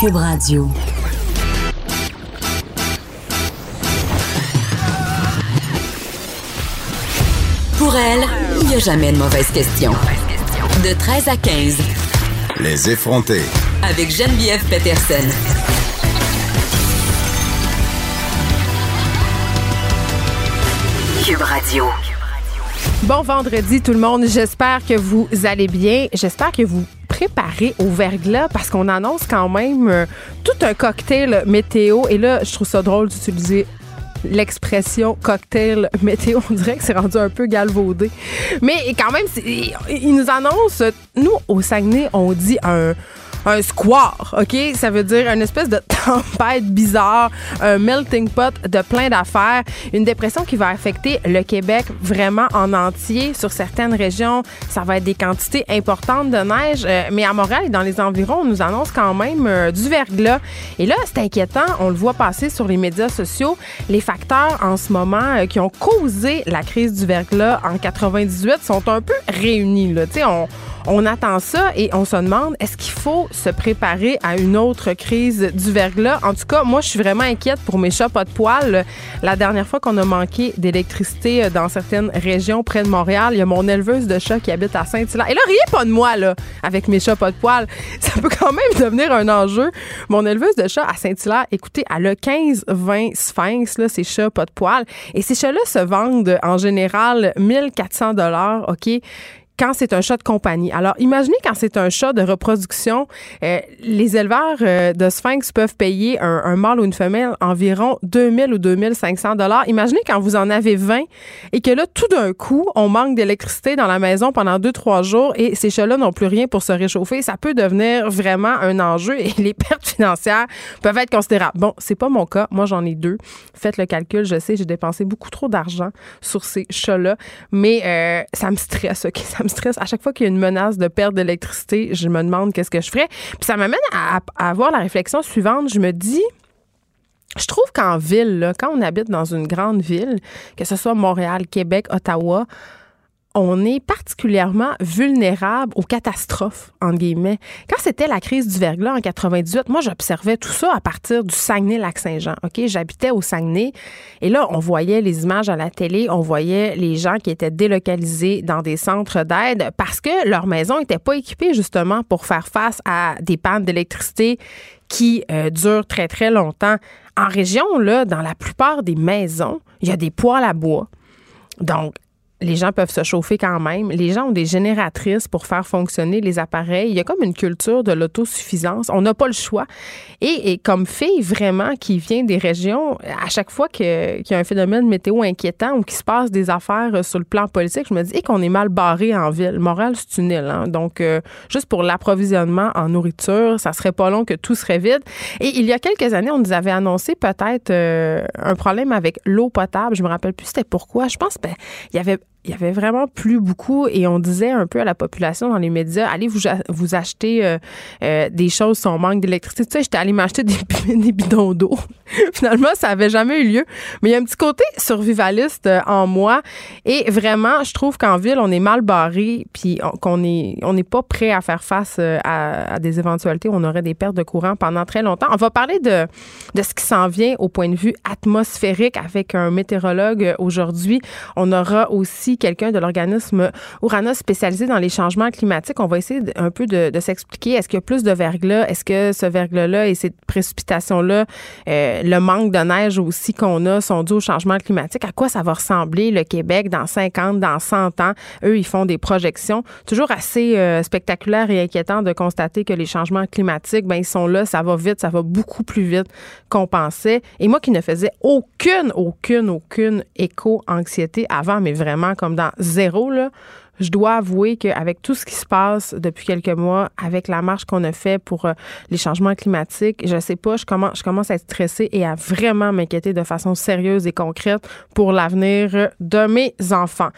Cube Radio. Pour elle, il n'y a jamais de mauvaise question. De 13 à 15. Les effronter. Avec Geneviève Peterson. Cube Radio. Bon vendredi tout le monde, j'espère que vous allez bien. J'espère que vous préparez au verglas parce qu'on annonce quand même euh, tout un cocktail météo et là je trouve ça drôle d'utiliser l'expression cocktail météo. On dirait que c'est rendu un peu galvaudé. Mais quand même, il nous annonce, nous, au Saguenay, on dit un un square, OK? Ça veut dire une espèce de tempête bizarre, un melting pot de plein d'affaires, une dépression qui va affecter le Québec vraiment en entier. Sur certaines régions, ça va être des quantités importantes de neige, euh, mais à Montréal et dans les environs, on nous annonce quand même euh, du verglas. Et là, c'est inquiétant, on le voit passer sur les médias sociaux. Les facteurs en ce moment euh, qui ont causé la crise du verglas en 98 sont un peu réunis. Là. On, on attend ça et on se demande est-ce qu'il faut se préparer à une autre crise du verglas? En tout cas, moi, je suis vraiment inquiète pour mes chats pas de poils. La dernière fois qu'on a manqué d'électricité euh, dans certaines régions près de Montréal, il y a mon éleveuse de chats qui habite à Saint-Hilaire. Et là, riez pas de moi, là, avec mes chats pas de poils. Ça peut quand même devenir un enjeu. Mon éleveuse de chats à Saint-Hilaire, écoutez, elle a 15-20 sphinx, là, ces chats pas de poils. Et ces chats-là se vendent en général 1400 dollars, OK? Quand c'est un chat de compagnie. Alors, imaginez quand c'est un chat de reproduction, euh, les éleveurs euh, de sphinx peuvent payer un, un, mâle ou une femelle environ 2000 ou 2500 dollars. Imaginez quand vous en avez 20 et que là, tout d'un coup, on manque d'électricité dans la maison pendant 2-3 jours et ces chats-là n'ont plus rien pour se réchauffer. Ça peut devenir vraiment un enjeu et les pertes financières peuvent être considérables. Bon, c'est pas mon cas. Moi, j'en ai deux. Faites le calcul. Je sais, j'ai dépensé beaucoup trop d'argent sur ces chats-là, mais euh, ça me stresse. OK? À chaque fois qu'il y a une menace de perte d'électricité, je me demande qu'est-ce que je ferais. Puis ça m'amène à, avoir la réflexion suivante. Je me dis, je trouve qu'en ville, quand on habite dans une grande ville, que ce soit Montréal, Québec, Ottawa, on est particulièrement vulnérable aux catastrophes, entre guillemets. Quand c'était la crise du verglas en 98, moi, j'observais tout ça à partir du Saguenay-Lac-Saint-Jean. J'habitais au Saguenay et là, on voyait les images à la télé, on voyait les gens qui étaient délocalisés dans des centres d'aide parce que leur maison n'était pas équipée justement pour faire face à des pannes d'électricité qui euh, durent très, très longtemps. En région, là, dans la plupart des maisons, il y a des poêles à bois. Donc, les gens peuvent se chauffer quand même. Les gens ont des génératrices pour faire fonctionner les appareils. Il y a comme une culture de l'autosuffisance. On n'a pas le choix. Et, comme fille vraiment qui vient des régions, à chaque fois qu'il y a un phénomène météo inquiétant ou qu'il se passe des affaires sur le plan politique, je me dis qu'on est mal barré en ville. Montréal, c'est une île. Hein? Donc, euh, juste pour l'approvisionnement en nourriture, ça serait pas long que tout serait vide. Et il y a quelques années, on nous avait annoncé peut-être euh, un problème avec l'eau potable. Je me rappelle plus c'était pourquoi. Je pense ben, il y avait il y avait vraiment plus beaucoup et on disait un peu à la population dans les médias allez vous vous acheter euh, euh, des choses sans manque d'électricité. Tu sais j'étais allée m'acheter des, bidons d'eau. Finalement ça avait jamais eu lieu. Mais il y a un petit côté survivaliste euh, en moi et vraiment je trouve qu'en ville on est mal barré puis qu'on est on n'est pas prêt à faire face à, à, des éventualités où on aurait des pertes de courant pendant très longtemps. On va parler de de ce qui s'en vient au point de vue atmosphérique avec un météorologue aujourd'hui. On aura aussi quelqu'un de l'organisme Uranus spécialisé dans les changements climatiques. On va essayer un peu de, s'expliquer. Est-ce qu'il y a plus de verglas? Est-ce que ce verglas-là et ces précipitations-là, euh, le manque de neige aussi qu'on a, sont dus au changement climatique? À quoi ça va ressembler le Québec dans 50, dans 100 ans? Eux, ils font des projections. Toujours assez euh, spectaculaire et inquiétant de constater que les changements climatiques, ben ils sont là, ça va vite, ça va beaucoup plus vite qu'on pensait. Et moi qui ne faisais aucune, aucune, aucune éco-anxiété avant, mais vraiment comme dans zéro, je dois avouer qu'avec tout ce qui se passe depuis quelques mois, avec la marche qu'on a fait pour euh, les changements climatiques, je sais pas, je commence, je commence à être stressée et à vraiment m'inquiéter de façon sérieuse et concrète pour l'avenir de mes enfants.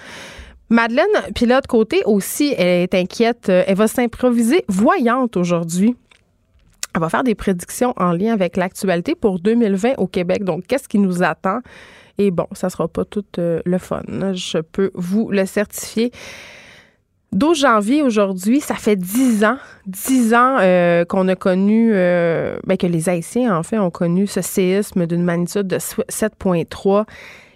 Madeleine pilote côté aussi, elle est inquiète. Elle va s'improviser voyante aujourd'hui. Elle va faire des prédictions en lien avec l'actualité pour 2020 au Québec. Donc, qu'est-ce qui nous attend? Et bon, ça sera pas tout euh, le fun. Je peux vous le certifier. 12 janvier aujourd'hui, ça fait 10 ans, 10 ans euh, qu'on a connu, euh, ben, que les Haïtiens, en fait, ont connu ce séisme d'une magnitude de 7,3.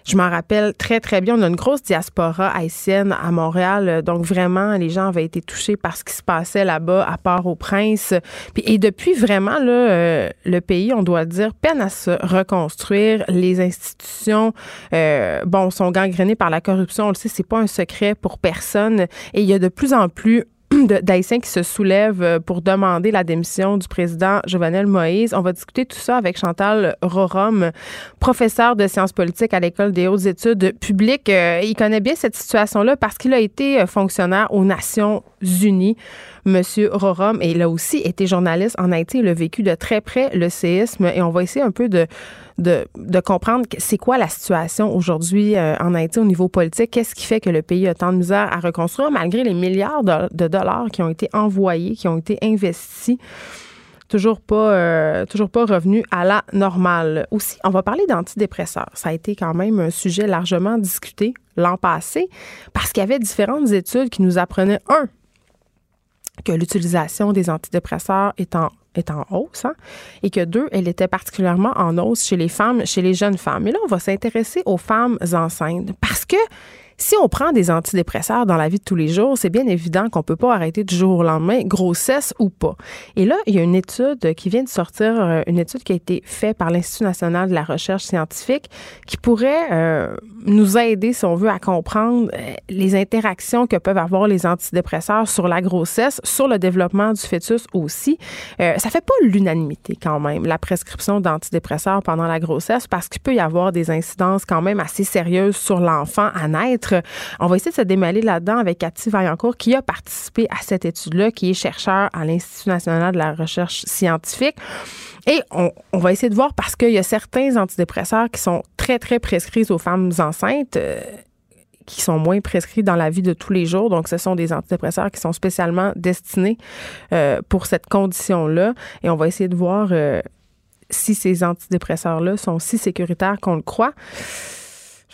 Je m'en rappelle très, très bien. On a une grosse diaspora haïtienne à Montréal. Donc, vraiment, les gens avaient été touchés par ce qui se passait là-bas, à Port-au-Prince. et depuis, vraiment, là, euh, le pays, on doit dire, peine à se reconstruire. Les institutions, euh, bon, sont gangrénées par la corruption. On le sait, c'est pas un secret pour personne. Et il y a de plus en plus d'Haïtiens qui se soulèvent euh, pour demander la démission du président Jovenel Moïse. On va discuter tout ça avec Chantal Rorom, professeur de sciences politiques à l'École des hautes études publiques. Euh, il connaît bien cette situation-là parce qu'il a été euh, fonctionnaire aux Nations unies. Monsieur Rorom, et il a aussi été journaliste en Haïti. Il a vécu de très près le séisme et on va essayer un peu de de, comprendre c'est quoi la situation aujourd'hui euh, en Haïti au niveau politique? Qu'est-ce qui fait que le pays a tant de misère à reconstruire malgré les milliards de, dollars qui ont été envoyés, qui ont été investis toujours pas euh, toujours pas revenu à la normale? Aussi, on va parler d'antidépresseurs. Ça a été quand même un sujet largement discuté l'an passé parce qu'il y avait différentes études qui nous apprenaient un que l'utilisation des antidépresseurs est en est en hausse, hein, et que deux, elle était particulièrement en hausse chez les femmes, chez les jeunes femmes. Et là, on va s'intéresser aux femmes enceintes parce que si on prend des antidépresseurs dans la vie de tous les jours, c'est bien évident qu'on peut pas arrêter du jour au lendemain, grossesse ou pas. Et là, il y a une étude qui vient de sortir, euh, une étude qui a été faite par l'Institut national de la recherche scientifique, qui pourrait euh, nous aider, si on veut, à comprendre euh, les interactions que peuvent avoir les antidépresseurs sur la grossesse, sur le développement du fœtus aussi. ça fait pas l'unanimité quand même, la prescription d'antidépresseurs pendant la grossesse, parce qu'il peut y avoir des incidences quand même assez sérieuses sur l'enfant à naître. On va essayer de se démêler là-dedans avec Cathy Vaillancourt qui a participé à cette étude-là, qui est chercheur à l'Institut national de la recherche scientifique. Et on, va essayer de voir parce qu'il y a certains antidépresseurs qui sont très, très prescrits aux femmes enceintes. Euh, qui sont moins prescrits dans la vie de tous les jours. Donc, ce sont des antidépresseurs qui sont spécialement destinés euh, pour cette condition-là. Et on va essayer de voir euh, si ces antidépresseurs-là sont si sécuritaires qu'on le croit.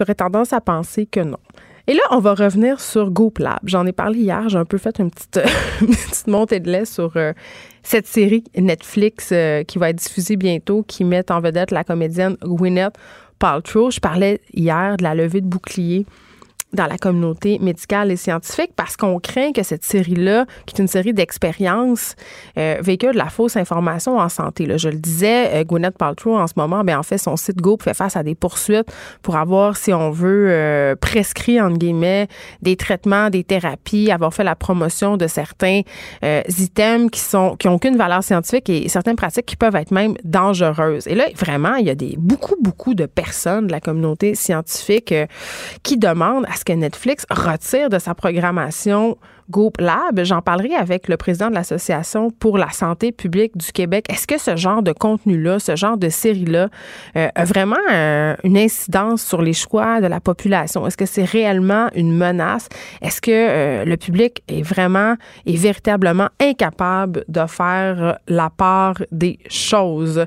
J'aurais tendance à penser que non. Et là, on va revenir sur GoPlab. J'en ai parlé hier, j'ai un peu fait une petite, montée de lait sur euh, cette série Netflix euh, qui va être diffusée bientôt, qui met en vedette la comédienne Gwyneth Paltrow. Je parlais hier de la levée de bouclier dans la communauté médicale et scientifique parce qu'on craint que cette série-là, qui est une série d'expériences, euh, véhicule de la fausse information en santé. Là. Je le disais, euh, Gwyneth Paltrow, en ce moment, bien, en fait, son site Go fait face à des poursuites pour avoir, si on veut, euh, prescrit, entre guillemets, des traitements, des thérapies, avoir fait la promotion de certains euh, items qui sont qui ont aucune valeur scientifique et certaines pratiques qui peuvent être même dangereuses. Et là, vraiment, il y a des beaucoup, beaucoup de personnes de la communauté scientifique qui demandent à que Netflix retire de sa programmation Goop Lab. J'en parlerai avec le président de l'Association pour la santé publique du Québec. Est-ce que ce genre de contenu-là, ce genre de série-là, euh, a vraiment euh, une incidence sur les choix de la population? Est-ce que c'est réellement une menace? Est-ce que euh, le public est vraiment et véritablement incapable de faire la part des choses?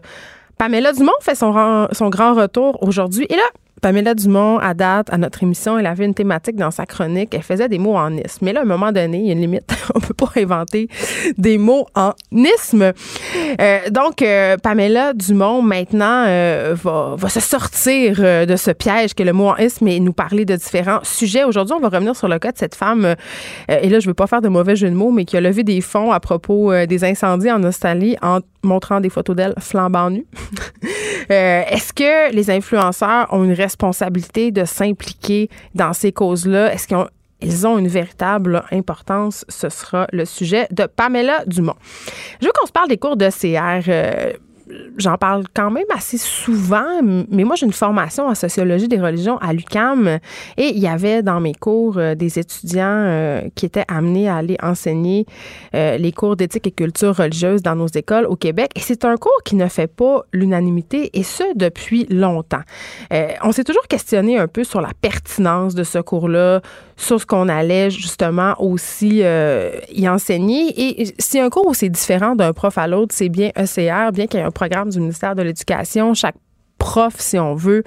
Pamela Dumont fait son, son grand retour aujourd'hui. Et là, Pamela Dumont, à date, à notre émission, elle avait une thématique dans sa chronique. Elle faisait des mots en isme. Mais là, à un moment donné, il y a une limite. On peut pas inventer des mots en isme. Euh, donc, euh, Pamela Dumont, maintenant, euh, va, va, se sortir de ce piège qu'est le mot en isme et nous parler de différents sujets. Aujourd'hui, on va revenir sur le cas de cette femme, et là, je veux pas faire de mauvais jeu de mots, mais qui a levé des fonds à propos des incendies en Australie en montrant des photos d'elle flambant nue. Est-ce que les influenceurs ont une responsabilité de s'impliquer dans ces causes-là? Est-ce qu'ils ont une véritable importance? Ce sera le sujet de Pamela Dumont. Je veux qu'on se parle des cours de CR. Euh, j'en parle quand même assez souvent, mais moi, j'ai une formation en sociologie des religions à l'UCAM et il y avait dans mes cours euh, des étudiants euh, qui étaient amenés à aller enseigner euh, les cours d'éthique et culture religieuse dans nos écoles au Québec. Et c'est un cours qui ne fait pas l'unanimité et ce, depuis longtemps. on s'est toujours questionné un peu sur la pertinence de ce cours-là, sur ce qu'on allait justement aussi y enseigner. Et si un cours c'est différent d'un prof à l'autre, c'est bien ECR, bien qu'il y ait un programme du ministère de l'Éducation. Chaque prof, si on veut,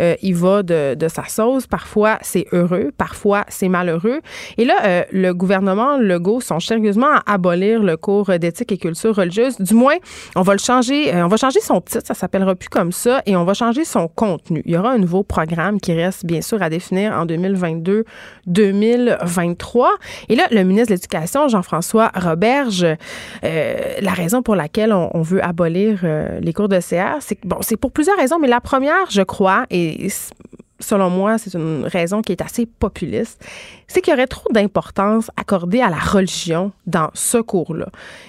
euh, il va de, sa sauce. Parfois, c'est heureux, parfois, c'est malheureux. Et là, euh, le gouvernement Legault sont sérieusement à abolir le cours d'éthique et culture religieuse. Du moins, on va le changer, euh, on va changer son titre, ça s'appellera plus comme ça, et on va changer son contenu. Il y aura un nouveau programme qui reste bien sûr à définir en 2022-2023. Et là, le ministre de l'Éducation, Jean-François Roberge, la raison pour laquelle on, veut abolir les cours de CR, c'est bon, c'est pour plusieurs raisons, mais la première, je crois, selon moi, c'est une raison qui est assez populiste, c'est qu'il y aurait trop d'importance accordée à la religion dans ce cours-là.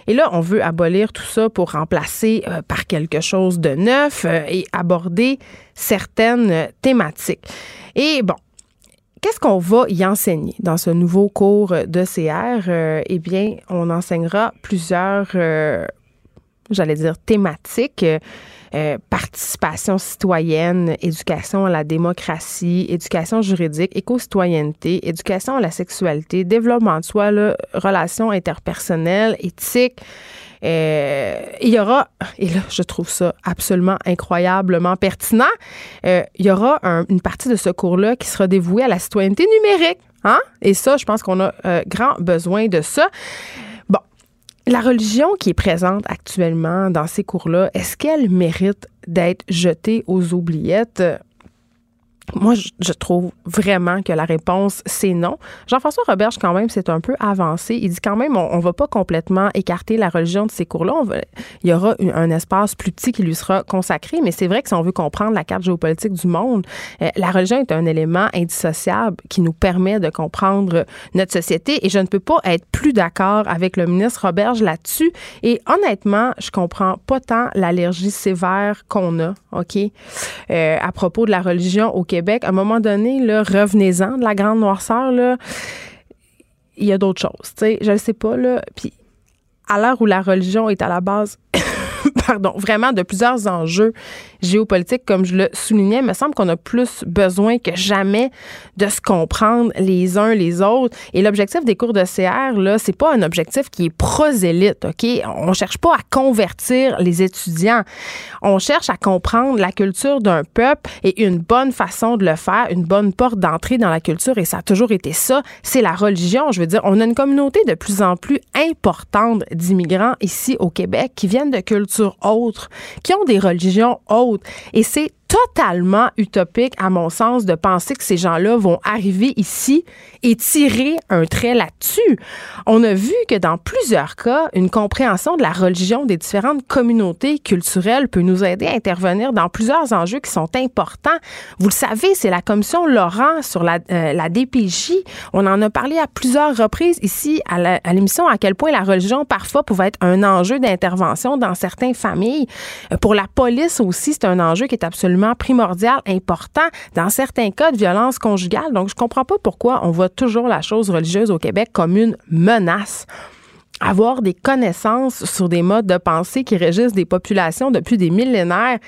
Et là, on veut abolir tout ça pour remplacer euh, par quelque chose de neuf euh, et aborder certaines thématiques. Et bon, Qu'est-ce qu'on va y enseigner dans ce nouveau cours de CR? Euh, eh bien, on enseignera plusieurs, j'allais dire, thématiques. Euh, participation citoyenne, éducation à la démocratie, éducation juridique, éco-citoyenneté, éducation à la sexualité, développement de soi, relations interpersonnelles, éthique. Euh, il y aura, et là, je trouve ça absolument incroyablement pertinent, euh, il y aura une partie de ce cours-là qui sera dévouée à la citoyenneté numérique. Hein? Et ça, je pense qu'on a grand besoin de ça. La religion qui est présente actuellement dans ces cours-là, est-ce qu'elle mérite d'être jetée aux oubliettes? Moi, je, trouve vraiment que la réponse, c'est non. Jean-François Roberge, quand même, c'est un peu avancé. Il dit quand même, on ne va pas complètement écarter la religion de ces cours-là. Il y aura un, espace plus petit qui lui sera consacré, mais c'est vrai que si on veut comprendre la carte géopolitique du monde, euh, la religion est un élément indissociable qui nous permet de comprendre notre société. Et je ne peux pas être plus d'accord avec le ministre Roberge là-dessus. Et honnêtement, je comprends pas tant l'allergie sévère qu'on a, OK, euh, à propos de la religion À un moment donné, revenez-en de la grande noirceur, il y a d'autres choses. Je ne sais pas. Puis à l'heure où la religion est à la base pardon, vraiment de plusieurs enjeux géopolitiques, comme je le soulignais. Me semble qu'on a plus besoin que jamais de se comprendre les uns les autres. Et l'objectif des cours de CR, là, c'est pas un objectif qui est prosélyte, OK? On cherche pas à convertir les étudiants. On cherche à comprendre la culture d'un peuple et une bonne façon de le faire, une bonne porte d'entrée dans la culture, et ça a toujours été ça, c'est la religion. Je veux dire, on a une communauté de plus en plus importante d'immigrants ici au Québec qui viennent de cultures autres, qui ont des religions autres. Et c'est totalement utopique, à mon sens, de penser que ces gens-là vont arriver ici et tirer un trait là-dessus. On a vu que dans plusieurs cas, une compréhension de la religion des différentes communautés culturelles peut nous aider à intervenir dans plusieurs enjeux qui sont importants. Vous le savez, c'est la commission Laurent sur la, euh, la DPJ. On en a parlé à plusieurs reprises ici à l'émission à quel point la religion parfois pouvait être un enjeu d'intervention dans certaines familles. Euh, pour la police aussi, c'est un enjeu qui est absolument primordial, important dans certains cas de violence conjugale. Donc, je comprends pas pourquoi on voit toujours la chose religieuse au Québec comme une menace avoir des connaissances sur des modes de pensée qui régissent des populations depuis des millénaires,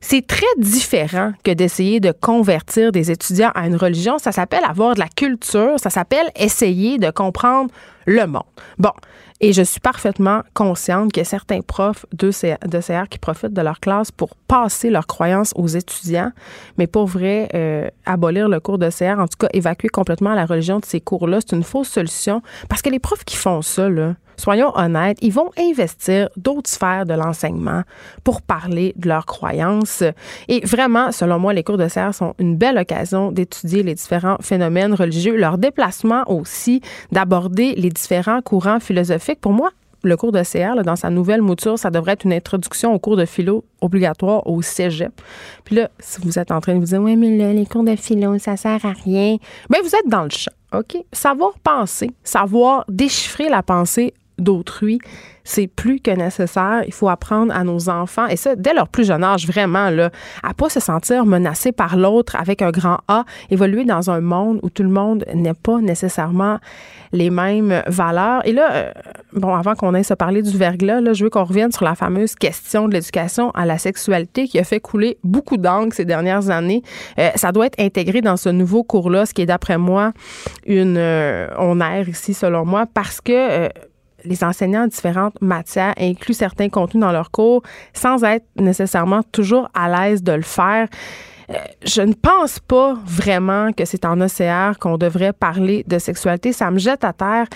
c'est très différent que d'essayer de convertir des étudiants à une religion. Ça s'appelle avoir de la culture, ça s'appelle essayer de comprendre le monde. Bon, et je suis parfaitement consciente qu'il y a certains profs de, CR qui profitent de leur classe pour passer leurs croyances aux étudiants, mais pour vrai, euh, abolir le cours de CR, en tout cas évacuer complètement la religion de ces cours-là, c'est une fausse solution parce que les profs qui font ça, là, soyons honnêtes, ils vont investir d'autres sphères de l'enseignement pour parler de leurs croyances. Et vraiment, selon moi, les cours de serre sont une belle occasion d'étudier les différents phénomènes religieux, leur déplacement aussi, d'aborder les différents courants philosophiques. Pour moi, le cours de CR, dans sa nouvelle mouture, ça devrait être une introduction au cours de philo obligatoire au cégep. Puis là, si vous êtes en train de vous dire, oui, mais là, les cours de philo, ça sert à rien, bien, vous êtes dans le champ, OK? Savoir penser, savoir déchiffrer la pensée d'autrui, c'est plus que nécessaire. Il faut apprendre à nos enfants, et ça, dès leur plus jeune âge, vraiment, là, à pas se sentir menacé par l'autre avec un grand A, évoluer dans un monde où tout le monde n'est pas nécessairement les mêmes valeurs. Et là, euh, bon, avant qu'on aille se parler du verglas, là, je veux qu'on revienne sur la fameuse question de l'éducation à la sexualité qui a fait couler beaucoup d'angles ces dernières années. Euh, ça doit être intégré dans ce nouveau cours-là, ce qui est d'après moi une, euh, on erre ici selon moi, parce que les enseignants en différentes matières incluent certains contenus dans leurs cours sans être nécessairement toujours à l'aise de le faire. Euh, je ne pense pas vraiment que c'est en OCR qu'on devrait parler de sexualité. Ça me jette à terre.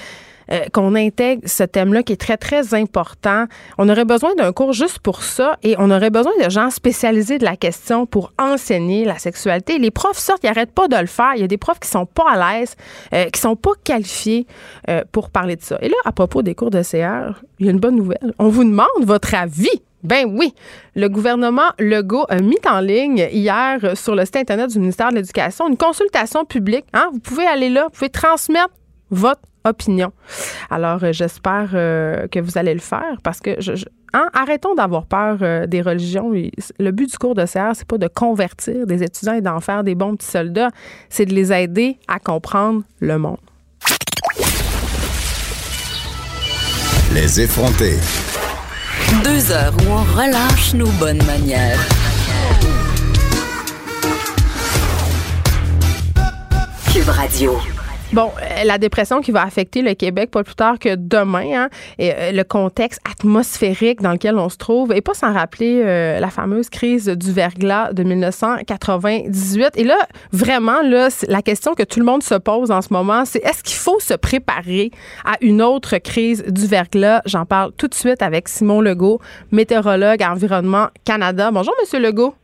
Euh, qu'on intègre ce thème-là qui est très, très important. On aurait besoin d'un cours juste pour ça et on aurait besoin de gens spécialisés de la question pour enseigner la sexualité. Les profs sortent, ils n'arrêtent pas de le faire. Il y a des profs qui sont pas à l'aise, euh, qui sont pas qualifiés pour parler de ça. Et là, à propos des cours de CR, il y a une bonne nouvelle. On vous demande votre avis ben oui, le gouvernement Legault a mis en ligne hier sur le site Internet du ministère de l'Éducation une consultation publique. Hein? Vous pouvez aller là, vous pouvez transmettre votre opinion. Alors, euh, j'espère euh, que vous allez le faire parce que je, hein? arrêtons d'avoir peur euh, des religions. Le but du cours de CR, c'est pas de convertir des étudiants et d'en faire des bons petits soldats, c'est de les aider à comprendre le monde. Les effronter. Deux heures où on relâche nos bonnes manières. Cube Radio. Bon, euh, la dépression qui va affecter le Québec pas plus tard que demain, hein, et euh, le contexte atmosphérique dans lequel on se trouve, et pas sans rappeler euh, la fameuse crise du verglas de 1998. Et là, vraiment, là, la question que tout le monde se pose en ce moment, c'est est-ce qu'il faut se préparer à une autre crise du verglas? J'en parle tout de suite avec Simon Legault, météorologue à Environnement Canada. Bonjour, Monsieur Legault.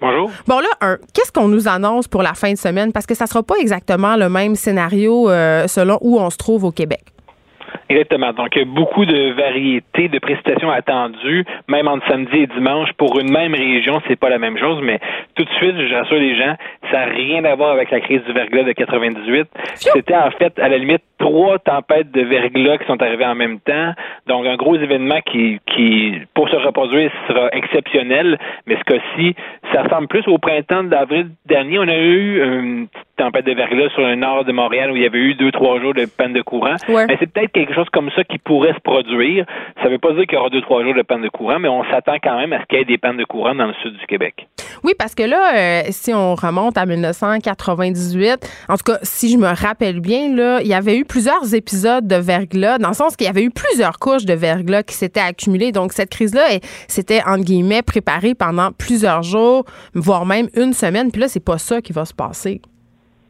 Bonjour. Bon là, qu'est-ce qu'on nous annonce pour la fin de semaine? Parce que ça sera pas exactement le même scénario euh, selon où on se trouve au Québec. Exactement. Donc, il y a beaucoup de variétés de précipitations attendues, même entre samedi et dimanche. Pour une même région, c'est pas la même chose, mais tout de suite, je rassure les gens, ça n'a rien à voir avec la crise du verglas de 98. C'était en fait, à la limite, trois tempêtes de verglas qui sont arrivées en même temps. Donc, un gros événement qui, qui pour se reproduire, sera exceptionnel. Mais ce cas-ci, ça ressemble plus au printemps d'avril dernier. On a eu une petite tempête de verglas sur le nord de Montréal où il y avait eu deux, trois jours de panne de courant. Mais c'est peut-être quelque chose comme ça qui pourrait se produire. Ça ne veut pas dire qu'il y aura deux, trois jours de panne de courant, mais on s'attend quand même à ce qu'il y ait des pannes de courant dans le sud du Québec. Oui, parce que là, euh, si on remonte à 1998, en tout cas, si je me rappelle bien, là, il y avait eu plusieurs épisodes de verglas, dans le sens qu'il y avait eu plusieurs couches de verglas qui s'étaient accumulées. Donc, cette crise-là, c'était, entre guillemets, préparée pendant plusieurs jours, voire même une semaine. Puis là, c'est pas ça qui va se passer.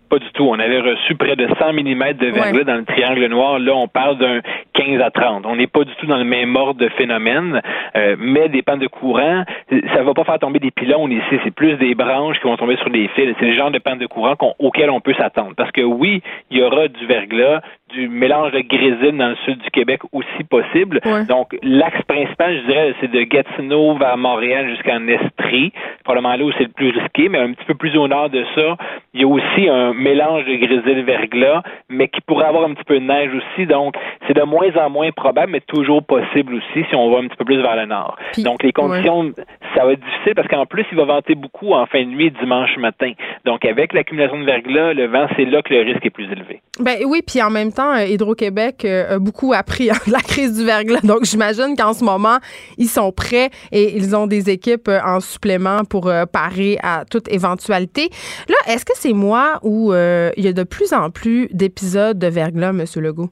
Pas du tout. On avait reçu près de 100 mm de verglas dans le triangle noir. Là, on parle d'un 15 à 30. On n'est pas du tout dans le même ordre de phénomène, euh, mais des pannes de courant, ça va pas faire tomber des pylônes ici. C'est plus des branches qui vont tomber sur des fils. C'est le genre de panne de courant auquel on peut s'attendre. Parce que oui, il y aura du verglas, du mélange de grésine dans le sud du Québec aussi possible. Donc, l'axe principal, je dirais, c'est de Gatineau vers Montréal jusqu'en Estrie. Probablement là où c'est le plus risqué, mais un petit peu plus au nord de ça, il y a aussi un mélange de grésil verglas, mais qui pourrait avoir un petit peu de neige aussi. Donc, c'est de moins en moins probable, mais toujours possible aussi si on va un petit peu plus vers le nord. Donc, les conditions, ça va être difficile parce qu'en plus, il va venter beaucoup en fin de nuit dimanche matin. Donc, avec l'accumulation de verglas, le vent, c'est là que le risque est plus élevé. Ben oui, puis en même temps, euh, Hydro-Québec euh, a beaucoup appris de la crise du verglas. Donc, j'imagine qu'en ce moment, ils sont prêts et ils ont des équipes euh, en supplément pour parer à toute éventualité. Là, est-ce que c'est moi ou il y a de plus en plus d'épisodes de verglas, M. Legault?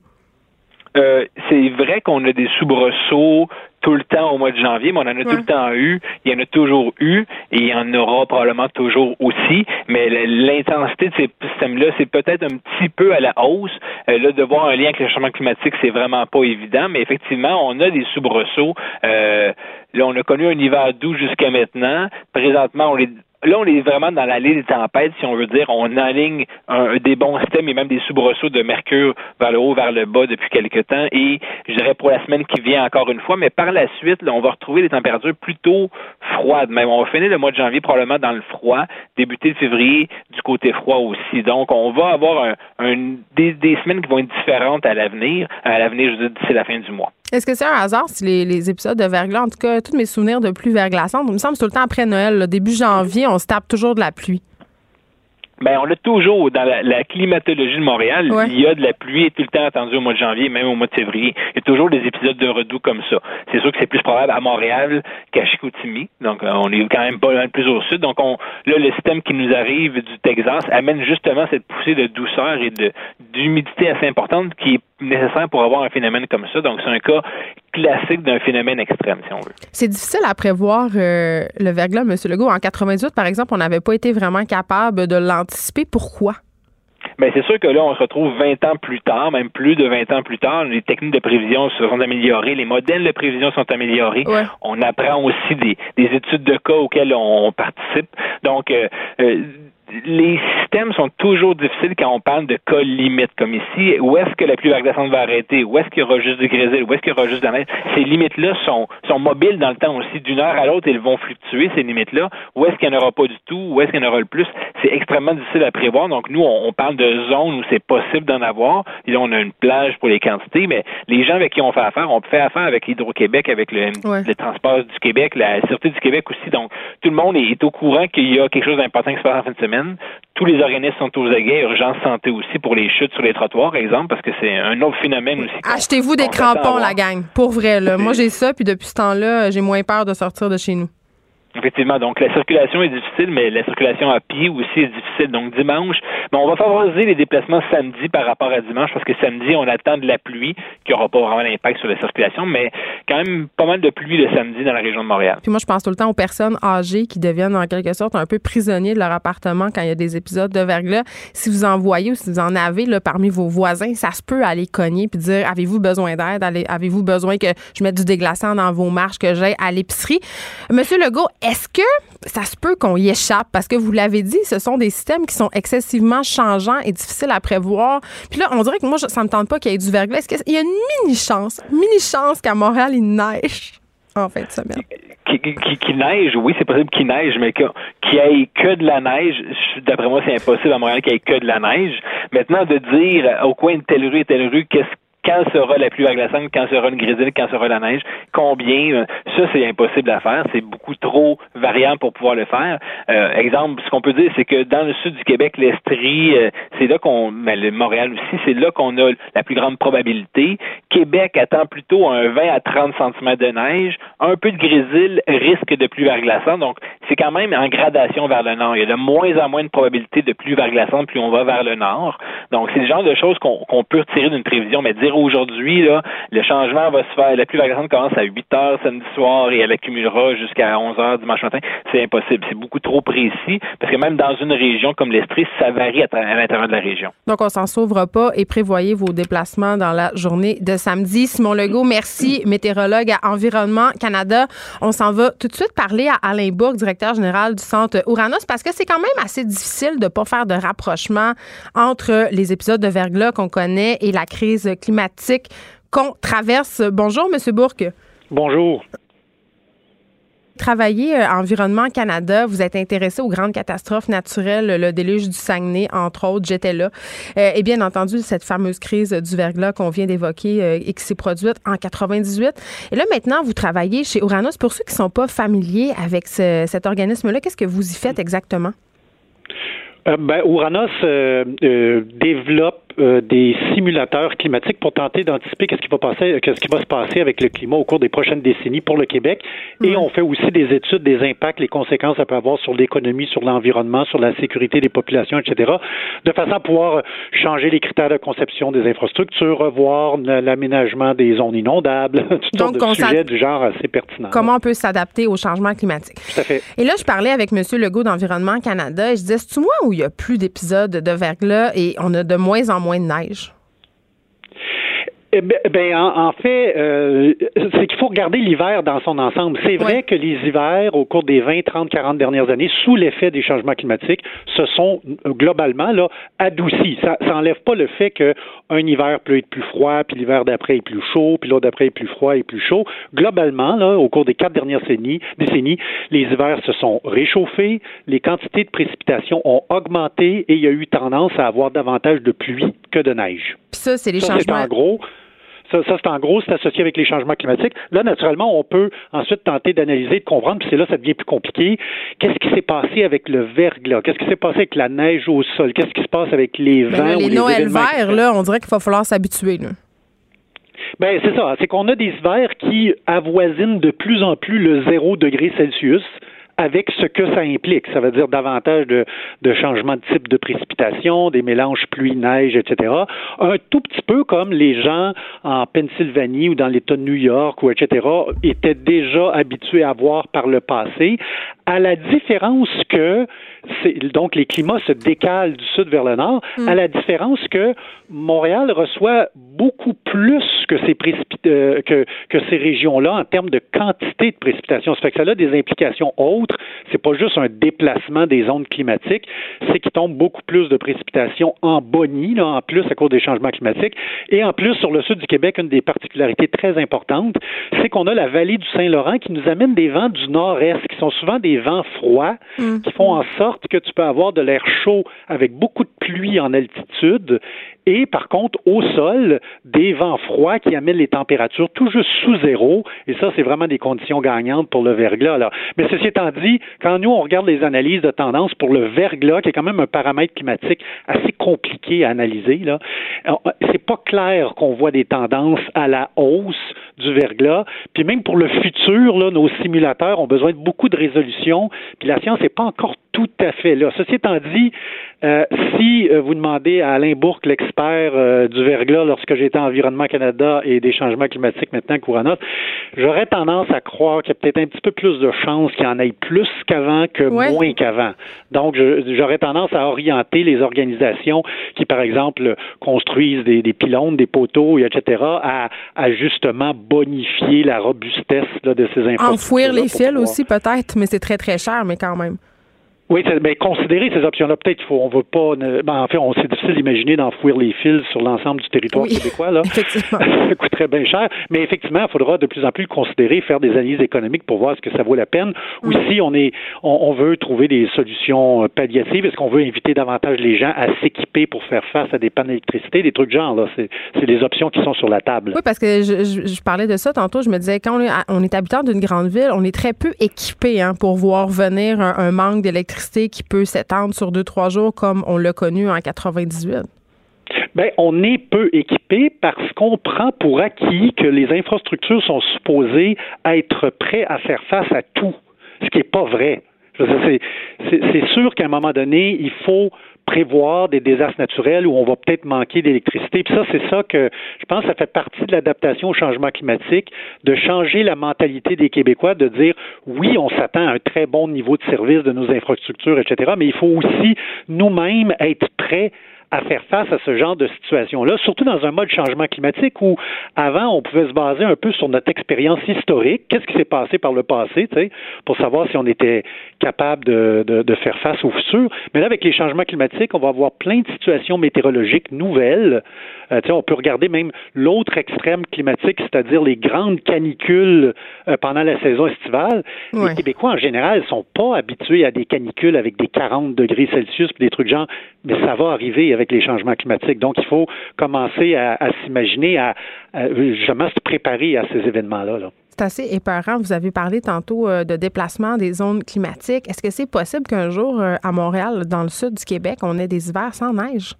C'est vrai qu'on a des soubresauts tout le temps au mois de janvier, mais on en a tout le temps eu. Il y en a toujours eu et il y en aura probablement toujours aussi. Mais l'intensité de ces systèmes-là, c'est peut-être un petit peu à la hausse. Euh, là, de voir un lien avec le changement climatique, c'est vraiment pas évident. Mais effectivement, on a des soubresauts. Euh, là, on a connu un hiver doux jusqu'à maintenant. Présentement, on est Là, on est vraiment dans l'allée des tempêtes, si on veut dire. On aligne un, des bons systèmes et même des soubresauts de mercure vers le haut, vers le bas depuis quelque temps. Et je dirais pour la semaine qui vient encore une fois. Mais par la suite, là, on va retrouver des températures plutôt froides. Même on va finir le mois de janvier probablement dans le froid, débuter le février du côté froid aussi. Donc, on va avoir un, des, semaines qui vont être différentes à l'avenir. À l'avenir, je veux dire, d'ici la fin du mois. Est-ce que c'est un hasard si les, épisodes de verglas, en tout cas, tous mes souvenirs de pluie verglaçante, il me semble tout le temps après Noël, début janvier, on se tape toujours de la pluie? Ben, on l'a toujours dans la, climatologie de Montréal. Il y a de la pluie tout le temps attendu au mois de janvier, même au mois de février. Il y a toujours des épisodes de redoux comme ça. C'est sûr que c'est plus probable à Montréal qu'à Chicoutimi. Donc, euh, on est quand même pas loin plus au sud. Donc, on, là, le système qui nous arrive du Texas amène justement cette poussée de douceur et de d'humidité assez importante qui est nécessaire pour avoir un phénomène comme ça. Donc, c'est un cas classique d'un phénomène extrême, si on veut. C'est difficile à prévoir euh, le verglas, M. Legault. En 98, par exemple, on n'avait pas été vraiment capable de l'anticiper. Pourquoi? Bien, c'est sûr que là, on se retrouve 20 ans plus tard, même plus de 20 ans plus tard. Les techniques de prévision se sont améliorées, les modèles de prévision sont améliorés. On apprend aussi des, études de cas auxquelles on, participe. Donc, euh, euh, les systèmes sont toujours difficiles quand on parle de cas limites comme ici. Où est-ce que la pluie verglaçante va arrêter? Où est-ce qu'il y aura juste du grésil? Où est-ce qu'il y aura juste de la neige? Ces limites-là sont, sont mobiles dans le temps aussi. D'une heure à l'autre, elles vont fluctuer, ces limites-là. Où est-ce qu'il n'y en aura pas du tout? Où est-ce qu'il y en aura le plus? C'est extrêmement difficile à prévoir. Donc, nous, on, parle de zones où c'est possible d'en avoir. Et là, on a une plage pour les quantités, mais les gens avec qui on fait affaire, on fait affaire avec Hydro-Québec, avec le, le transport du Québec, la Sûreté du Québec aussi. Donc, tout le monde est, au courant qu'il y a quelque chose d'important qui se passe en fin de semaine. Tous les organismes sont aux aguets, urgence santé aussi pour les chutes sur les trottoirs, par exemple, parce que c'est un autre phénomène aussi. Achetez-vous des crampons, la gang, pour vrai. Là. Moi, j'ai ça, puis depuis ce temps-là, j'ai moins peur de sortir de chez nous. Effectivement. Donc, la circulation est difficile, mais la circulation à pied aussi est difficile. Donc, dimanche, mais on va favoriser les déplacements samedi par rapport à dimanche parce que samedi, on attend de la pluie qui n'aura pas vraiment d'impact sur la circulation, mais quand même pas mal de pluie le samedi dans la région de Montréal. Puis moi, je pense tout le temps aux personnes âgées qui deviennent en quelque sorte un peu prisonniers de leur appartement quand il y a des épisodes de verglas. Si vous en voyez ou si vous en avez parmi vos voisins, ça se peut aller cogner puis dire avez-vous besoin d'aide? Avez-vous besoin que je mette du déglaçant dans vos marches que j'ai à l'épicerie? Monsieur Legault, est-ce que ça se peut qu'on y échappe? Parce que vous l'avez dit, ce sont des systèmes qui sont excessivement changeants et difficiles à prévoir. Puis là, on dirait que moi, ça me tente pas qu'il y ait du verglas. Est-ce qu'il y a une mini-chance, mini-chance qu'à Montréal, il neige en fin de semaine? Qui, neige, oui, c'est possible qu'il neige, mais qu'il n'y ait que de la neige, d'après moi, c'est impossible à Montréal qu'il n'y ait que de la neige. Maintenant, de dire au coin de telle rue et telle rue, qu'est-ce quand sera la pluie verglaçante, quand sera une grisille, quand sera la neige, combien, euh, ça c'est impossible à faire, c'est beaucoup trop variant pour pouvoir le faire. Euh, exemple, ce qu'on peut dire, c'est que dans le sud du Québec, l'Estrie, euh, c'est là qu'on, mais le Montréal aussi, c'est là qu'on a la plus grande probabilité. Québec attend plutôt un 20 à 30 cm de neige, un peu de grésil, risque de pluie verglaçante, donc c'est quand même en gradation vers le nord. Il y a de moins en moins de probabilité de pluie verglaçante plus on va vers le nord. Donc c'est le genre de choses qu'on peut retirer d'une prévision, mais dire aujourd'hui, le changement va se faire. La pluie commence à 8 heures samedi soir et elle accumulera jusqu'à 11 heures dimanche matin. C'est impossible. C'est beaucoup trop précis parce que même dans une région comme l'Estrie, ça varie à, l'intérieur de la région. Donc, on s'en sauvera pas et prévoyez vos déplacements dans la journée de samedi. Simon Legault, merci, météorologue à Environnement Canada. On s'en va tout de suite parler à Alain Bourg, directeur général du Centre Ouranos, parce que c'est quand même assez difficile de ne pas faire de rapprochement entre les épisodes de verglas qu'on connaît et la crise climatique qu'on traverse. Bonjour, M. Bourque. Bonjour travaillez à euh, Environnement Canada, vous êtes intéressé aux grandes catastrophes naturelles, le déluge du Saguenay, entre autres, j'étais là. Euh, et bien entendu, cette fameuse crise du verglas qu'on vient d'évoquer euh, et qui s'est produite en 98. Et là, maintenant, vous travaillez chez Uranus. Pour ceux qui ne sont pas familiers avec cet organisme-là, qu'est-ce que vous y faites exactement? ben, Uranus développe euh, des simulateurs climatiques pour tenter d'anticiper qu'est-ce qui va passer, qu'est-ce qui va se passer avec le climat au cours des prochaines décennies pour le Québec. Et on fait aussi des études des impacts, les conséquences que ça peut avoir sur l'économie, sur l'environnement, sur la sécurité des populations, etc. De façon à pouvoir changer les critères de conception des infrastructures, revoir l'aménagement des zones inondables, toutes sortes de sujets du genre assez pertinents. Comment on peut s'adapter au changement climatique? Tout à fait. Et là, je parlais avec M. Legault d'Environnement Canada et je disais, c'est-tu moi où il y a plus d'épisodes de verglas et on a de moins en moins moins de neige? Eh ben, ben en, fait, euh, c'est qu'il faut regarder l'hiver dans son ensemble. C'est vrai que les hivers, au cours des 20, 30, 40 dernières années, sous l'effet des changements climatiques, se sont euh, globalement là, adoucis. Ça n'enlève pas le fait qu'un hiver peut être plus froid, puis l'hiver d'après est plus chaud, puis l'autre d'après est plus froid et plus chaud. Globalement, là, au cours des quatre dernières décennies, décennies, les hivers se sont réchauffés, les quantités de précipitations ont augmenté et il y a eu tendance à avoir davantage de pluie que de neige. Puis ça, c'est les changements. en gros. Ça, ça c'est en gros, c'est associé avec les changements climatiques. Là, naturellement, on peut ensuite tenter d'analyser, de comprendre, puis c'est là ça devient plus compliqué. Qu'est-ce qui s'est passé avec le verglas? Qu'est-ce qui s'est passé avec la neige au sol? Qu'est-ce qui se passe avec les ben vents? les, Noël verts, là, on dirait qu'il va falloir s'habituer. Ben c'est ça. C'est qu'on a des hivers qui avoisinent de plus en plus le zéro degré Celsius avec ce que ça implique. Ça veut dire davantage de, de changements de type de précipitation, des mélanges pluie-neige, etc. Un tout petit peu comme les gens en Pennsylvanie ou dans l'État de New York ou etc. étaient déjà habitués à voir par le passé, à la différence que donc les climats se décalent du sud vers le nord, à la différence que Montréal reçoit beaucoup plus que ces, euh, que, que ces régions-là en termes de quantité de précipitations. Ça fait que ça a des implications autres. C'est pas juste un déplacement des ondes climatiques, c'est qu'il tombe beaucoup plus de précipitations en Bonnie, là, en plus à cause des changements climatiques. Et en plus, sur le sud du Québec, une des particularités très importantes, c'est qu'on a la vallée du Saint-Laurent qui nous amène des vents du nord-est, qui sont souvent des vents froids, mm. qui font en sorte que tu peux avoir de l'air chaud avec beaucoup de pluie en altitude et par contre, au sol, des vents froids qui amènent les températures tout juste sous zéro. Et ça, c'est vraiment des conditions gagnantes pour le verglas. Là. Mais ceci étant dit, quand nous, on regarde les analyses de tendance pour le verglas, qui est quand même un paramètre climatique assez compliqué à analyser, là, c'est pas clair qu'on voit des tendances à la hausse du verglas. Puis même pour le futur, là, nos simulateurs ont besoin de beaucoup de résolution. Puis la science n'est pas encore tout à fait là. Ceci étant dit, euh, si euh, vous demandez à Alain Bourque, l'expert euh, du verglas lorsque j'étais en Environnement Canada et des changements climatiques maintenant Couronat, j'aurais tendance à croire qu'il y a peut-être un petit peu plus de chances qu'il y en ait plus qu'avant que moins qu'avant. Donc, j'aurais tendance à orienter les organisations qui, par exemple, construisent des, des pylônes, des poteaux, etc., à, à, justement bonifier la robustesse de ces infrastructures. Enfouir les fils aussi, peut-être, mais c'est très, très cher, mais quand même. Oui, mais considérer ces options-là, peut-être faut, on veut pas. Ben, en fait, on c'est difficile d'imaginer d'enfouir les fils sur l'ensemble du territoire québécois là. Effectivement. ça coûterait bien cher, mais effectivement, il faudra de plus en plus considérer, faire des analyses économiques pour voir ce que ça vaut la peine. Ou si on est, on, veut trouver des solutions euh, palliatives, est-ce qu'on veut inviter davantage les gens à s'équiper pour faire face à des pannes d'électricité, des trucs genre là? C'est, c'est des options qui sont sur la table. Oui, parce que je, je, parlais de ça tantôt. Je me disais quand on est, on est habitant d'une grande ville, on est très peu équipé hein, pour voir venir un, un manque d'électricité qui peut s'étendre sur deux, trois jours comme on l'a connu en 98? Bien, on est peu équipé parce qu'on prend pour acquis que les infrastructures sont supposées être prêtes à faire face à tout, ce qui n'est pas vrai. C'est sûr qu'à un moment donné, il faut prévoir des désastres naturels où on va peut-être manquer d'électricité. Puis ça, c'est ça que je pense que ça fait partie de l'adaptation au changement climatique, de changer la mentalité des Québécois, de dire oui, on s'attend à un très bon niveau de service de nos infrastructures, etc., mais il faut aussi nous-mêmes être prêts à faire face à ce genre de situation-là, surtout dans un mode changement climatique où avant on pouvait se baser un peu sur notre expérience historique, qu'est-ce qui s'est passé par le passé, pour savoir si on était capable de, de, de, faire face au futur. Mais là, avec les changements climatiques, on va avoir plein de situations météorologiques nouvelles. Euh, on peut regarder même l'autre extrême climatique, c'est-à-dire les grandes canicules euh, pendant la saison estivale. Les Québécois en général sont pas habitués à des canicules avec des 40 degrés Celsius, puis des trucs genre, mais ça va arriver avec les changements climatiques. Donc, il faut commencer à, s'imaginer, à, justement se préparer à ces événements-là. C'est assez épeurant. Vous avez parlé tantôt euh, de déplacement des zones climatiques. Est-ce que c'est possible qu'un jour, euh, à Montréal, dans le sud du Québec, on ait des hivers sans neige?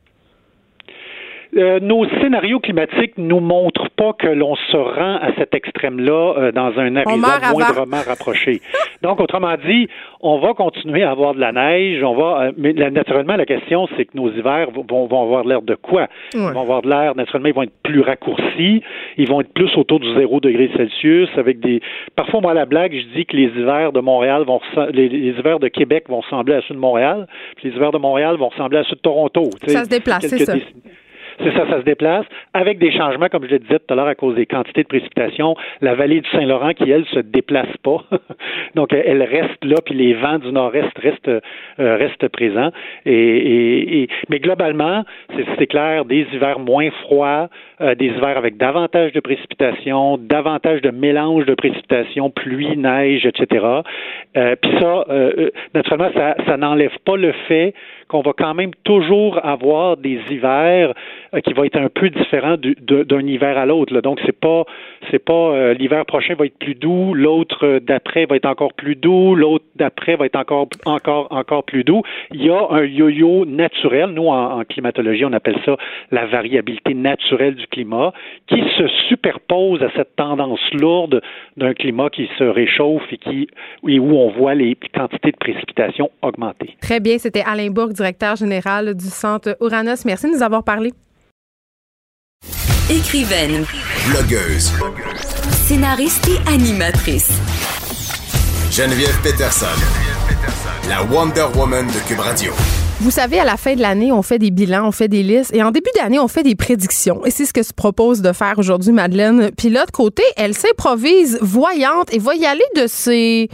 Euh, nos scénarios climatiques nous montrent pas que l'on se rend à cet extrême-là euh, dans un horizon moindrement rapproché. Donc, autrement dit, on va continuer à avoir de la neige. On va, euh, mais naturellement, la question, c'est que nos hivers vont, vont avoir l'air de quoi? Ils vont avoir de l'air. Naturellement, ils vont être plus raccourcis. Ils vont être plus autour du zéro degré Celsius. Avec des. Parfois, moi, à la blague, je dis que les hivers de Montréal vont les, les, hivers de Québec vont ressembler à ceux de Montréal. Puis les hivers de Montréal vont ressembler à ceux de Toronto. Ça se déplace, c'est ça. C'est ça, ça se déplace avec des changements, comme je le disais tout à l'heure, à cause des quantités de précipitations. La vallée du Saint-Laurent, qui, elle, se déplace pas. Donc, elle reste là, puis les vents du nord-est restent, euh, restent présents. Et, mais globalement, c'est clair, des hivers moins froids, euh, des hivers avec davantage de précipitations, davantage de mélange de précipitations, pluie, neige, etc. Euh, puis ça, naturellement, ça n'enlève pas le fait qu'on va quand même toujours avoir des hivers qui va être un peu différent d'un hiver à l'autre. Donc c'est pas c'est pas l'hiver prochain va être plus doux, l'autre d'après va être encore plus doux, l'autre d'après va être encore encore encore plus doux. Il y a un yo-yo naturel. Nous en, en climatologie on appelle ça la variabilité naturelle du climat qui se superpose à cette tendance lourde d'un climat qui se réchauffe et qui où on voit les quantités de précipitations augmenter. Très bien, c'était Alain Bourg, directeur général du Centre Uranus. Merci de nous avoir parlé. Écrivaine, blogueuse, scénariste et animatrice. Geneviève Peterson, Geneviève Peterson, la Wonder Woman de Cube Radio. Vous savez, à la fin de l'année, on fait des bilans, on fait des listes. Et en début d'année, on fait des prédictions. Et c'est ce que se propose de faire aujourd'hui Madeleine. Puis l'autre côté, elle s'improvise voyante et va y aller de ses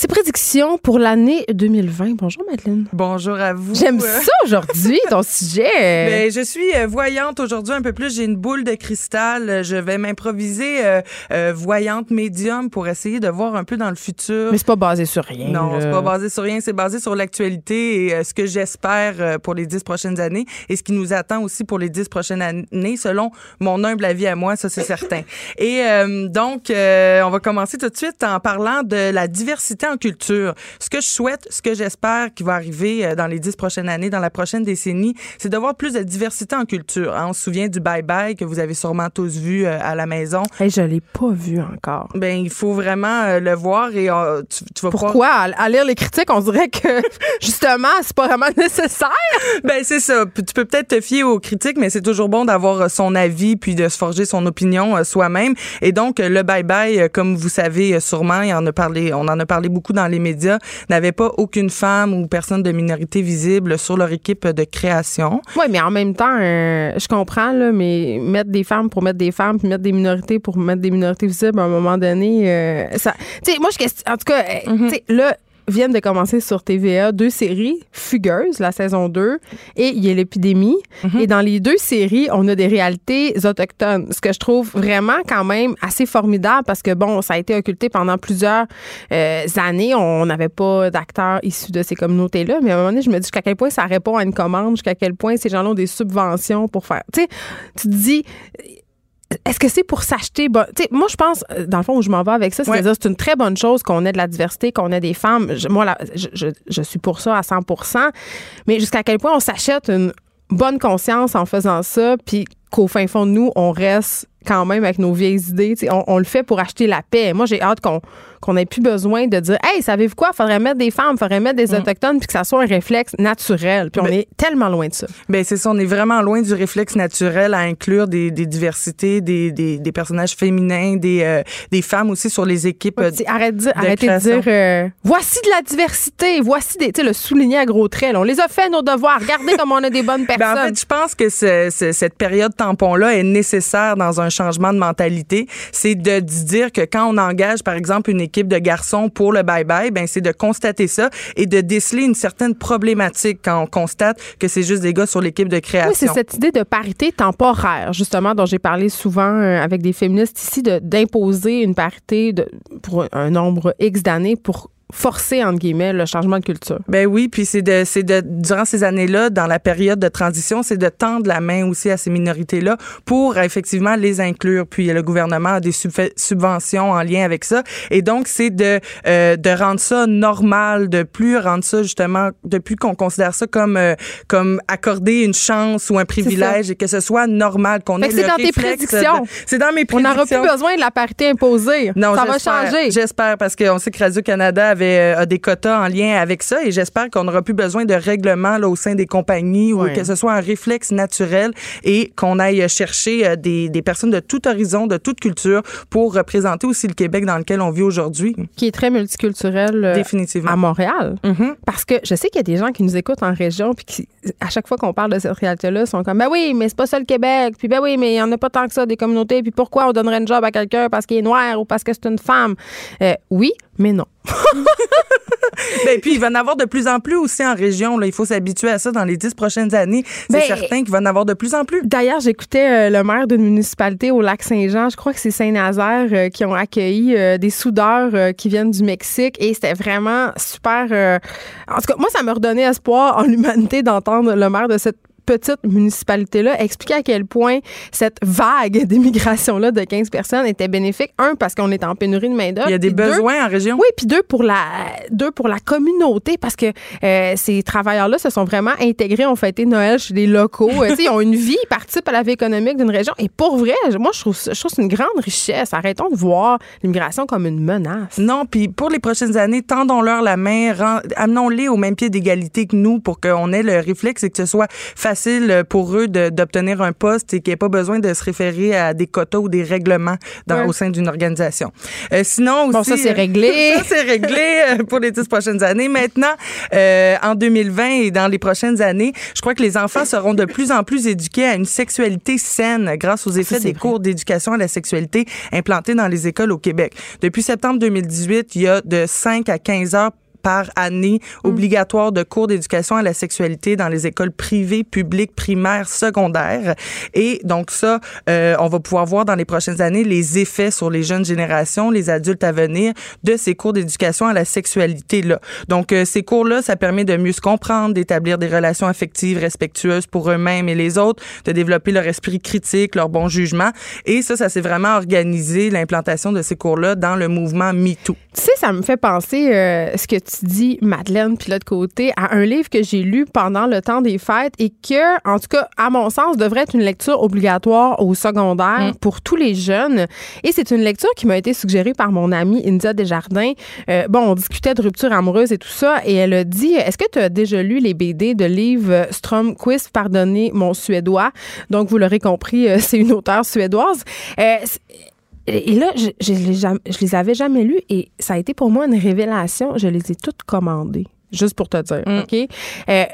ses prédictions pour l'année 2020. Bonjour, Madeleine. Bonjour à vous. J'aime ça aujourd'hui, ton sujet. Ben, je suis euh, voyante aujourd'hui un peu plus. J'ai une boule de cristal. Je vais m'improviser euh, euh, voyante médium pour essayer de voir un peu dans le futur. Mais c'est pas basé sur rien. Non, c'est pas basé sur rien. C'est basé sur l'actualité et ce que j'espère pour les dix prochaines années et ce qui nous attend aussi pour les dix prochaines années, selon mon humble avis à moi, ça c'est certain. Et donc, on va commencer tout de suite en parlant de la diversité en culture. Ce que je souhaite, ce que j'espère qui va arriver euh, dans les dix prochaines années, dans la prochaine décennie, c'est de voir plus de diversité en culture. Hein, on se souvient du Bye Bye que vous avez sûrement tous vu euh, à la maison. Hey, je l'ai pas vu encore. Ben, il faut vraiment euh, le voir et tu, tu, vas Pourquoi? À, lire les critiques, on dirait que justement, c'est pas vraiment nécessaire. ben, c'est ça. Tu peux peut-être te fier aux critiques, mais c'est toujours bon d'avoir son avis puis de se forger son opinion soi-même. Et donc, le Bye Bye, comme vous savez sûrement, en a parlé, on en a parlé beaucoup dans les médias, n'avaient pas aucune femme ou personne de minorité visible sur leur équipe de création. Oui, mais en même temps, euh, je comprends, là, mais mettre des femmes pour mettre des femmes, puis mettre des minorités pour mettre des minorités visibles, à un moment donné, euh, ça. Tu sais, moi, je en tout cas, mm-hmm. tu sais, là, viennent de commencer sur TVA deux séries, Fugueuse, la saison 2, et il y a l'épidémie. Mhm. Et dans les deux séries, on a des réalités autochtones, ce que je trouve vraiment quand même assez formidable parce que, bon, ça a été occulté pendant plusieurs euh, années. On n'avait pas d'acteurs issus de ces communautés-là, mais à un moment donné, je me dis jusqu'à quel point ça répond à une commande, jusqu'à quel point ces gens-là ont des subventions pour faire. Tu sais, tu te dis est-ce que c'est pour s'acheter? Bon, moi, je pense, euh, dans le fond, où je m'en vais avec ça, c'est dire c'est une très bonne chose qu'on ait de la diversité, qu'on ait des femmes. moi, je, je, suis pour ça à 100% Mais jusqu'à quel point on s'achète une bonne conscience en faisant ça, puis qu'au fin fond de nous, on reste quand même avec nos vieilles idées. On, on, le fait pour acheter la paix. Moi, j'ai hâte qu'on qu'on n'ait plus besoin de dire Hey, savez-vous quoi? Faudrait mettre des femmes, faudrait mettre des mm. autochtones, puis que ça soit un réflexe naturel. Puis on ben est tellement loin de ça. Ben c'est ça, on est vraiment loin du réflexe naturel à inclure des, des diversités, des, des, des, personnages féminins, des, euh, des femmes aussi sur les équipes. arrête de, arrêtez de dire euh, voici de la diversité, voici des. Tu sais, le souligner à gros traits. on les a fait nos devoirs. Regardez comme on a des bonnes personnes. Ben en fait, je pense que cette période tampon-là est nécessaire dans un changement de mentalité. C'est de dire que quand on engage, par exemple, une équipe de garçons pour le bye-bye, ben c'est de constater ça et de déceler une certaine problématique quand on constate que c'est juste des gars sur l'équipe de création. Oui, c'est cette idée de parité temporaire, justement, dont j'ai parlé souvent euh, avec des féministes ici, d'imposer une parité de, pour un nombre X d'années pour forcer entre guillemets le changement de culture. Ben oui, puis c'est de c'est de durant ces années-là dans la période de transition, c'est de tendre la main aussi à ces minorités-là pour effectivement les inclure. Puis le gouvernement a des subventions en lien avec ça et donc c'est de euh, de rendre ça normal, de plus rendre ça justement de plus qu'on considère ça comme euh, comme accorder une chance ou un privilège et que ce soit normal qu'on ait le C'est dans tes prédictions. C'est dans mes prédictions. On n'aura plus besoin de la parité imposée. Non, ça va changer. J'espère parce qu'on sait que Radio Canada euh, des quotas en lien avec ça et j'espère qu'on n'aura plus besoin de règlements là, au sein des compagnies ou que ce soit un réflexe naturel et qu'on aille chercher euh, des, des, personnes de tout horizon, de toute culture pour représenter aussi le Québec dans lequel on vit aujourd'hui. Qui est très multiculturel euh, Définitivement. à Montréal. Mm-hmm. Parce que je sais qu'il y a des gens qui nous écoutent en région puis qui, à chaque fois qu'on parle de cette réalité-là, sont comme, ben oui, mais c'est pas ça le Québec. Puis ben oui, mais il n'y en a pas tant que ça des communautés. Puis pourquoi on donnerait un job à quelqu'un parce qu'il est noir ou parce que c'est une femme? oui, mais non. ben, puis, il va en avoir de plus en plus aussi en région. Là. Il faut s'habituer à ça dans les dix prochaines années. C'est ben, certain qu'il va en avoir de plus en plus. D'ailleurs, j'écoutais euh, le maire d'une municipalité au lac Saint-Jean, je crois que c'est Saint-Nazaire, euh, qui ont accueilli euh, des soudeurs qui viennent du Mexique et c'était vraiment super. en tout cas, moi, ça me redonnait espoir en l'humanité d'entendre le maire de cette petite municipalité-là, expliquer à quel point cette vague d'immigration-là de 15 personnes était bénéfique. Un, parce qu'on est en pénurie de main-d'œuvre. Il y a des besoins en région. Oui, puis deux, pour la, deux, pour la communauté, parce que euh, ces travailleurs-là se sont vraiment intégrés, ont fêté Noël chez des locaux. Euh, ils ont une vie, ils participent à la vie économique d'une région. Et pour vrai, moi, je trouve, je trouve c'est une grande richesse. Arrêtons de voir l'immigration comme une menace. Non, puis pour les prochaines années, tendons-leur la main, amenons-les au même pied d'égalité que nous pour qu'on ait le réflexe et que ce soit facile pour eux d'obtenir un poste et qu'il n'y ait pas besoin de se référer à des quotas ou des règlements dans, au sein d'une organisation. Euh, sinon aussi... Bon, ça, c'est réglé. ça, c'est réglé euh, pour les dix prochaines années. Maintenant, euh, en 2020 et dans les prochaines années, je crois que les enfants seront de plus en plus éduqués à une sexualité saine grâce aux effets des cours d'éducation à la sexualité implantés dans les écoles au Québec. Depuis septembre 2018, il y a de 5 à 15 heures par année mm. obligatoire de cours d'éducation à la sexualité dans les écoles privées, publiques, primaires, secondaires. Et donc ça, euh, on va pouvoir voir dans les prochaines années les effets sur les jeunes générations, les adultes à venir de ces cours d'éducation à la sexualité là. Donc euh, ces cours-là, ça permet de mieux se comprendre, d'établir des relations affectives respectueuses pour eux-mêmes et les autres, de développer leur esprit critique, leur bon jugement. Et ça, ça s'est vraiment organisé l'implantation de ces cours-là dans le mouvement MeToo. Tu sais, ça me fait penser euh, ce que tu dis, Madeleine, puis l'autre côté, à un livre que j'ai lu pendant le temps des fêtes et que, en tout cas, à mon sens, devrait être une lecture obligatoire au secondaire mm. pour tous les jeunes. Et c'est une lecture qui m'a été suggérée par mon amie India Desjardins. Euh, bon, on discutait de rupture amoureuse et tout ça, et elle a dit Est-ce que tu as déjà lu les BD de livre Stromquist, Pardonnez mon suédois Donc, vous l'aurez compris, euh, c'est une auteure suédoise. Euh, et là, je, je, les, les avais jamais lus et ça a été pour moi une révélation. Je les ai toutes commandées, juste pour te dire, mm. OK? Euh,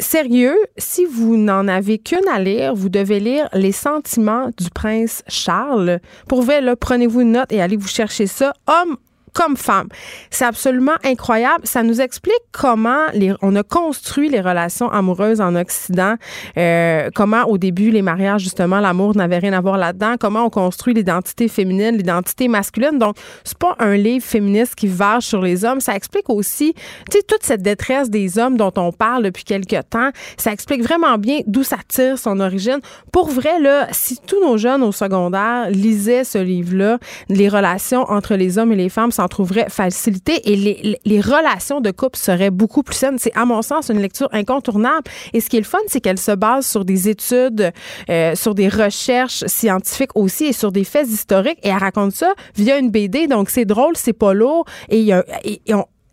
sérieux, si vous n'en avez qu'une à lire, vous devez lire Les sentiments du prince Charles. Pour vrai, là, prenez-vous une note et allez vous chercher ça. Homme comme femme. C'est absolument incroyable. Ça nous explique comment les, on a construit les relations amoureuses en Occident, euh, comment au début les mariages justement l'amour n'avait rien à voir là-dedans, comment on construit l'identité féminine, l'identité masculine. Donc c'est pas un livre féministe qui vache sur les hommes. Ça explique aussi, tu sais, toute cette détresse des hommes dont on parle depuis quelques temps. Ça explique vraiment bien d'où ça tire son origine. Pour vrai là, si tous nos jeunes au secondaire lisaient ce livre-là, les relations entre les hommes et les femmes s'en trouveraient facilité et les, relations de couple seraient beaucoup plus saines. C'est, à mon sens, une lecture incontournable. Et ce qui est le fun, c'est qu'elle se base sur des études, euh, sur des recherches scientifiques aussi et sur des faits historiques. Et elle raconte ça via une BD. Donc, c'est drôle, c'est pas lourd. Et,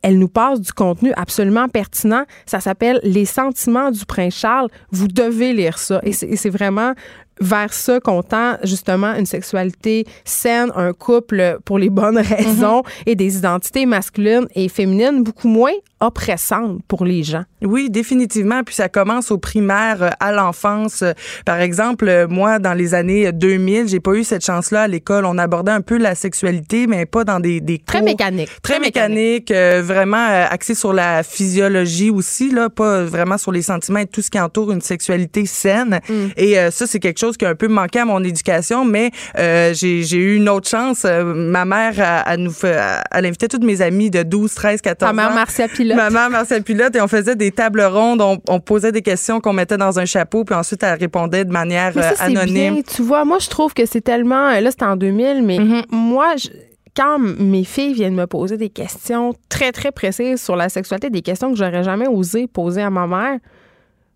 elle nous passe du contenu absolument pertinent. Ça s'appelle Les sentiments du prince Charles. Vous devez lire ça. Et c'est vraiment vers ça qu'on tend justement une sexualité saine, un couple pour les bonnes raisons mm-hmm. et des identités masculines et féminines beaucoup moins oppressantes pour les gens. Oui, définitivement. Puis ça commence au primaire, euh, à l'enfance. Par exemple, euh, moi, dans les années 2000, j'ai pas eu cette chance-là à l'école. On abordait un peu la sexualité, mais pas dans des, des très mécaniques. Très, mécaniques, euh, vraiment axé sur la physiologie aussi, là, pas vraiment sur les sentiments et tout ce qui entoure une sexualité saine. Mm. Et ça, c'est quelque chose qui a un peu manqué à mon éducation, mais euh, j'ai eu une autre chance. Euh, ma mère, a, nous fait, elle invitait toutes mes amies de 12, 13, 14 ans. Ma mère Marcia Pilote. Ma mère Marcia Pilote et on faisait des tables rondes, on, posait des questions qu'on mettait dans un chapeau, puis ensuite elle répondait de manière mais ça, anonyme. Bien. Tu vois, moi je trouve que c'est tellement, là c'était en 2000, mais mm-hmm. moi je, quand mes filles viennent me poser des questions très, très précises sur la sexualité, des questions que j'aurais jamais osé poser à ma mère,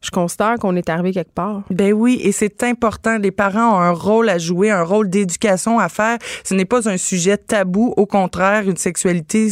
je constate qu'on est arrivé quelque part. Ben oui, et c'est important. Les parents ont un rôle à jouer, un rôle d'éducation à faire. Ce n'est pas un sujet tabou. Au contraire, une sexualité,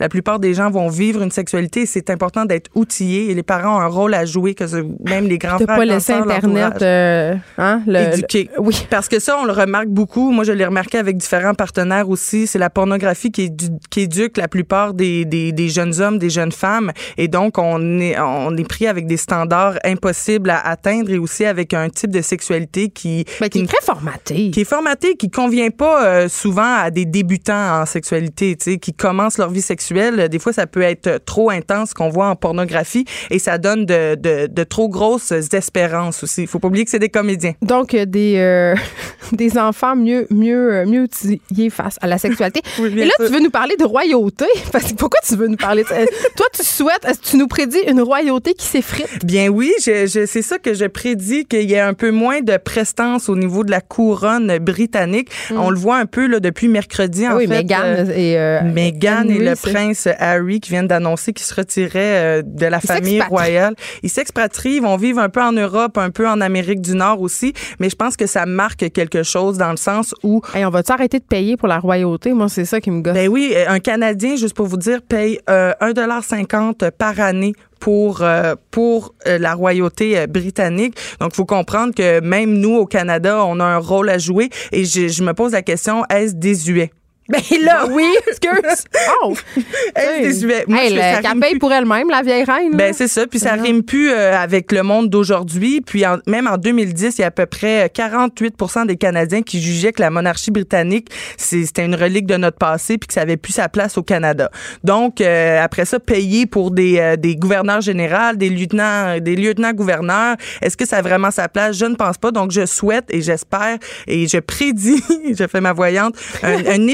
la plupart des gens vont vivre une sexualité. C'est important d'être outillé et les parents ont un rôle à jouer, que même les grands frères. pas laisser Internet, euh, hein, le, éduquer. oui. Parce que ça, on le remarque beaucoup. Moi, je l'ai remarqué avec différents partenaires aussi. C'est la pornographie qui, qui éduque la plupart des, des, des, jeunes hommes, des jeunes femmes. Et donc, on est, on est pris avec des standards impossible à atteindre et aussi avec un type de sexualité qui, ben, qui, est très formaté. Qui est formaté, qui convient pas euh, souvent à des débutants en sexualité, tu sais, qui commencent leur vie sexuelle. Des fois, ça peut être trop intense qu'on voit en pornographie et ça donne de, de, de trop grosses espérances aussi. Il faut pas oublier que c'est des comédiens. Donc, des, euh, des enfants mieux, mieux, mieux outillés face à la sexualité. et là, tu veux nous parler de royauté? Parce que pourquoi tu veux nous parler de ça? Toi, tu souhaites, tu nous prédis une royauté qui s'effrite? Bien oui, je, c'est ça que je prédis qu'il y ait un peu moins de prestance au niveau de la couronne britannique. Mm. On le voit un peu là, depuis mercredi. En oui, fait, Meghan euh, et, euh, Meghan et le prince Harry qui viennent d'annoncer qu'ils se retiraient euh, de la famille royale. Ils s'expatrient, ils vont vivre un peu en Europe, un peu en Amérique du Nord aussi. Mais je pense que ça marque quelque chose dans le sens où. on va-tu arrêter de payer pour la royauté? Moi, c'est ça qui me gosse. Ben oui, un Canadien, juste pour vous dire, paye euh, 1,50 par année pour euh, pour euh, la royauté euh, britannique. Donc, faut comprendre que même nous au Canada, on a un rôle à jouer. Et je, je me pose la question est-ce désuet? Ben là, oui, excuse. Oh! Moi, hey, je paye pour elle-même, la vieille reine. Ben c'est ça. Puis ça rime plus euh, avec le monde d'aujourd'hui. Puis même en 2010, il y a à peu près 48 des Canadiens qui jugeaient que la monarchie britannique, c'était une relique de notre passé puis que ça avait plus sa place au Canada. Donc, euh, après ça, payer pour des, euh, des gouverneurs généraux, des lieutenants, des lieutenants-gouverneurs, est-ce que ça a vraiment sa place? Je ne pense pas. Donc, je souhaite et j'espère et je prédis, je fais ma voyante, un, un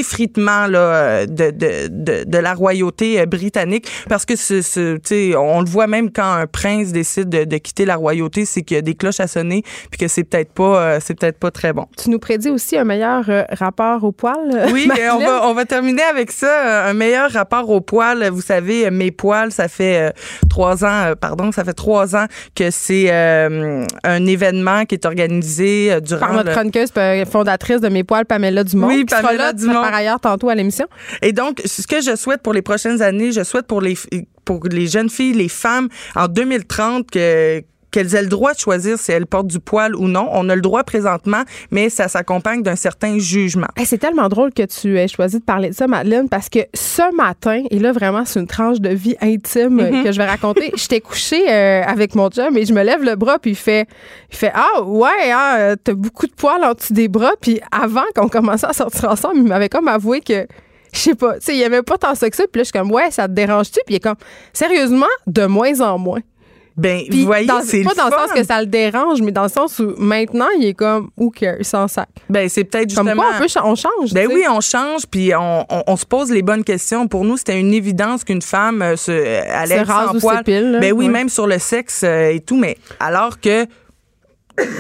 là, de, de, de, de, la royauté euh, britannique parce que ce, ce on le voit même quand un prince décide de, de quitter la royauté, c'est qu'il y a des cloches à sonner puis que c'est peut-être pas euh, c'est peut-être pas très bon. Tu nous prédis aussi un meilleur euh, rapport au poil. Oui, on va on va terminer avec ça, un meilleur rapport au poil. Vous savez, mes poils, ça fait trois ans, pardon, ça fait trois ans que c'est un événement qui est organisé durant par notre chroniqueuse fondatrice de mes poils, Pamela Dumont. Oui, Pamela Dumont. Par ailleurs, tantôt à l'émission. Et donc, ce que je souhaite pour les prochaines années, je souhaite pour les, pour les jeunes filles, les femmes, en 2030, que qu'elles aient le droit de choisir si elles portent du poil ou non. On a le droit présentement, mais ça s'accompagne d'un certain jugement. c'est tellement drôle que tu aies choisi de parler de ça, Madeleine, parce que ce matin, et là, vraiment, c'est une tranche de vie intime mm-hmm. que je vais raconter. J'étais couchée euh, avec mon chum et je me lève le bras, puis il fait, il fait Ah, ouais, ah, t'as beaucoup de poils en dessous des bras. Puis avant qu'on commençait à sortir ensemble, il m'avait comme avoué que je sais pas, tu sais, il y avait pas tant ça que ça. Puis là, je suis comme, ouais, ça te dérange-tu? Puis il est comme, sérieusement, de moins en moins. Ben, vous voyez, c'est Pas dans le sens que ça le dérange, mais dans le sens où maintenant, il est comme, who cares, sans sac. Ben, c'est peut-être justement. Comme quoi, on, peut, on change. Ben oui, on change, puis on, on, se pose les bonnes questions. Pour nous, c'était une évidence qu'une femme euh, se, allait se sans poil. ben oui, même sur le sexe euh, et tout, mais alors que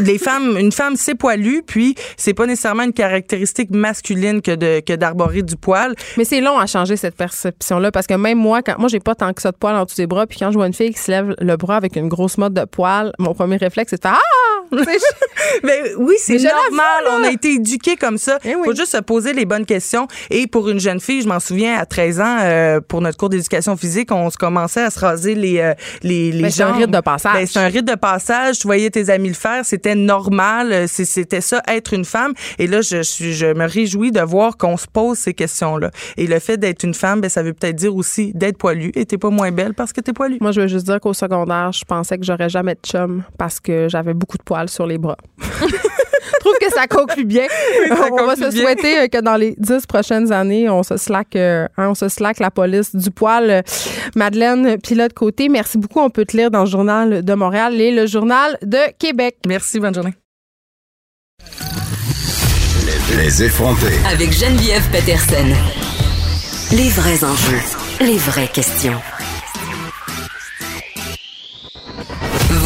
les femmes, une femme c'est poilu, puis c'est pas nécessairement une caractéristique masculine que de que d'arborer du poil. Mais c'est long à changer cette perception-là parce que même moi, quand moi j'ai pas tant que ça de poil en dessous des bras, puis quand je vois une fille qui se lève le bras avec une grosse mode de poil, mon premier réflexe c'est de faire ah. Mais oui, c'est normal. on a été éduqués comme ça. Il eh faut juste se poser les bonnes questions. Et pour une jeune fille, je m'en souviens, à 13 ans, euh, pour notre cours d'éducation physique, on se commençait à se raser les, euh, les, les ben, C'est un rite de passage. Ben, c'est un rite de passage. Tu voyais tes amis le faire c'était normal, c'était ça être une femme. Et là, je, je me réjouis de voir qu'on se pose ces questions-là. Et le fait d'être une femme, ben, ça veut peut-être dire aussi d'être poilue. Et t'es pas moins belle parce que t'es poilue. Moi, je veux juste dire qu'au secondaire, je pensais que j'aurais jamais de chum parce que j'avais beaucoup de poils sur les bras. je trouve que ça conclut bien. on va se souhaiter euh, que dans les dix prochaines années, on se slack, euh, hein, on se slack la police du poil. Madeleine Pilote Côté, merci beaucoup. On peut te lire dans le journal de Montréal et le journal de Québec. Merci, bonne journée. Les effrontés. Avec Geneviève Peterson. Les vrais enjeux, les vraies questions.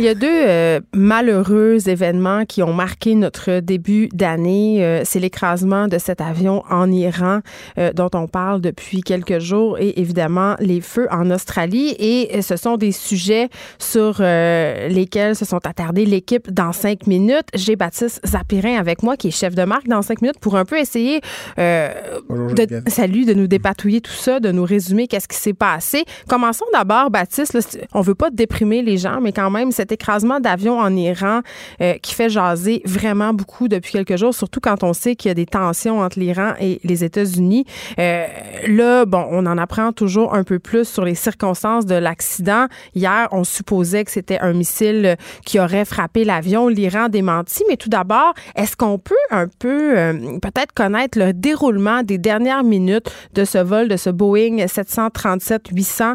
Il y a deux euh, malheureux événements qui ont marqué notre début d'année. Euh, c'est l'écrasement de cet avion en Iran euh, dont on parle depuis quelques jours et évidemment les feux en Australie. Et ce sont des sujets sur lesquels se sont attardés l'équipe dans cinq minutes. J'ai Baptiste Zapirin avec moi qui est chef de marque dans cinq minutes pour un peu essayer de, salut, de nous dépatouiller tout ça, de nous résumer qu'est-ce qui s'est passé. Commençons d'abord, Baptiste, là, on veut pas déprimer les gens, mais quand même, cette écrasement d'avion en Iran euh, qui fait jaser vraiment beaucoup depuis quelques jours, surtout quand on sait qu'il y a des tensions entre l'Iran et les États-Unis. Euh, là, bon, on en apprend toujours un peu plus sur les circonstances de l'accident. Hier, on supposait que c'était un missile qui aurait frappé l'avion. L'Iran démenti. Mais tout d'abord, est-ce qu'on peut un peu euh, peut-être connaître le déroulement des dernières minutes de ce vol de ce Boeing 737-800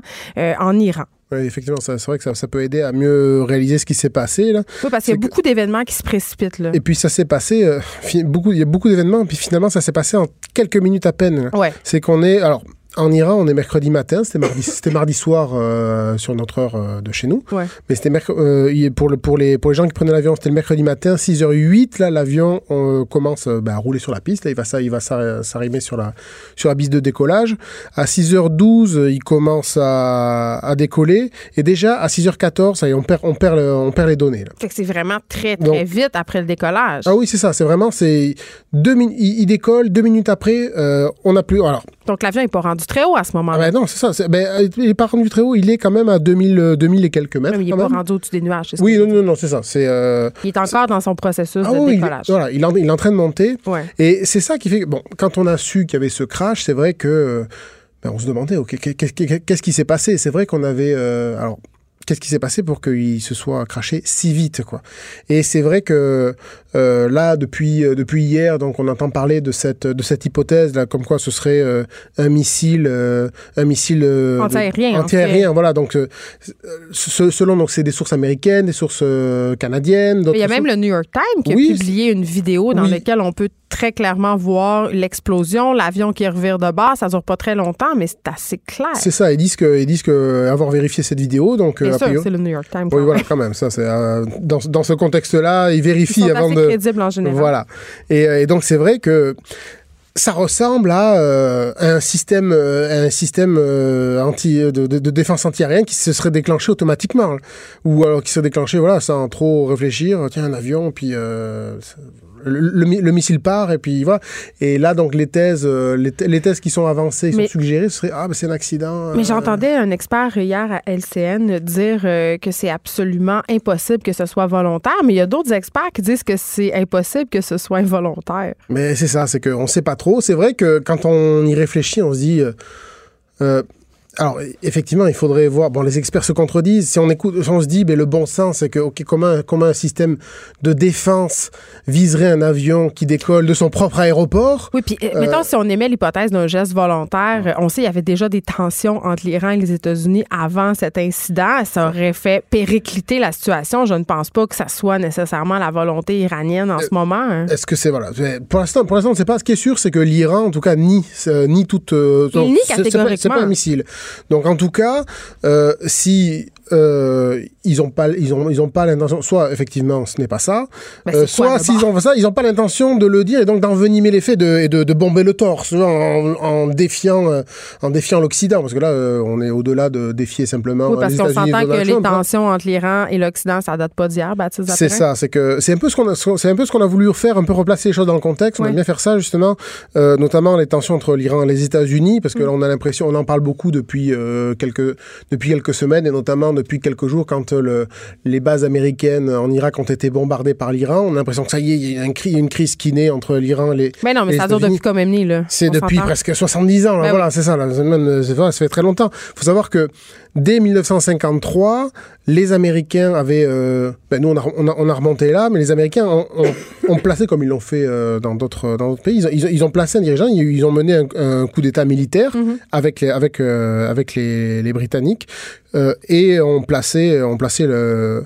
en Iran? Effectivement, c'est vrai que ça, peut aider à mieux réaliser ce qui s'est passé. Là. Oui, parce qu'il y a beaucoup d'événements qui se précipitent. Là. Et puis ça s'est passé, euh, beaucoup, il y a beaucoup d'événements, puis finalement ça s'est passé en quelques minutes à peine. Ouais. C'est qu'on est, alors en Iran, on est mercredi matin, c'était mardi, soir euh, sur notre heure euh, de chez nous. Ouais. Mais c'était euh, pour, le, pour, les, pour les gens qui prenaient l'avion, c'était le mercredi matin, 6h08. Là, l'avion commence bah, à rouler sur la piste. Là, il va, ça, il va s'arr- s'arrimer sur la, sur la piste de décollage. À 6h12, euh, il commence à, à décoller. Et déjà, à 6h14, ça y est, on perd, on perd, le- on perd les données. Là. Fait que c'est vraiment très, très Donc- vite après le décollage. Ah oui, c'est ça. C'est vraiment, c'est il, il décolle, deux minutes après, on n'a plus. Alors, Donc, l'avion n'est pas rendu très haut à ce ah moment-là. ben non, c'est ça. ben, euh, il est pas rendu très haut. Il est quand même à 2000, euh, 2000 et quelques mètres. Mais il n'est pas même. rendu au-dessus des nuages. c'est ce Oui, non, non, non, c'est ça. C'est. euh, Il est encore dans son processus Ah de oui, il, décollage. voilà, il, en- il est en train de monter. Ouais. Et c'est ça qui fait que, bon, quand on a su qu'il y avait ce crash, c'est vrai que, euh, ben, on se demandait, ok, qu'est- qu'est- qu'est-ce qui s'est passé? C'est vrai qu'on avait, euh, alors, qu'est-ce qui s'est passé pour qu'il se soit crashé si vite, quoi Et c'est vrai que euh, là, depuis euh, depuis hier, donc on entend parler de cette de cette hypothèse là, comme quoi ce serait euh, un missile, un missile Antiaérien, en antiaérien, voilà. Donc, ce- selon donc c'est des sources américaines, des sources canadiennes. Il y a même le New York Times qui a publié une vidéo dans Oui. laquelle on peut très clairement voir l'explosion, l'avion qui revire de bas. Ça dure pas très longtemps, mais c'est assez clair. C'est ça, ils disent que, ils disent que avoir vérifié cette vidéo, donc Bien euh, sûr, priori- c'est le New York Times. oui, quand voilà, quand même, ça, c'est euh, dans, dans ce contexte-là, ils Ils vérifient sont avant assez de. crédibles en général. Voilà, et, euh, et donc c'est vrai que ça ressemble à euh, un système, euh, un système euh, anti de, de- de défense antiaérienne qui se serait déclenché automatiquement, hein. ou alors qui serait déclenché, voilà, sans trop réfléchir. Tiens, un avion, puis euh, le, le mi- le missile part, et puis voilà. Et là, donc les thèses, euh, les, les thèses qui sont avancées, qui Mais- sont suggérées, ce serait ah, ben, c'est un accident. Mais euh, j'entendais un expert hier à LCN dire euh, que c'est absolument impossible que ce soit volontaire, mais il y a d'autres experts qui disent que c'est impossible que ce soit involontaire. Mais c'est ça, c'est qu'on ne sait pas trop. C'est vrai que quand on y réfléchit, on se dit. euh, alors, effectivement, il faudrait voir. Bon, les experts se contredisent. Si on écoute, si on se dit, ben, le bon sens, c'est que, OK, comment, un- comment un système de défense viserait un avion qui décolle de son propre aéroport? Oui, puis euh, Euh, mettons, si on émet l'hypothèse d'un geste volontaire, euh, on sait qu'il y avait déjà des tensions entre l'Iran et les États-Unis avant cet incident. Ça aurait fait péricliter la situation. Je ne pense pas que ça soit nécessairement la volonté iranienne en ce moment. hein. Est-ce que c'est voilà Pour l'instant, pour l'instant, on ne sait pas. Ce qui est sûr, c'est que l'Iran, en tout cas, nie, euh, nie toute. euh, Il nie c'est- c'est pas- catégoriquement. pas un missile. Donc, en tout cas, euh, si euh, ils n'ont pas, ils ont, ils ont pas l'intention. Soit effectivement, ce n'est pas ça. Ben, Euh, soit s'ils ont ça, ils n'ont pas l'intention de le dire et donc d'envenimer les faits de, et de, de bomber le torse en, en défiant, euh, en défiant l'Occident. Parce que là, euh, on est au-delà de défier simplement Oui, parce qu'on s'entend que les hein. tensions entre l'Iran et l'Occident, ça date pas d'hier, Baptiste C'est ça, c'est que c'est un peu ce qu'on a, c'est un peu ce qu'on a voulu faire, un peu replacer les choses dans le contexte. On aime bien faire ça justement, notamment les tensions entre l'Iran et les États-Unis, parce que Mm. là, on a l'impression, on en parle beaucoup depuis quelques depuis quelques semaines et notamment depuis quelques jours quand le, les bases américaines en Irak ont été bombardées par l'Iran. On a l'impression que ça y est, il y a un cri- une crise qui naît entre l'Iran et les. Mais non, mais ça dure depuis Khomeini, là. C'est depuis presque 70 ans, là, Ben voilà, c'est ça, là, même, ça fait très longtemps. Il faut savoir que dès 1953, les Américains avaient, euh, ben nous on a, on, a, on a remonté là, mais les Américains ont, ont- ont placé, comme ils l'ont fait euh, dans d'autres pays, ils ont, ils ont- ils ont placé un dirigeant, ils, ils ont mené un, un coup d'État militaire Mhm. avec, les, avec, euh, avec les, les Britanniques et ont placé, ont placé le...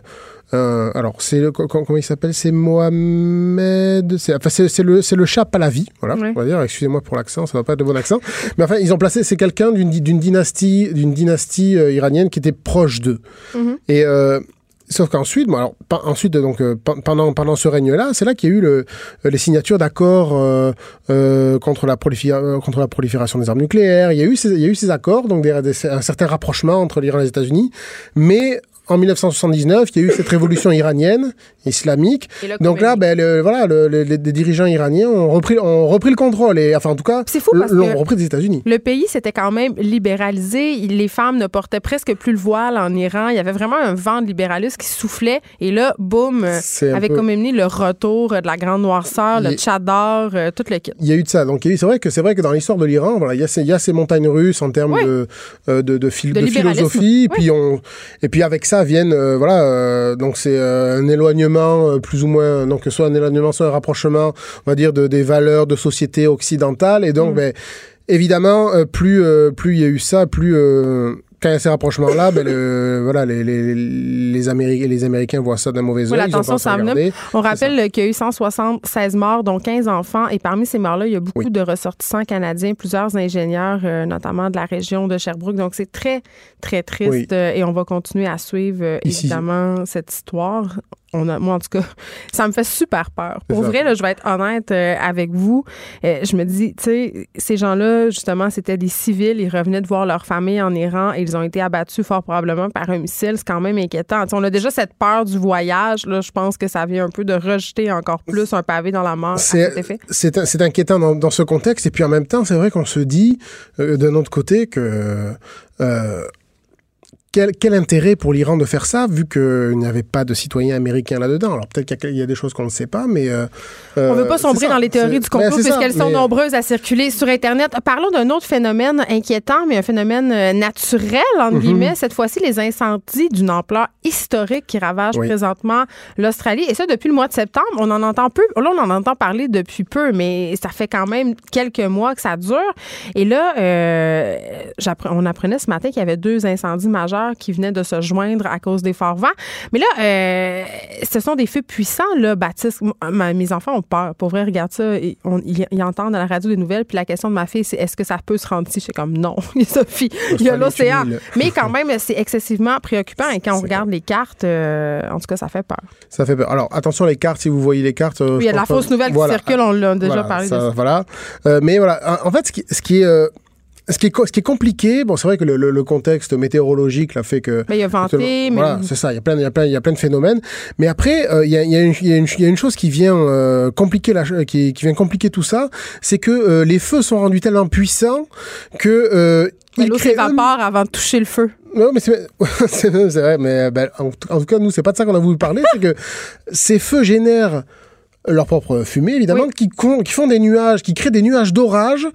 un- alors, c'est le, co- co- comment il s'appelle? C'est Mohamed. C'est enfin, c'est- c'est le, c'est le chat Pahlavi. Voilà, Ouais. on va dire. Excusez-moi pour l'accent, ça va pas être de bon accent. Mais enfin, ils ont placé. C'est quelqu'un d'une d'une dynastie, d'une dynastie euh, iranienne qui était proche d'eux. Mhm. Et euh, sauf qu'ensuite, bon, alors pa- ensuite donc euh, pe- pendant pendant ce règne-là, c'est là qu'il y a eu le, euh, les signatures d'accords euh, euh, contre la prolifé- euh, contre la prolifération des armes nucléaires. Il y a eu ces, il y a eu ces accords, donc des, des- un certain rapprochement entre l'Iran et les États-Unis, mais en 1979, il y a eu cette révolution iranienne, islamique. Donc là, ben, le- voilà, le- le- les, dirigeants iraniens ont repris, ont repris le contrôle. Et, enfin, en tout cas, C'est fou parce l'ont repris des États-Unis. Le pays s'était quand même libéralisé. Les femmes ne portaient presque plus le voile en Iran. Il y avait vraiment un vent de libéralisme qui soufflait. Et là, boum, avec peu- comme ennemi le retour de la grande noirceur, le tchador, euh, tout le kit. Il y a eu de ça. Donc, c'est vrai que c'est vrai que dans l'histoire de l'Iran, voilà, il y a ces, il y a ces montagnes russes en termes de, euh, de, de, phil- De de libéralisme. philosophie. Puis on, et puis avec ça viennent, euh, voilà, euh, donc c'est un éloignement euh, plus ou moins, donc soit un éloignement, soit un rapprochement, on va dire, de, des valeurs de société occidentale. Et donc, Mm. ben, évidemment, euh, plus, euh, plus il y a eu ça, plus, euh, quand il y a ces rapprochements-là, ben le, voilà, les, les, les, Américains, les Américains voient ça d'un mauvais tendance à regarder. On rappelle qu'il y a eu 176 morts, dont 15 enfants. Et parmi ces morts-là, il y a beaucoup Oui. de ressortissants canadiens, plusieurs ingénieurs, euh, notamment de la région de Sherbrooke. Donc, c'est très, très triste. Oui. euh, et on va continuer à suivre, euh, évidemment, cette histoire. On a, moi, en tout cas, ça me fait super peur. Pour vrai, là, je vais être honnête euh, avec vous. Euh, je me dis, tu sais, ces gens-là, justement, c'était des civils. Ils revenaient de voir leur famille en Iran et ils ont été abattus fort probablement par un missile. C'est quand même inquiétant. On a déjà cette peur du voyage. Là, je pense que ça vient un peu de rejeter encore plus un pavé dans la mort C'est inquiétant dans, dans ce contexte. Et puis en même temps, c'est vrai qu'on se dit, euh, d'un autre côté, que euh, quel, quel intérêt pour l'Iran de faire ça, vu qu'il n'y avait pas de citoyens américains là-dedans? Alors peut-être qu'il y a- il y, a des choses qu'on ne sait pas, mais... euh, On ne veut euh, pas c'est sombrer ça. dans les théories du complot ben, puisqu'elles sont nombreuses à circuler sur Internet. Parlons d'un autre phénomène inquiétant, mais un phénomène euh, naturel, entre Mhm. guillemets. Cette fois-ci, les incendies d'une ampleur historique qui ravagent Oui. présentement l'Australie. Et ça, depuis le mois de septembre. On en entend peu. Là, on en entend parler depuis peu, mais ça fait quand même quelques mois que ça dure. Et là, euh, on apprenait ce matin qu'il y avait deux incendies majeurs qui venaient de se joindre à cause des forts vents. Mais là, euh, ce sont des feux puissants, là, Baptiste. Ma- mes enfants ont peur. Pour vrai, regarde ça. Ils, on- ils- ils entendent à la radio des nouvelles. Puis la question de ma fille, c'est est-ce que ça peut se rendre ici? Je suis comme non, Sophie. Il y a l'océan. Mais quand même, c'est excessivement préoccupant. Et quand on regarde les cartes, euh, en tout cas, ça fait peur. Ça fait peur. Alors attention les cartes, si vous voyez les cartes... euh, Oui, il y a de la fausse nouvelle Voilà. qui circule. On l'a déjà Voilà, parlé ça, de ça. Voilà. Euh, mais voilà, en en fait, ce qui, ce qui est... ce qui, est, co- ce qui est compliqué, bon, c'est vrai que le, le- le contexte météorologique là, fait que Mais il y a venté, mais. voilà, c'est ça. Il y a plein, il y a plein, il y a plein de phénomènes. Mais après, euh, il y, a, il y, a une- il y a une- il y a une chose qui vient euh, compliquer la, ch- qui, qui vient compliquer tout ça, c'est que euh, les feux sont rendus tellement puissants que euh, L'eau s'évapore avant de toucher le feu. non, mais c'est vrai, mais ben, en, tout- en tout cas, nous, c'est pas de ça qu'on a voulu parler, c'est que ces feux génèrent leur propre fumée, évidemment, Oui. qui, con- qui font des nuages, qui créent des nuages d'orage,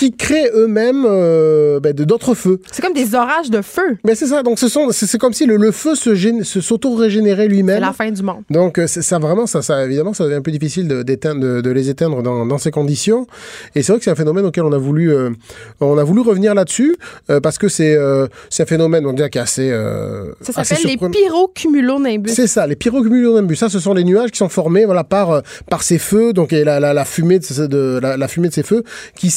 qui créent eux-mêmes euh, ben, d'autres feux. C'est comme des orages de feu. Mais c'est ça, donc ce sont, c'est comme si le, le feu se s'auto-régénérait C'est lui-même. la fin du monde. Donc euh, ça vraiment ça, ça évidemment ça devient un peu difficile de, d'éteindre- de, de les éteindre dans, dans ces conditions et c'est vrai que c'est un phénomène auquel on a voulu euh, on a voulu revenir là-dessus euh, parce que c'est c'est un phénomène on dirait qui est assez Ça s'appelle les pyrocumulonimbus. C'est ça, les pyrocumulonimbus. Ça, ce sont les nuages qui sont formés, voilà, par par ces feux, donc et la, la, la fumée de, la, la fumée de ces feux qui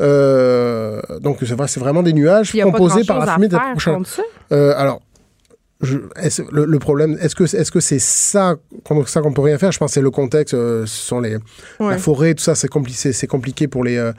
Euh, donc c'est vrai, vraiment des nuages composés par la fumée de ça. Euh, alors. Je, le, le problème, est-ce que est-ce que c'est ça qu'on ça qu'on peut rien faire? Je pense que c'est le contexte. euh, ce sont les Ouais. la forêt, tout ça, c'est compliqué, c'est compliqué pour les euh,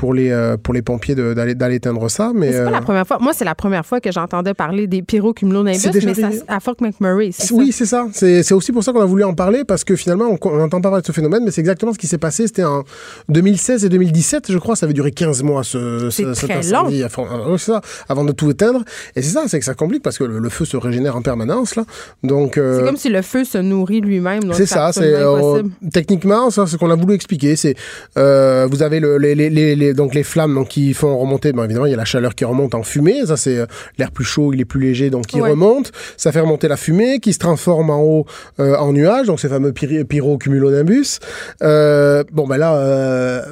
pour les euh, pour les pompiers d'aller d'aller éteindre ça. Mais Mais c'est pas euh, la première fois. Moi, c'est la première fois que j'entendais parler des pyrocumulonimbus, mais ça, à Fort McMurray, Oui, c'est ça. C'est aussi pour ça qu'on a voulu en parler, parce que finalement, on on n'entend pas parler de ce phénomène, mais c'est exactement ce qui s'est passé. C'était en 2016 et 2017, je crois. Ça avait duré 15 mois, ce, ce- cet très incendie, avant- euh, ça, avant de tout éteindre. Et c'est ça, c'est que ça complique, parce que le, le feu se régénère en permanence. Là. Donc, euh, C'est comme si le feu se nourrit lui-même. c'est ça, c'est euh, techniquement ça, c'est ce qu'on a voulu expliquer. C'est euh, vous avez le, les, les, les, les- donc les flammes donc qui font remonter. Bon, évidemment, il y a la chaleur qui remonte en fumée. Ça, c'est euh, l'air plus chaud, il est plus léger, donc il Ouais. remonte. Ça fait remonter la fumée, qui se transforme en haut euh, en nuage. Donc ces fameux pyrocumulonimbus. Euh, bon, ben là.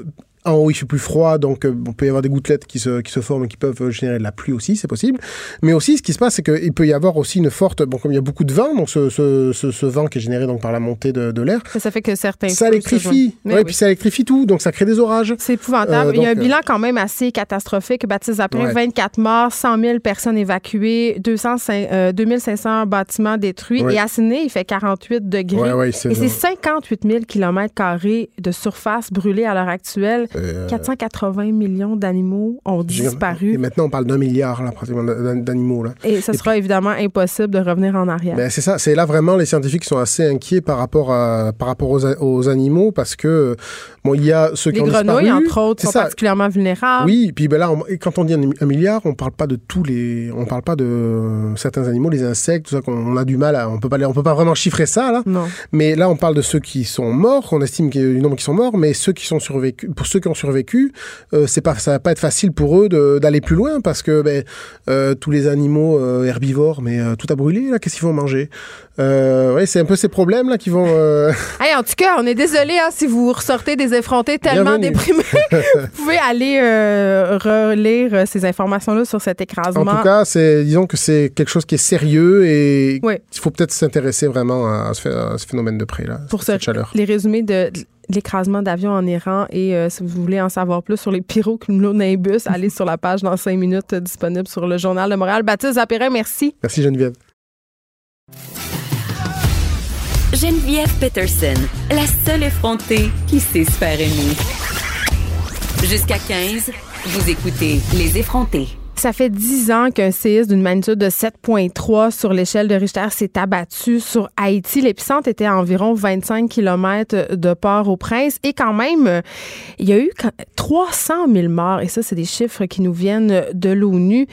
Euh, en haut, il fait plus froid, donc euh, on peut y avoir des gouttelettes qui se, qui se forment et qui peuvent euh, générer de la pluie aussi, c'est possible. Mais aussi, ce qui se passe, c'est qu'il peut y avoir aussi une forte, bon, comme il y a beaucoup de vent, donc ce, ce, ce, ce vent qui est généré donc par la montée de, de l'air, Ça, fait que certains. ça électrifie. Ouais, oui. puis ça électrifie tout, donc ça crée des orages. C'est épouvantable. Euh, Il y a un donc, bilan quand même assez catastrophique. Baptiste après Ouais. 24 morts, 100 000 personnes évacuées, 205, euh, 2500 bâtiments détruits. Ouais. Et à Sydney, il fait 48 degrés. Et c'est ça. 58 000 km de surface brûlée à l'heure actuelle. Euh, 480 millions d'animaux ont disparu. Et maintenant, on parle d'un milliard, là, pratiquement, d'an- d'animaux, là. Et ce sera évidemment impossible de revenir en arrière. Ben, c'est ça, c'est là vraiment les scientifiques sont assez inquiets par rapport à par rapport aux, animaux parce que bon il y a ceux Les qui ont grenouilles, disparu. entre autres, C'est sont ça. particulièrement vulnérables. Oui, puis ben là, on- quand on dit un, un milliard, on parle pas de tous les, on parle pas de euh, certains animaux, les insectes, tout ça qu'on on a du mal à, on peut pas, les- on peut pas vraiment chiffrer ça là. Non. Mais là, on parle de ceux qui sont morts, on estime qu'il y a du nombre qui sont morts, mais ceux qui sont survécus, pour ceux qui ont survécu, c'est pas, va pas être facile pour eux d'aller plus loin parce que ben, tous les animaux herbivores, mais tout a brûlé là, qu'est-ce qu'ils vont manger? Euh, ouais, c'est un peu ces problèmes-là qui vont. Euh... en tout cas, on est désolé hein, si vous ressortez des effrontés tellement déprimés. vous pouvez aller euh, relire euh, ces informations-là sur cet écrasement. En tout cas, c'est, disons que c'est quelque chose qui est sérieux et il faut peut-être s'intéresser vraiment à ce, phénomène de près, là. Pour cette chaleur. Les résumés de l'écrasement d'avions en Iran et euh, si vous voulez en savoir plus sur les pyrocumulonimbus, allez sur la page dans cinq minutes disponible sur le Journal de Montréal. Baptiste Zapérin, merci. Merci Geneviève. Geneviève Peterson, la seule effrontée qui sait se. Jusqu'à 15, vous écoutez Les effrontés. Ça fait dix ans qu'un séisme d'une magnitude de 7,3 sur l'échelle de Richter s'est abattu sur Haïti. L'épicentre était à environ 25 km de Port-au-Prince. Et quand même, il y a eu 300 000 morts. Et ça, c'est des chiffres qui nous viennent de l'ONU.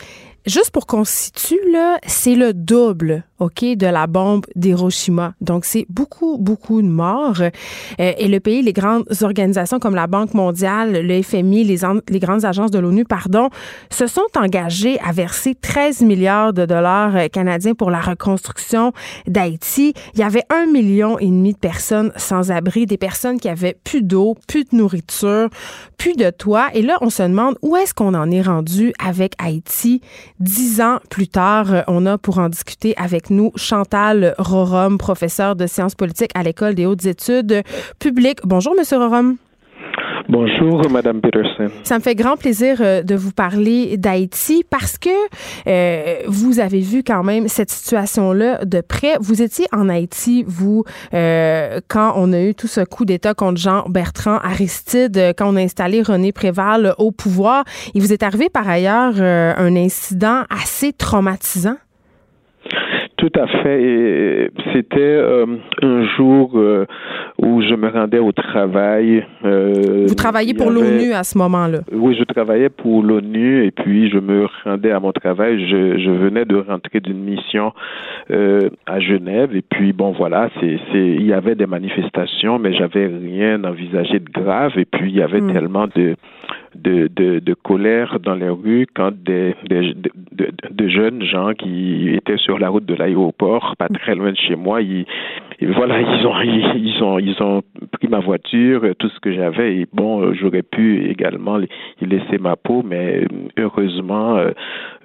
Juste pour qu'on se situe, c'est le double OK, de la bombe d'Hiroshima. Donc, c'est beaucoup, beaucoup de morts. Euh, et le pays, les grandes organisations comme la Banque mondiale, le FMI, les, les grandes agences de l'ONU, pardon, se sont engagées à verser 13 milliards de dollars euh, canadiens pour la reconstruction d'Haïti. Il y avait un million et demi de personnes sans abri, des personnes qui avaient plus d'eau, plus de nourriture, plus de toit. Et là, on se demande où est-ce qu'on en est rendu avec Haïti. Dix ans plus tard, euh, on a pour en discuter avec nous Chantal Rorom, professeure de sciences politiques à l'École des hautes études publiques. Bonjour, Monsieur Rorom. Bonjour, Madame Peterson. Ça me fait grand plaisir euh, de vous parler d'Haïti parce que euh, vous avez vu quand même cette situation-là de près. Vous étiez en Haïti, vous, euh, quand on a eu tout ce coup d'État contre Jean-Bertrand Aristide, quand on a installé René Préval au pouvoir. Il vous est arrivé par ailleurs un incident assez traumatisant? Tout à fait. C'était euh, un jour euh, où je me rendais au travail. Euh, Vous travailliez pour l'ONU à ce moment-là? Oui, je travaillais pour l'ONU et puis je me rendais à mon travail. Je, je venais de rentrer d'une mission à Genève et puis bon voilà, c'est, c'est, il y avait des manifestations, mais j'avais rien envisagé de grave et puis il y avait hmm. tellement de de, de, de, colère dans les rues quand des, des de, de, jeunes gens qui étaient sur la route de l'aéroport, pas très loin de chez moi, ils, voilà, ils ont, ils, ont, ils ont pris ma voiture, tout ce que j'avais, et bon, j'aurais pu également y laisser ma peau, mais heureusement, euh,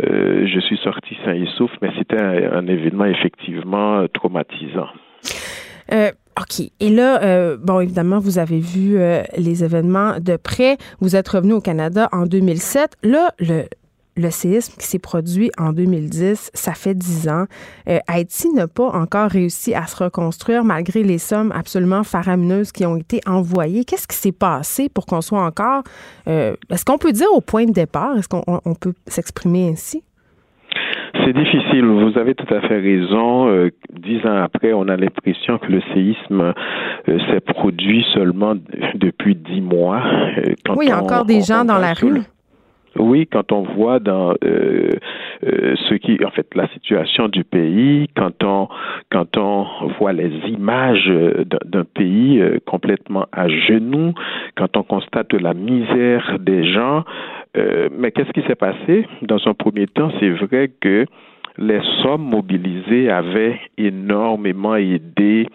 euh, je suis sorti sain et sauf, mais c'était un, un événement effectivement traumatisant. Euh, OK. Et là, euh, bon, évidemment, vous avez vu euh, les événements de près. Vous êtes revenu au Canada en 2007. Là, le, séisme qui s'est produit en 2010, ça fait dix ans. Haïti n'a pas encore réussi à se reconstruire malgré les sommes absolument faramineuses qui ont été envoyées. Qu'est-ce qui s'est passé pour qu'on soit encore... Est-ce qu'on peut dire au point de départ? Est-ce qu'on peut s'exprimer ainsi? C'est difficile, vous avez tout à fait raison. Euh, dix ans après, on a l'impression que le séisme euh, s'est produit seulement depuis dix mois. Euh, oui, il y a encore des gens dans la rue. Oui, quand on voit dans euh, euh, ce qui, en fait, la situation du pays, quand on quand on voit les images d'un pays euh, complètement à genoux, quand on constate la misère des gens, euh, mais qu'est-ce qui s'est passé? Dans un premier temps, c'est vrai que les sommes mobilisées avaient énormément aidé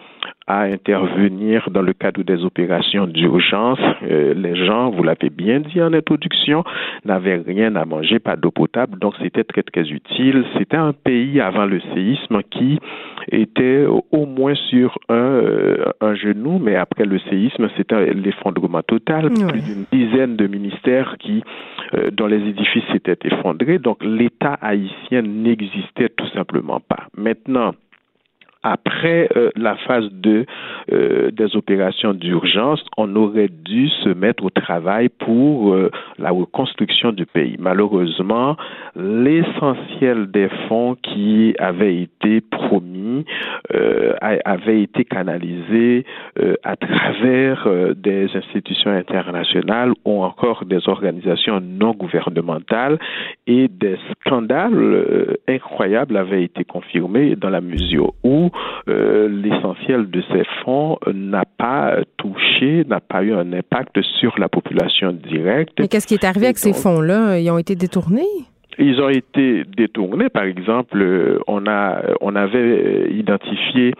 à intervenir dans le cadre des opérations d'urgence. Euh, les gens, vous l'avez bien dit en introduction, n'avaient rien à manger, pas d'eau potable, donc c'était très très utile. C'était un pays avant le séisme qui était au moins sur un, euh, un genou, mais après le séisme, c'était l'effondrement total. Plus d'une dizaine de ministères qui, euh, dont les édifices s'étaient effondrés, donc l'État haïtien n'existait tout simplement pas. Maintenant, après euh, la phase 2 euh, des opérations d'urgence, on aurait dû se mettre au travail pour euh, la reconstruction du pays. Malheureusement, l'essentiel des fonds qui avaient été promis avaient été canalisés à travers des institutions internationales ou encore des organisations non gouvernementales et des scandales incroyables avaient été confirmés dans la mesure où l'essentiel de ces fonds n'a pas touché, n'a pas eu un impact sur la population directe. Mais qu'est-ce qui est arrivé avec ces fonds-là? Ils ont été détournés? Ils ont été détournés. Par exemple, on a, on avait identifié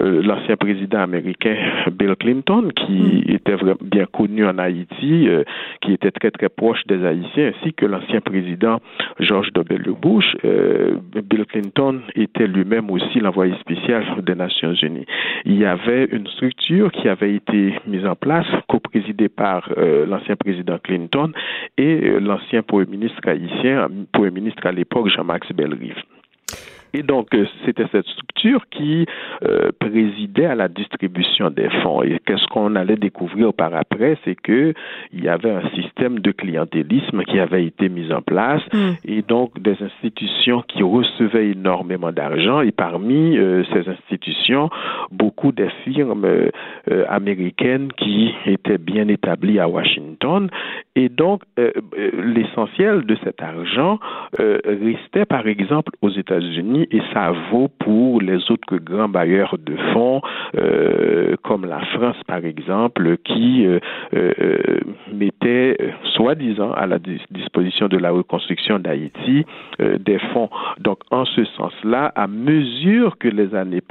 euh, l'ancien président américain Bill Clinton, qui mm. était bien connu en Haïti, euh, qui était très très proche des Haïtiens, ainsi que l'ancien président George W. Bush. Euh, Bill Clinton était lui-même aussi l'envoyé spécial des Nations Unies. Il y avait une structure qui avait été mise en place, co-présidée par l'ancien président Clinton et l'ancien premier ministre haïtien, premier ministre à l'époque Jean-Max Bellerive. Et donc, euh, c'était cette structure qui euh, présidait à la distribution des fonds. Et qu'est-ce qu'on allait découvrir par après, c'est que il y avait un système de clientélisme qui avait été mis en place hmm. et donc des institutions qui recevaient énormément d'argent. Et parmi euh, ces institutions, beaucoup des firmes américaines qui étaient bien établies à Washington. Et donc, l'essentiel de cet argent restait, par exemple, aux États-Unis et ça vaut pour les autres grands bailleurs de fonds euh, comme la France par exemple qui euh, euh, mettait soi-disant à la disposition de la reconstruction d'Haïti des fonds. Donc en ce sens-là, à mesure que les années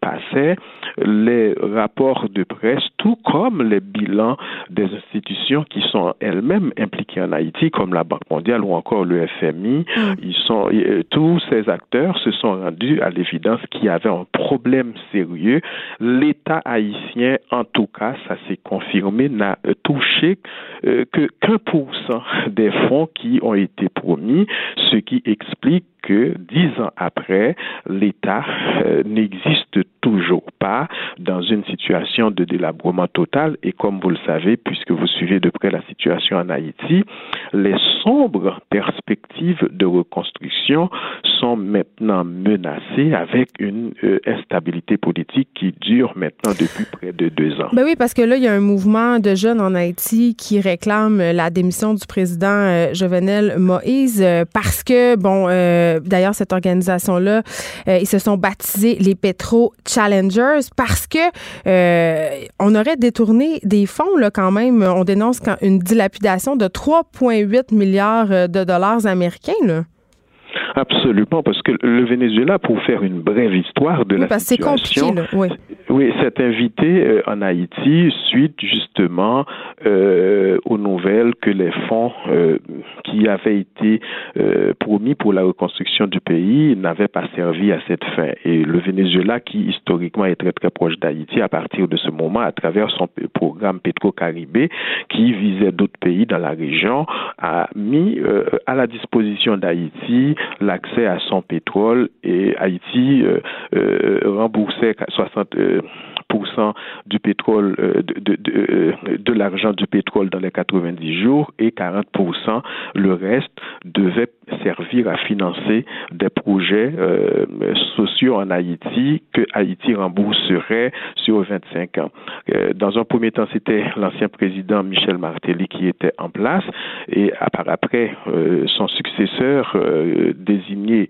passaient, les rapports de presse, tout comme les bilans des institutions qui sont elles-mêmes impliquées en Haïti, comme la Banque mondiale ou encore le FMI, mm. ils sont tous ces se sont rendus à l'évidence qu'il y avait un problème sérieux. L'État haïtien, en tout cas, ça s'est confirmé, n'a touché euh, que qu'un pour cent des fonds qui ont été promis, ce qui explique que dix ans après, l'État euh, n'existe toujours pas dans une situation de délabrement total. Et comme vous le savez, puisque vous suivez de près la situation en Haïti, les sombres perspectives de reconstruction sont maintenant menacées avec une euh, instabilité politique qui dure maintenant depuis près de deux ans. Ben oui, parce que là, il y a un mouvement de jeunes en Haïti qui réclame la démission du président euh, Jovenel Moïse parce que, bon, d'ailleurs, cette organisation-là, ils se sont baptisés les Petro Challengers parce que euh, on aurait détourné des fonds quand même. On dénonce une dilapidation de 3,8 milliards de dollars américains là. Absolument, parce que le Venezuela, pour faire une brève histoire de la situation, oui. oui, s'est invité euh, en Haïti suite justement euh, aux nouvelles que les fonds euh, qui avaient été promis pour la reconstruction du pays n'avaient pas servi à cette fin. Et le Venezuela, qui historiquement est très très proche d'Haïti, à partir de ce moment, à travers son programme Petro-Caribé, qui visait d'autres pays dans la région, a mis à la disposition d'Haïti l'accès à son pétrole et Haïti euh, euh, remboursait 60% du pétrole, euh, de, de, euh, de, l'argent du pétrole dans les 90 jours et 40% le reste devait servir à financer des projets euh, sociaux en Haïti que Haïti rembourserait sur 25 ans. dans un premier temps, c'était l'ancien président Michel Martelly qui était en place et par après, son successeur désigné,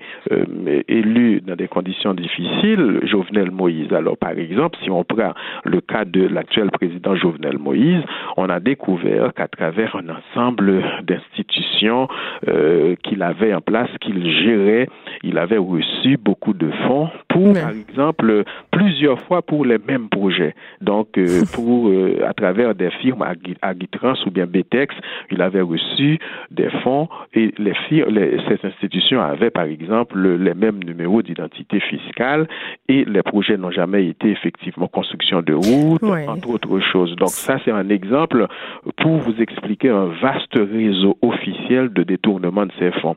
élu dans des conditions difficiles, Jovenel Moïse. Alors, par exemple, si on prend le cas de l'actuel président Jovenel Moïse, on a découvert qu'à travers un ensemble d'institutions euh, qu'il avait en place, qu'il gérait, il avait reçu beaucoup de fonds pour, par exemple, plusieurs fois pour les mêmes projets. Donc, euh, pour euh, à travers des firmes Agitrans ou bien Betex, il avait reçu des fonds et les firmes, ces institutions avaient, par exemple, les mêmes numéros d'identité fiscale et les projets n'ont jamais été effectivement construction de route, entre autres choses. Donc ça, c'est un exemple pour vous expliquer un vaste réseau officiel de détournement de ces fonds.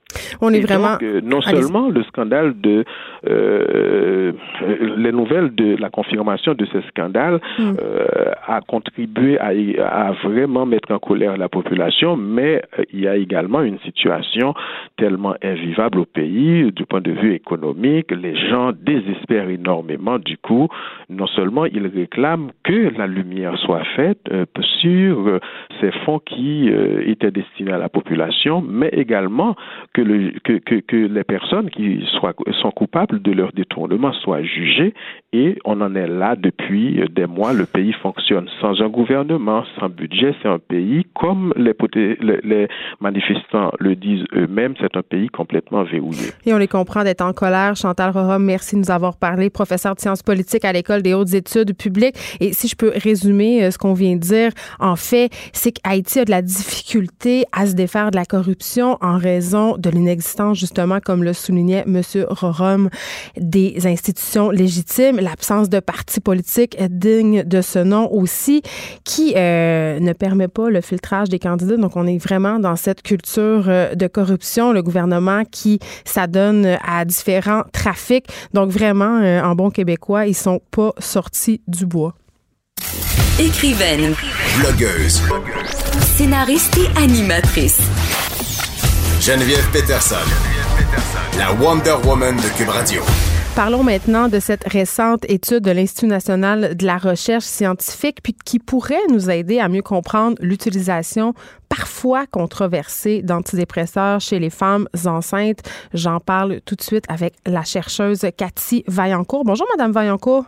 On est vraiment. Euh, non seulement le scandale de euh, les nouvelles de la confirmation de ce scandale hmm. euh, a contribué à, à, vraiment mettre en colère la population, mais euh, il y a également une situation tellement invivable au pays du point de vue économique. Les gens désespèrent énormément. Du coup, non seulement ils réclament que la lumière soit faite sur ces fonds qui étaient destinés à la population, mais également que que, le, que, que, que, les personnes qui soient, sont coupables de leur détournement soient jugées et on en est là depuis des mois. Le pays fonctionne sans un gouvernement, sans budget. C'est un pays, comme les, les manifestants le disent eux-mêmes, c'est un pays complètement verrouillé. Et on les comprend d'être en colère. Chantal Rorom, merci de nous avoir parlé, professeur de sciences politiques à l'École des hautes études publiques. Et si je peux résumer euh, ce qu'on vient de dire, en fait, c'est qu'Haïti a de la difficulté à se défaire de la corruption en raison de l'inexistence, justement, comme le soulignait M. Rorom, des institutions légitimes, l'absence de partis politiques dignes de ce nom aussi, qui euh, ne permet pas le filtrage des candidats. Donc, on est vraiment dans cette culture euh, de corruption. Le gouvernement qui s'adonne à différents trafics. Donc, vraiment, euh, en bon québécois, ils sont pas sortis du bois. Écrivaine. Blogueuse. Scénariste et animatrice. Geneviève Peterson. La Wonder Woman de Cube Radio. Parlons maintenant de cette récente étude de l'Institut national de la recherche scientifique puis qui pourrait nous aider à mieux comprendre l'utilisation parfois controversée d'antidépresseurs chez les femmes enceintes. J'en parle tout de suite avec la chercheuse Cathy Vaillancourt. Bonjour Madame Vaillancourt.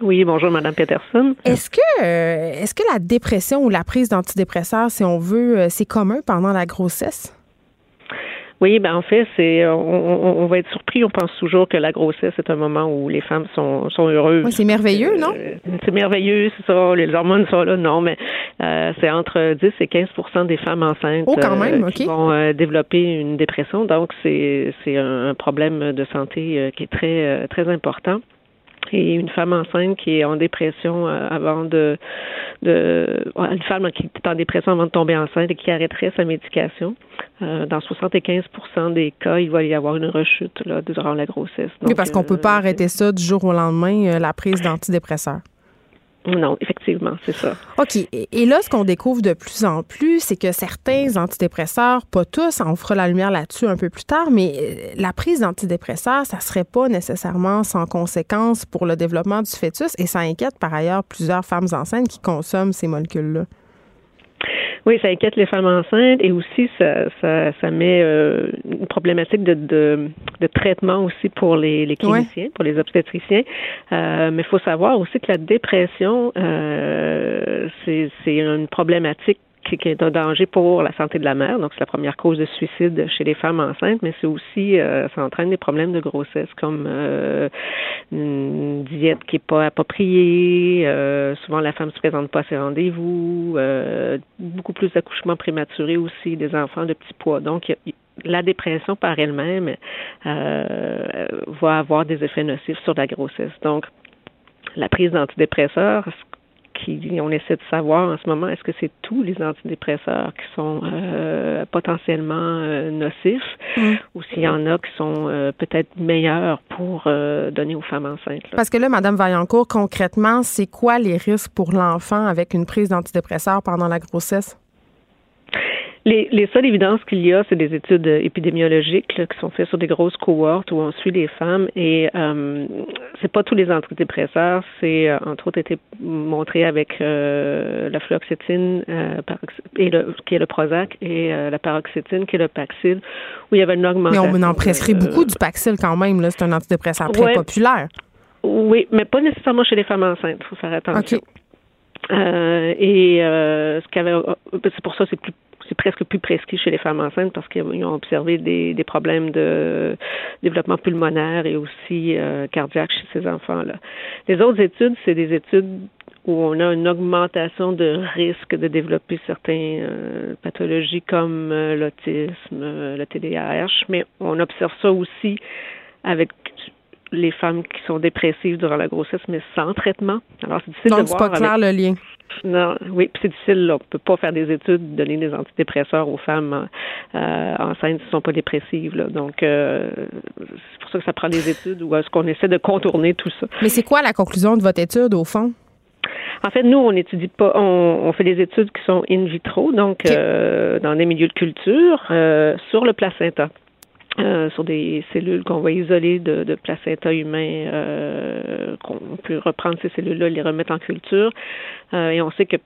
Oui, bonjour, Madame Peterson. Est-ce que, euh, est-ce que la dépression ou la prise d'antidépresseurs, si on veut, euh, c'est commun pendant la grossesse? Oui, ben en fait, c'est on, va être surpris. On pense toujours que la grossesse est un moment où les femmes sont, sont heureuses. Oui, c'est merveilleux, non? euh, C'est merveilleux, c'est ça. Les hormones sont là, non, mais c'est entre 10 et 15% des femmes enceintes oh, quand même, qui vont développer une dépression. Donc c'est c'est un problème de santé qui est très très important et une femme enceinte qui est en dépression euh, avant de, de une femme qui est en dépression avant de tomber enceinte et qui arrêterait sa médication. Euh, dans 75% des cas, il va y avoir une rechute là, durant la grossesse. oui, parce qu'on ne peut pas euh, arrêter ça du jour au lendemain, la prise d'antidépresseurs. Non, effectivement, c'est ça. OK. Et là, ce qu'on découvre de plus en plus, c'est que certains antidépresseurs, pas tous, on fera la lumière là-dessus un peu plus tard, mais euh, la prise d'antidépresseurs, ça serait pas nécessairement sans conséquence pour le développement du fœtus et ça inquiète par ailleurs plusieurs femmes enceintes qui consomment ces molécules-là. Oui, ça inquiète les femmes enceintes et aussi ça, ça, ça met euh, une problématique de, de, de, traitement aussi pour les, les cliniciens, pour les obstétriciens. Euh, mais il faut savoir aussi que la dépression, euh, c'est une problématique qui, est un danger pour la santé de la mère. Donc, c'est la première cause de suicide chez les femmes enceintes, mais c'est aussi, euh, ça entraîne des problèmes de grossesse comme euh, une diète qui est pas appropriée. Euh, souvent, la femme se présente pas à ses rendez-vous. Euh, beaucoup plus d'accouchements prématurés aussi, des enfants de petit poids. Donc, la dépression par elle-même va avoir des effets nocifs sur la grossesse. Donc, la prise d'antidépresseurs, on essaie de savoir en ce moment est-ce que c'est tous les antidépresseurs qui sont euh, potentiellement euh, nocifs mm. ou s'il y en a qui sont euh, peut-être meilleurs pour donner aux femmes enceintes. Parce que là, Madame Vaillancourt, concrètement, c'est quoi les risques pour l'enfant avec une prise d'antidépresseurs pendant la grossesse? Les, les seules évidences qu'il y a, c'est des études épidémiologiques qui sont faites sur des grosses cohortes où on suit les femmes et euh, c'est pas tous les antidépresseurs. C'est euh, entre autres été montré avec euh, la fluoxétine euh, et le, qui est le Prozac et la paroxétine qui est le Paxil où il y avait une augmentation. Mais on en prescrit beaucoup du Paxil quand même. Là, c'est un antidépresseur très populaire. Oui, mais pas nécessairement chez les femmes enceintes. Il faut faire attention. Euh, et euh, ce c'est pour ça c'est plus c'est presque plus prescrit chez les femmes enceintes parce qu'ils ont observé des, des, problèmes de développement pulmonaire et aussi euh, cardiaque chez ces enfants-là. Les autres études, c'est des études où on a une augmentation de risque de développer certaines euh, pathologies comme euh, l'autisme, le TDAH, mais on observe ça aussi avec les femmes qui sont dépressives durant la grossesse, mais sans traitement. Alors, c'est difficile de voir. pas clair le lien. Non, oui, c'est difficile. Là. On peut pas faire des études, donner des antidépresseurs aux femmes euh, enceintes qui sont pas dépressives. Là. Donc, euh, c'est pour ça que ça prend des études où est-ce qu'on essaie de contourner tout ça. Mais c'est quoi la conclusion de votre étude, au fond? En fait, nous, on n'étudie pas, on, fait des études qui sont in vitro, donc euh, dans des milieux de culture, euh, sur le placenta. Euh, sur des cellules qu'on va isoler de, de placenta humain, euh, qu'on peut reprendre ces cellules-là, les remettre en culture. Euh, et on sait que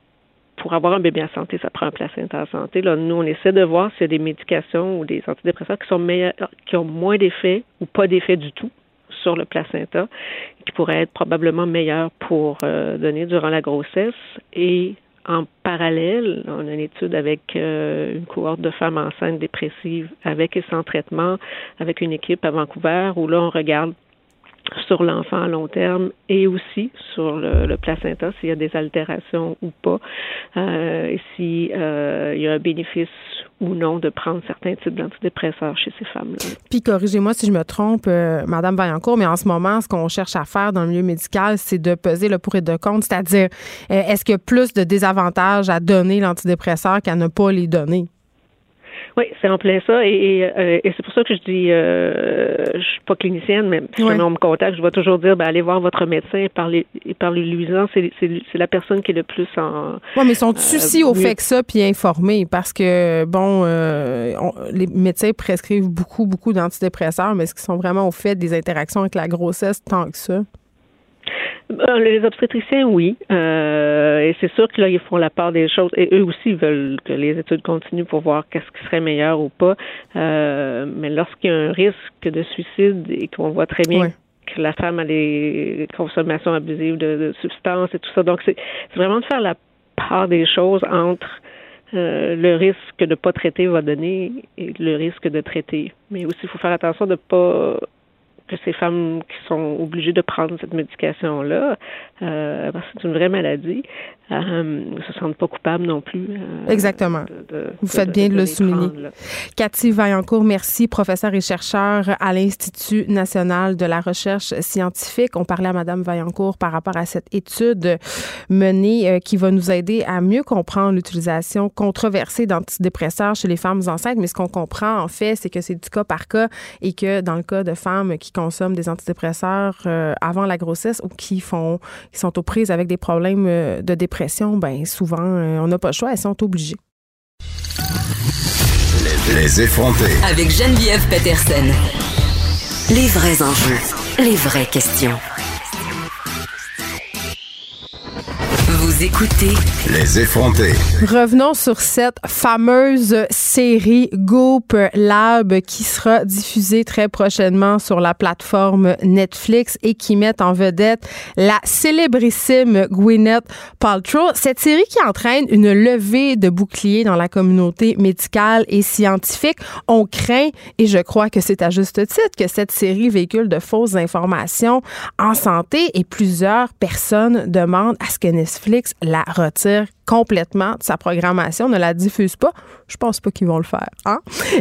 pour avoir un bébé en santé, ça prend un placenta en santé. Là, nous, on essaie de voir s'il y a des médications ou des antidépresseurs qui sont meilleurs, qui ont moins d'effet ou pas d'effet du tout sur le placenta, qui pourraient être probablement meilleurs pour euh, donner durant la grossesse. Et en parallèle, on a une étude avec euh, une cohorte de femmes enceintes dépressives avec et sans traitement, avec une équipe à Vancouver, où là, on regarde sur l'enfant à long terme et aussi sur le, placenta s'il y a des altérations ou pas, euh, s'il euh, y a un bénéfice ou non de prendre certains types d'antidépresseurs chez ces femmes-là. Puis corrigez-moi si je me trompe, euh, Madame Vaillancourt, mais en ce moment, ce qu'on cherche à faire dans le milieu médical, c'est de peser le pour et de contre, c'est-à-dire est-ce qu'il y a plus de désavantages à donner l'antidépresseur qu'à ne pas les donner? Oui, c'est en plein ça. Et, euh, et, c'est pour ça que je dis, euh, je suis pas clinicienne, mais si on me contacte, je vais toujours dire, ben, allez voir votre médecin et parlez, et parlez-lui-en. C'est, c'est, la personne qui est le plus en. Oui, mais sont-ils aussi au fait que ça, puis informés? Parce que, bon, euh, les médecins prescrivent beaucoup, beaucoup d'antidépresseurs, mais est-ce qu'ils sont vraiment au fait des interactions avec la grossesse tant que ça? Euh, les obstétriciens, oui. Euh, et c'est sûr que là, ils font la part des choses. Et eux aussi veulent que les études continuent pour voir qu'est-ce qui serait meilleur ou pas. Euh, mais lorsqu'il y a un risque de suicide et qu'on voit très bien que la femme a des consommations abusives de, substances et tout ça. Donc, c'est vraiment de faire la part des choses entre le risque de ne pas traiter va donner et le risque de traiter. Mais aussi, il faut faire attention de ne pas que ces femmes qui sont obligées de prendre cette médication-là, euh, parce que c'est une vraie maladie, euh, ne se sentent pas coupables non plus. Euh, Exactement. Vous faites bien de, le souligner. Cathy Vaillancourt, merci, professeure et chercheur à l'Institut national de la recherche scientifique. On parlait à Madame Vaillancourt par rapport à cette étude menée euh, qui va nous aider à mieux comprendre l'utilisation controversée d'antidépresseurs chez les femmes enceintes. Mais ce qu'on comprend, en fait, c'est que c'est du cas par cas et que dans le cas de femmes qui consomment des antidépresseurs avant la grossesse ou qui font, qui sont aux prises avec des problèmes de dépression, ben souvent, euh, on n'a pas le choix, elles sont obligées. Les, effrontés. Avec Geneviève Peterson. Les vrais enjeux, les vraies questions. Vous écoutez Les effrontés. Revenons sur cette fameuse série Goop Lab qui sera diffusée très prochainement sur la plateforme Netflix et qui met en vedette la célébrissime Gwyneth Paltrow. Cette série qui entraîne une levée de boucliers dans la communauté médicale et scientifique. On craint, et je crois que c'est à juste titre, que cette série véhicule de fausses informations en santé et plusieurs personnes demandent à ce que Netflix la retire complètement de sa programmation, ne la diffuse pas. Je pense pas qu'ils vont le faire. Hein?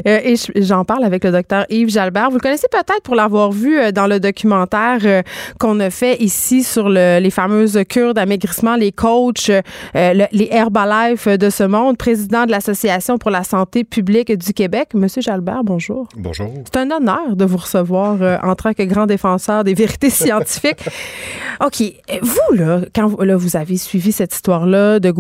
Euh, et j'en parle avec le docteur Yves Jalbert. Vous le connaissez peut-être pour l'avoir vu euh, dans le documentaire euh, qu'on a fait ici sur les fameuses cures d'amaigrissement, les coachs, les Herbalife de ce monde, président de l'Association pour la santé publique du Québec. Monsieur Jalbert, bonjour. Bonjour. C'est un honneur de vous recevoir en tant que grand défenseur des vérités scientifiques. OK. Vous, là, quand vous, là, vous avez suivi cette histoire-là de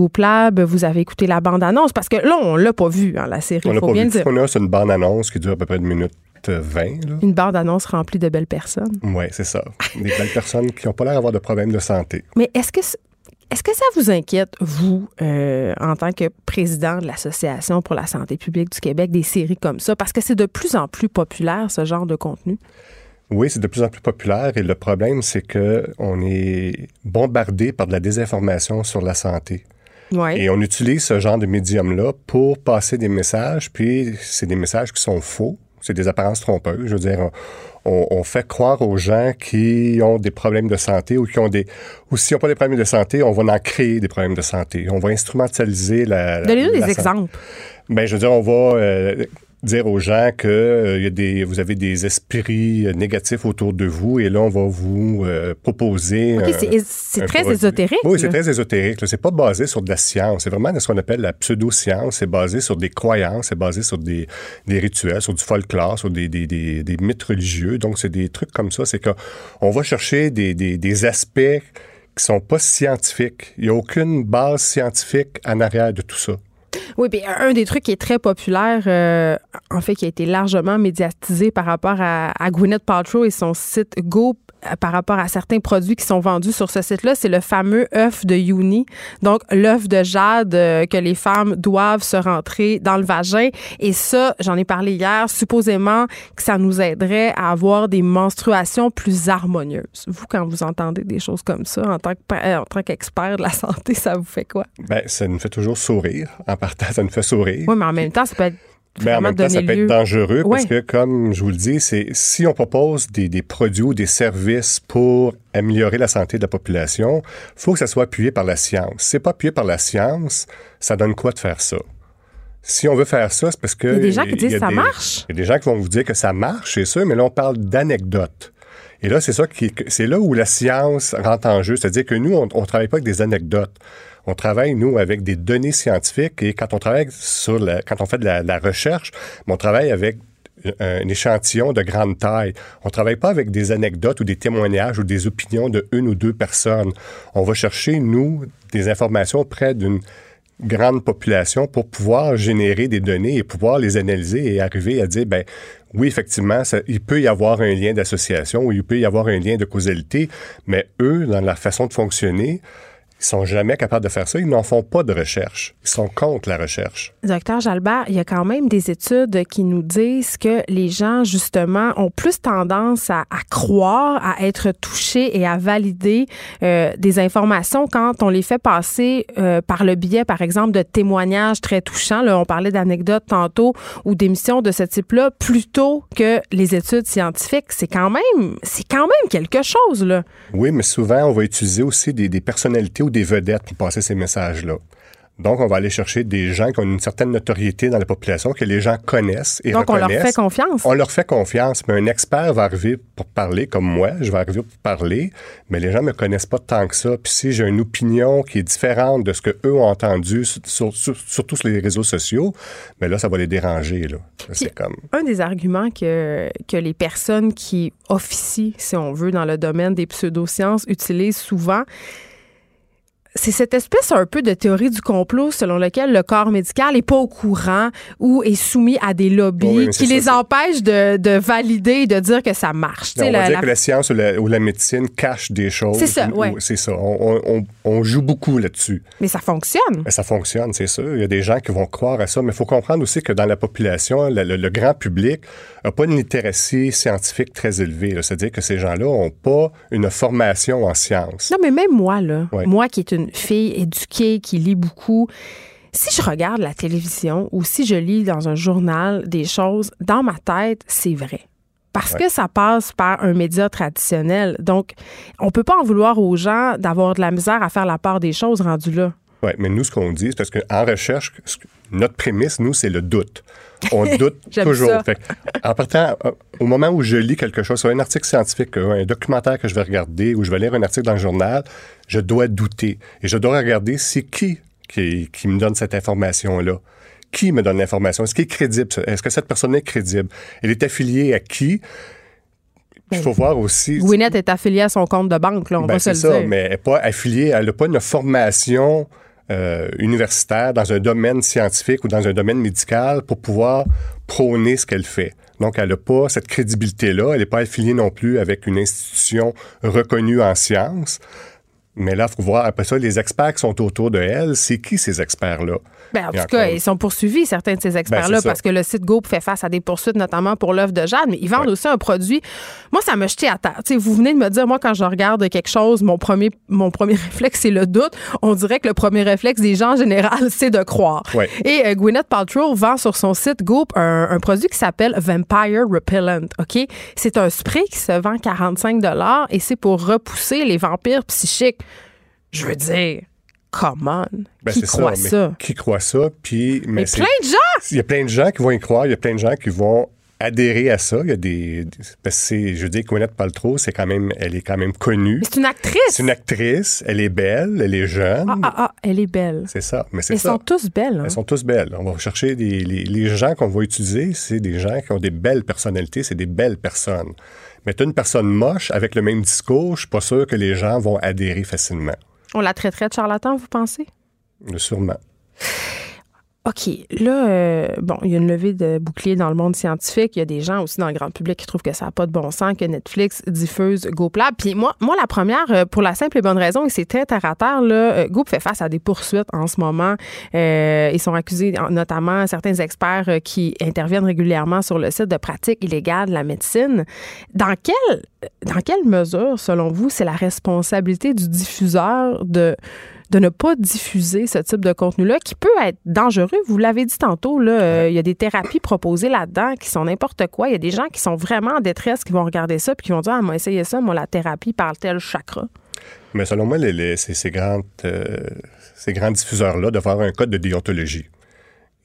Vous avez écouté la bande-annonce, parce que là, on l'a pas vu, hein, la série, on faut bien vu. dire. A, c'est une bande-annonce qui dure à peu près une minute 20. Une bande-annonce remplie de belles personnes. Oui, c'est ça. Des belles personnes qui n'ont pas l'air d'avoir de problèmes de santé. Mais est-ce que est-ce que ça vous inquiète, vous, euh, en tant que président de l'Association pour la santé publique du Québec, des séries comme ça? Parce que c'est de plus en plus populaire, ce genre de contenu. Oui, c'est de plus en plus populaire et le problème, c'est que on est bombardé par de la désinformation sur la santé. Et on utilise ce genre de médium-là pour passer des messages, puis c'est des messages qui sont faux, c'est des apparences trompeuses. Je veux dire, on, fait croire aux gens qui ont des problèmes de santé ou qui ont des... Ou s'ils n'ont pas des problèmes de santé, on va en créer des problèmes de santé. On va instrumentaliser la... Donnez-nous des exemples. Ben, je veux dire, on va... Euh, dire aux gens que euh, y a des, vous avez des esprits euh, négatifs autour de vous et là, on va vous euh, proposer. c'est très ésotérique. Oui, c'est très ésotérique. C'est pas basé sur de la science. C'est vraiment ce qu'on appelle la pseudo-science. C'est basé sur des croyances, c'est basé sur des, des, rituels, sur du folklore, sur des, des, des, des mythes religieux. Donc, c'est des trucs comme ça. C'est qu'on va chercher des, des, des aspects qui sont pas scientifiques. Il n'y a aucune base scientifique en arrière de tout ça. Oui, bien, un des trucs qui est très populaire, euh, en fait, qui a été largement médiatisé par rapport à, Gwyneth Paltrow et son site Go euh, par rapport à certains produits qui sont vendus sur ce site-là, c'est le fameux œuf de Uni. Donc, l'œuf de jade euh, que les femmes doivent se rentrer dans le vagin. Et ça, j'en ai parlé hier, supposément que ça nous aiderait à avoir des menstruations plus harmonieuses. Vous, quand vous entendez des choses comme ça, en tant qu'expert de la santé, ça vous fait quoi? Bien, ça nous fait toujours sourire. Partant, ça nous fait sourire. Oui, mais en même temps, ça peut être mais en même temps, ça peut être dangereux parce que, comme je vous le dis, c'est si on propose des, des, produits ou des services pour améliorer la santé de la population, faut que ça soit appuyé par la science. Si c'est pas appuyé par la science, ça donne quoi de faire ça? Si on veut faire ça, c'est parce que... Il y a des gens qui disent que ça marche. Il y a des gens qui vont vous dire que ça marche, c'est sûr, mais là, on parle d'anecdotes. Et là, c'est ça qui, c'est là où la science rentre en jeu. C'est-à-dire que nous, on, on travaille pas avec des anecdotes. On travaille, nous, avec des données scientifiques et quand on travaille sur quand on fait de la, recherche, on travaille avec un échantillon de grande taille. On travaille pas avec des anecdotes ou des témoignages ou des opinions de une ou deux personnes. On va chercher, nous, des informations auprès d'une grande population pour pouvoir générer des données et pouvoir les analyser et arriver à dire, ben oui, effectivement, il peut y avoir un lien d'association ou il peut y avoir un lien de causalité, mais eux, dans la façon de fonctionner, ils sont jamais capables de faire ça. Ils n'en font pas de recherche. Ils sont contre la recherche. Docteur Jalbert, il y a quand même des études qui nous disent que les gens, justement, ont plus tendance à, croire, à être touchés et à valider euh, des informations quand on les fait passer euh, par le biais, par exemple, de témoignages très touchants. Là, on parlait d'anecdotes tantôt ou d'émissions de ce type-là, plutôt que les études scientifiques. C'est quand même, c'est quand même quelque chose, là. Oui, mais souvent, on va utiliser aussi des, des personnalités ou des vedettes pour passer ces messages-là. Donc, on va aller chercher des gens qui ont une certaine notoriété dans la population, que les gens connaissent et Donc, on leur fait confiance? On leur fait confiance, mais un expert va arriver pour parler, comme moi, je vais arriver pour parler, mais les gens ne me connaissent pas tant que ça. Puis si j'ai une opinion qui est différente de ce qu'eux ont entendu, sur, surtout sur les réseaux sociaux, mais là, ça va les déranger. Là. C'est comme... Un des arguments que, que les personnes qui officient, si on veut, dans le domaine des pseudosciences utilisent souvent, c'est cette espèce un peu de théorie du complot selon lequel le corps médical n'est pas au courant ou est soumis à des lobbies qui les empêchent de, de, valider et de dire que ça marche. on va dire que la science ou la, médecine cache des choses. C'est ça, oui. C'est ça. On, on, on, joue beaucoup là-dessus. Mais ça fonctionne. Mais ça fonctionne, c'est sûr. Il y a des gens qui vont croire à ça, mais il faut comprendre aussi que dans la population, le, grand public n'a pas une littératie scientifique très élevée. C'est-à-dire que ces gens-là n'ont pas une formation en sciences. Non, mais même moi, là, moi qui est une fille éduquée qui lit beaucoup, si je regarde la télévision ou si je lis dans un journal des choses, dans ma tête, c'est vrai. Parce que ça passe par un média traditionnel. Donc, on peut pas en vouloir aux gens d'avoir de la misère à faire la part des choses rendues là. Oui, mais nous, ce qu'on dit, c'est parce qu'en recherche, notre prémisse, nous, c'est le doute. On doute toujours. en partant, au moment où je lis quelque chose, soit un article scientifique, euh, un documentaire que je vais regarder, ou je vais lire un article dans le journal, je dois douter. Et je dois regarder c'est qui, qui qui me donne cette information-là qui me donne l'information? Est-ce qu'il est crédible? Est-ce que cette personne est crédible? Elle est affiliée à qui? Il faut voir aussi. Gwyneth est affiliée à son compte de banque, là, on ben, va se le ça, mais elle n'est pas affiliée, elle n'a pas une formation euh, universitaire dans un domaine scientifique ou dans un domaine médical pour pouvoir prôner ce qu'elle fait. Donc, elle n'a pas cette crédibilité-là. Elle n'est pas affiliée non plus avec une institution reconnue en sciences. Mais là, il faut voir après ça, les experts qui sont autour de elle, c'est qui ces experts-là? Ben, en tout cas, ils sont poursuivis, certains de ces ben, experts-là, parce que le site Goop fait face à des poursuites, notamment pour l'œuvre de Jade, mais ils vendent aussi un produit. Moi, ça m'a jeté à terre. vous venez de me dire, moi, quand je regarde quelque chose, mon premier, mon premier réflexe, c'est le doute. On dirait que le premier réflexe des gens en général, c'est de croire. Et euh, Gwyneth Paltrow vend sur son site Goop un, produit qui s'appelle Vampire Repellent. OK? C'est un spray qui se vend 45 et c'est pour repousser les vampires psychiques. Je veux dire, come on. Ben, qui croit ça? Qui croit ça? Puis, mais, plein de gens! Il y a plein de gens qui vont y croire. Il y a plein de gens qui vont adhérer à ça. Il y a des. Parce que je dis Gwyneth Paltrow, c'est quand même, elle est quand même connue. C'est une actrice. C'est une actrice. Elle est belle, elle est jeune. Ah, ah, ah elle est belle. C'est ça. Mais Elles sont tous belles. Hein? Elles sont tous belles. On va chercher des, les, les gens qu'on va utiliser, c'est des gens qui ont des belles personnalités, c'est des belles personnes. Mais tu une personne moche avec le même discours, je suis pas sûr que les gens vont adhérer facilement. On la traiterait de charlatan, vous pensez? Sûrement. OK, là, euh, bon, il y a une levée de boucliers dans le monde scientifique. Il y a des gens aussi dans le grand public qui trouvent que ça n'a pas de bon sens que Netflix diffuse GoPlab. Puis moi, moi, la première, euh, pour la simple et bonne raison, et c'est très terre à terre, là, euh, Goop fait face à des poursuites en ce moment. ils sont accusés, notamment certains experts qui interviennent régulièrement sur le site de pratique illégale de la médecine. Dans quelle, dans quelle mesure, selon vous, c'est la responsabilité du diffuseur de de ne pas diffuser ce type de contenu-là qui peut être dangereux. Vous l'avez dit tantôt, là, euh, il y a des thérapies proposées là-dedans qui sont n'importe quoi. Il y a des gens qui sont vraiment en détresse qui vont regarder ça puis qui vont dire, ah, moi, essayez ça, moi, la thérapie par tel chakra. Mais selon moi, les, ces, grandes, euh, ces grands diffuseurs-là doivent avoir un code de déontologie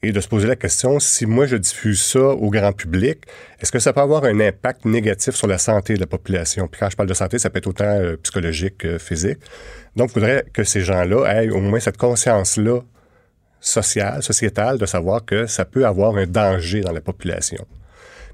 et de se poser la question, si moi je diffuse ça au grand public, est-ce que ça peut avoir un impact négatif sur la santé de la population? Puis quand je parle de santé, ça peut être autant euh, psychologique que physique. Donc, il faudrait que ces gens-là aient au moins cette conscience-là sociale, sociétale, de savoir que ça peut avoir un danger dans la population.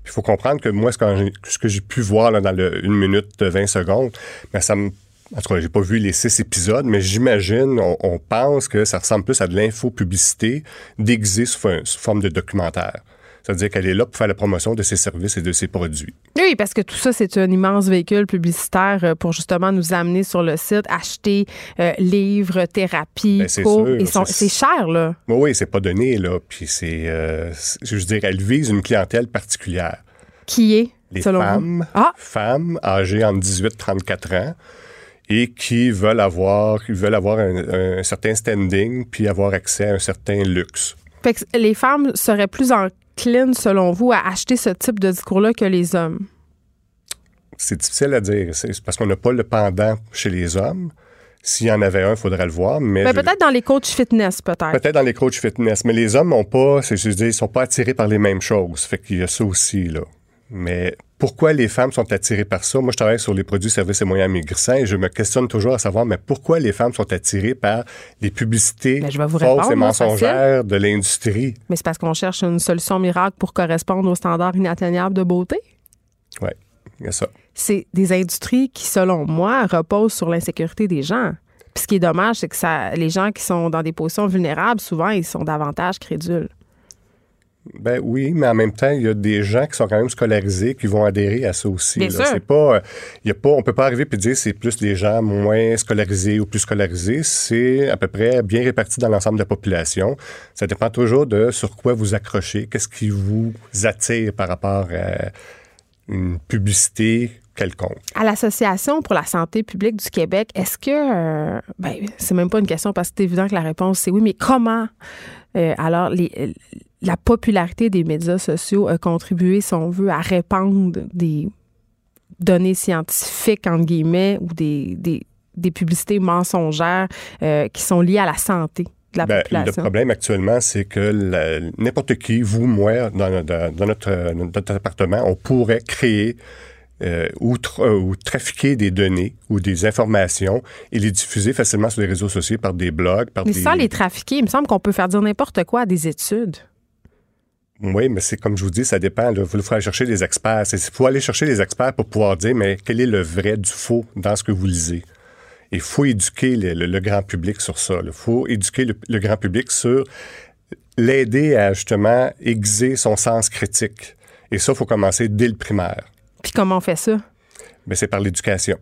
Il faut comprendre que moi, ce que j'ai pu voir dans le 1 minute 20 secondes, mais ben, ça me en tout cas, j'ai pas vu les six épisodes, mais j'imagine, on, pense que ça ressemble plus à de l'infopublicité déguisée sous, sous forme de documentaire. C'est-à-dire qu'elle est là pour faire la promotion de ses services et de ses produits. Oui, parce que tout ça, c'est un immense véhicule publicitaire euh, pour justement nous amener sur le site, acheter euh, livres, thérapies, ben, cours. C'est cher, là. Oui, oui, c'est pas donné, là. Puis c'est, euh, je veux dire, elle vise une clientèle particulière. Qui est, Les selon femmes, Ah. femmes âgées entre 18 et 34 ans et qui veulent avoir, ils veulent avoir un, certain standing puis avoir accès à un certain luxe. Fait que les femmes seraient plus enclines, selon vous, à acheter ce type de discours-là que les hommes? C'est difficile à dire. C'est parce qu'on n'a pas le pendant chez les hommes. S'il y en avait un, il faudrait le voir. Mais ben, peut-être dans les coachs fitness, peut-être. Peut-être dans les coachs fitness. Mais les hommes n'ont pas, c'est, je dis, ils sont pas attirés par les mêmes choses. Fait qu'il y a ça aussi, là. Mais pourquoi les femmes sont attirées par ça? Moi, je travaille sur les produits, services et moyens maigrissants et je me questionne toujours à savoir, mais pourquoi les femmes sont attirées par les publicités ben, fausses et mensongères de l'industrie? Mais c'est parce qu'on cherche une solution miracle pour correspondre aux standards inatteignables de beauté? Oui, il y a ça. C'est des industries qui, selon moi, reposent sur l'insécurité des gens. Puis ce qui est dommage, c'est que ça, les gens qui sont dans des positions vulnérables, souvent, ils sont davantage crédules. Ben oui, mais en même temps, il y a des gens qui sont quand même scolarisés qui vont adhérer à ça aussi. Bien C'est pas, il y a pas, on peut pas arriver et dire c'est plus les gens moins scolarisés ou plus scolarisés. C'est à peu près bien réparti dans l'ensemble de la population. Ça dépend toujours de sur quoi vous accrochez, qu'est-ce qui vous attire par rapport à une publicité quelconque. À l'Association pour la santé publique du Québec, est-ce que, euh, ben, c'est même pas une question parce que c'est évident que la réponse c'est oui, mais comment euh, alors les, la popularité des médias sociaux a contribué, si on veut, à répandre des données scientifiques, entre guillemets, ou des, des, publicités mensongères euh, qui sont liées à la santé. De la ben, population. Le problème actuellement, c'est que n'importe qui, vous, moi, dans, notre, notre, appartement, on pourrait créer euh, ou, ou, trafiquer des données ou des informations et les diffuser facilement sur les réseaux sociaux par des blogs, par Mais des... sans les trafiquer, il me semble qu'on peut faire dire n'importe quoi à des études. Oui, mais c'est comme je vous dis, ça dépend. Il faut aller chercher des experts. Il faut aller chercher des experts pour pouvoir dire, mais quel est le vrai du faux dans ce que vous lisez? Il faut éduquer le, grand public sur ça. Il faut éduquer le, grand public sur l'aider à justement aiguiser son sens critique. Et ça, il faut commencer dès le primaire. Puis comment on fait ça? Mais c'est par l'éducation.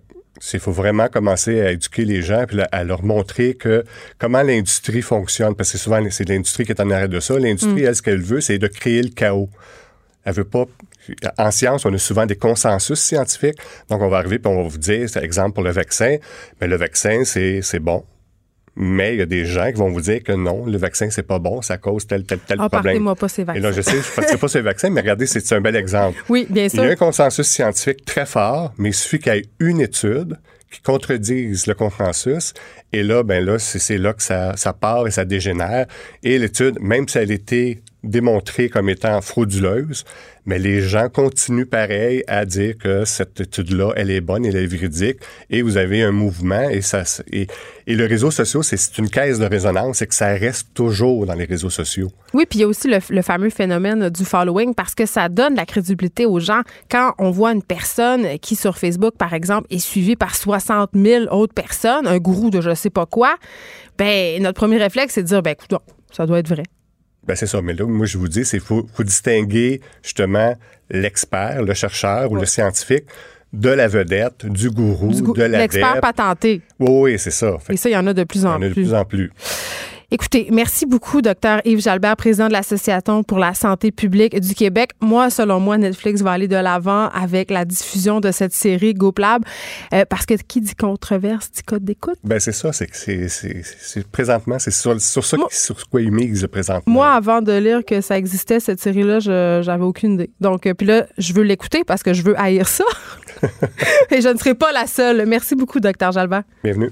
Il faut vraiment commencer à éduquer les gens puis à leur montrer que comment l'industrie fonctionne. Parce que souvent, c'est l'industrie qui est en arrêt de ça. L'industrie, mm. elle, ce qu'elle veut, c'est de créer le chaos. Elle veut pas. En science, on a souvent des consensus scientifiques. Donc, on va arriver et on va vous dire, par exemple, pour le vaccin, mais le vaccin, c'est bon. Mais il y a des gens qui vont vous dire que non, le vaccin, c'est pas bon, ça cause tel, tel, tel oh, problème. moi pas ces vaccins. Et là, je sais, je ne pas ces vaccins, mais regardez, c'est un bel exemple. Oui, bien sûr. Il y a un consensus scientifique très fort, mais il suffit qu'il y ait une étude qui contredise le consensus. Et là, ben là, c'est là que ça, ça part et ça dégénère. Et l'étude, même si elle était démontrée comme étant frauduleuse, mais les gens continuent pareil à dire que cette étude-là, elle est bonne, elle est véridique, et vous avez un mouvement, et ça et, et le réseau social, c'est une caisse de résonance, c'est que ça reste toujours dans les réseaux sociaux. Oui, puis il y a aussi le, le, fameux phénomène du following, parce que ça donne la crédibilité aux gens quand on voit une personne qui, sur Facebook, par exemple, est suivie par 60 000 autres personnes, un gourou de je sais pas quoi, ben notre premier réflexe, c'est de dire, ben écoute, ça doit être vrai. Ben c'est ça. Mais là, moi, je vous dis, c'est faut, faut distinguer justement l'expert, le chercheur ou le scientifique de la vedette, du gourou, de la L'expert patenté. Oui, oui, c'est ça. Et ça, il y en a de plus en, plus. de plus en plus. Écoutez, merci beaucoup, docteur Yves Jalbert, président de l'Association pour la santé publique du Québec. Moi, selon moi, Netflix va aller de l'avant avec la diffusion de cette série GoPlab, euh, parce que qui dit controverse dit code d'écoute? Ben c'est ça, c'est présentement, c'est sur, sur, ça, sur quoi ils misent présentement. Moi, avant de lire que ça existait, cette série-là, j'avais aucune idée. Donc, euh, puis là, je veux l'écouter parce que je veux haïr ça. Et je ne serai pas la seule. Merci beaucoup, docteur Jalbert. Bienvenue.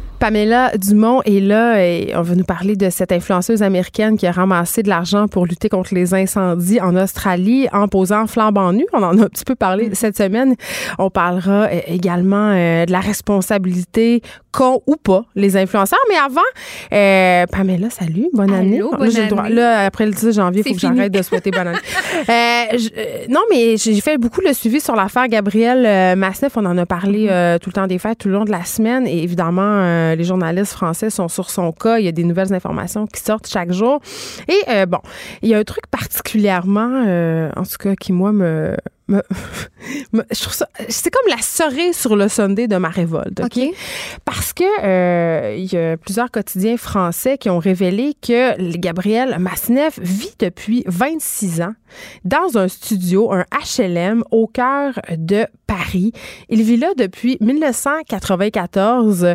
Pamela Dumont est là et on va nous parler de cette influenceuse américaine qui a ramassé de l'argent pour lutter contre les incendies en Australie en posant flambant nu. On en a un petit peu parlé mm. cette semaine. On parlera euh, également euh, de la responsabilité qu'ont ou pas les influenceurs. Mais avant, euh, Pamela, salut, bonne année. bonne là, droit, là, après le 10 janvier, il faut que j'arrête de souhaiter bonne année. non, mais j'ai fait beaucoup le suivi sur l'affaire Gabriel Massef. On en a parlé mm. tout le temps des fêtes, tout le long de la semaine. Et évidemment, euh, les journalistes français sont sur son cas. Il y a des nouvelles informations qui sortent chaque jour. Et euh, bon, il y a un truc particulièrement, euh, en tout cas, qui, moi, me, c'est comme la cerise sur le Sunday de ma révolte ok, parce que il y a plusieurs quotidiens français qui ont révélé que Gabriel Masneff vit depuis 26 ans dans un studio un HLM au cœur de Paris il vit là depuis 1994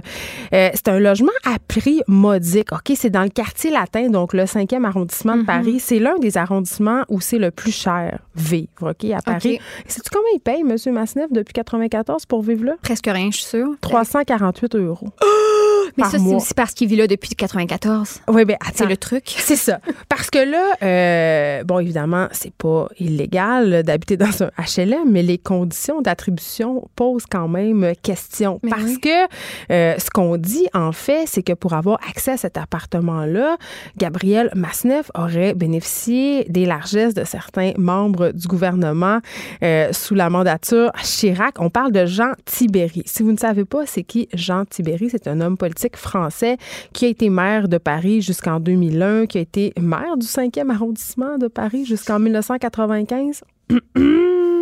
euh, c'est un logement à prix modique. OK, c'est dans le quartier latin, donc le 5e arrondissement de mhm. Paris. C'est l'un des arrondissements où c'est le plus cher vivre, OK, à Paris. Sais-tu combien il paye, M. Masneff, depuis 94 pour vivre là? Presque rien, je suis sûre. 348 euros. Mais ça, c'est aussi parce qu'il vit là depuis 94. Oui, bien, C'est le truc. C'est ça. Parce que là, euh, bon, évidemment, c'est pas illégal d'habiter dans un HLM, mais les conditions d'attribution posent quand même question. parce que euh, ce qu'on dit, en fait, c'est que pour avoir accès à cet appartement-là, Gabriel Masneff aurait bénéficié des largesses de certains membres du gouvernement euh, sous la mandature Chirac. On parle de Jean Tibéry. Si vous ne savez pas, c'est qui Jean Tibéry? C'est un homme politique français qui a été maire de Paris jusqu'en 2001, qui a été maire du 5e arrondissement de Paris jusqu'en 1995.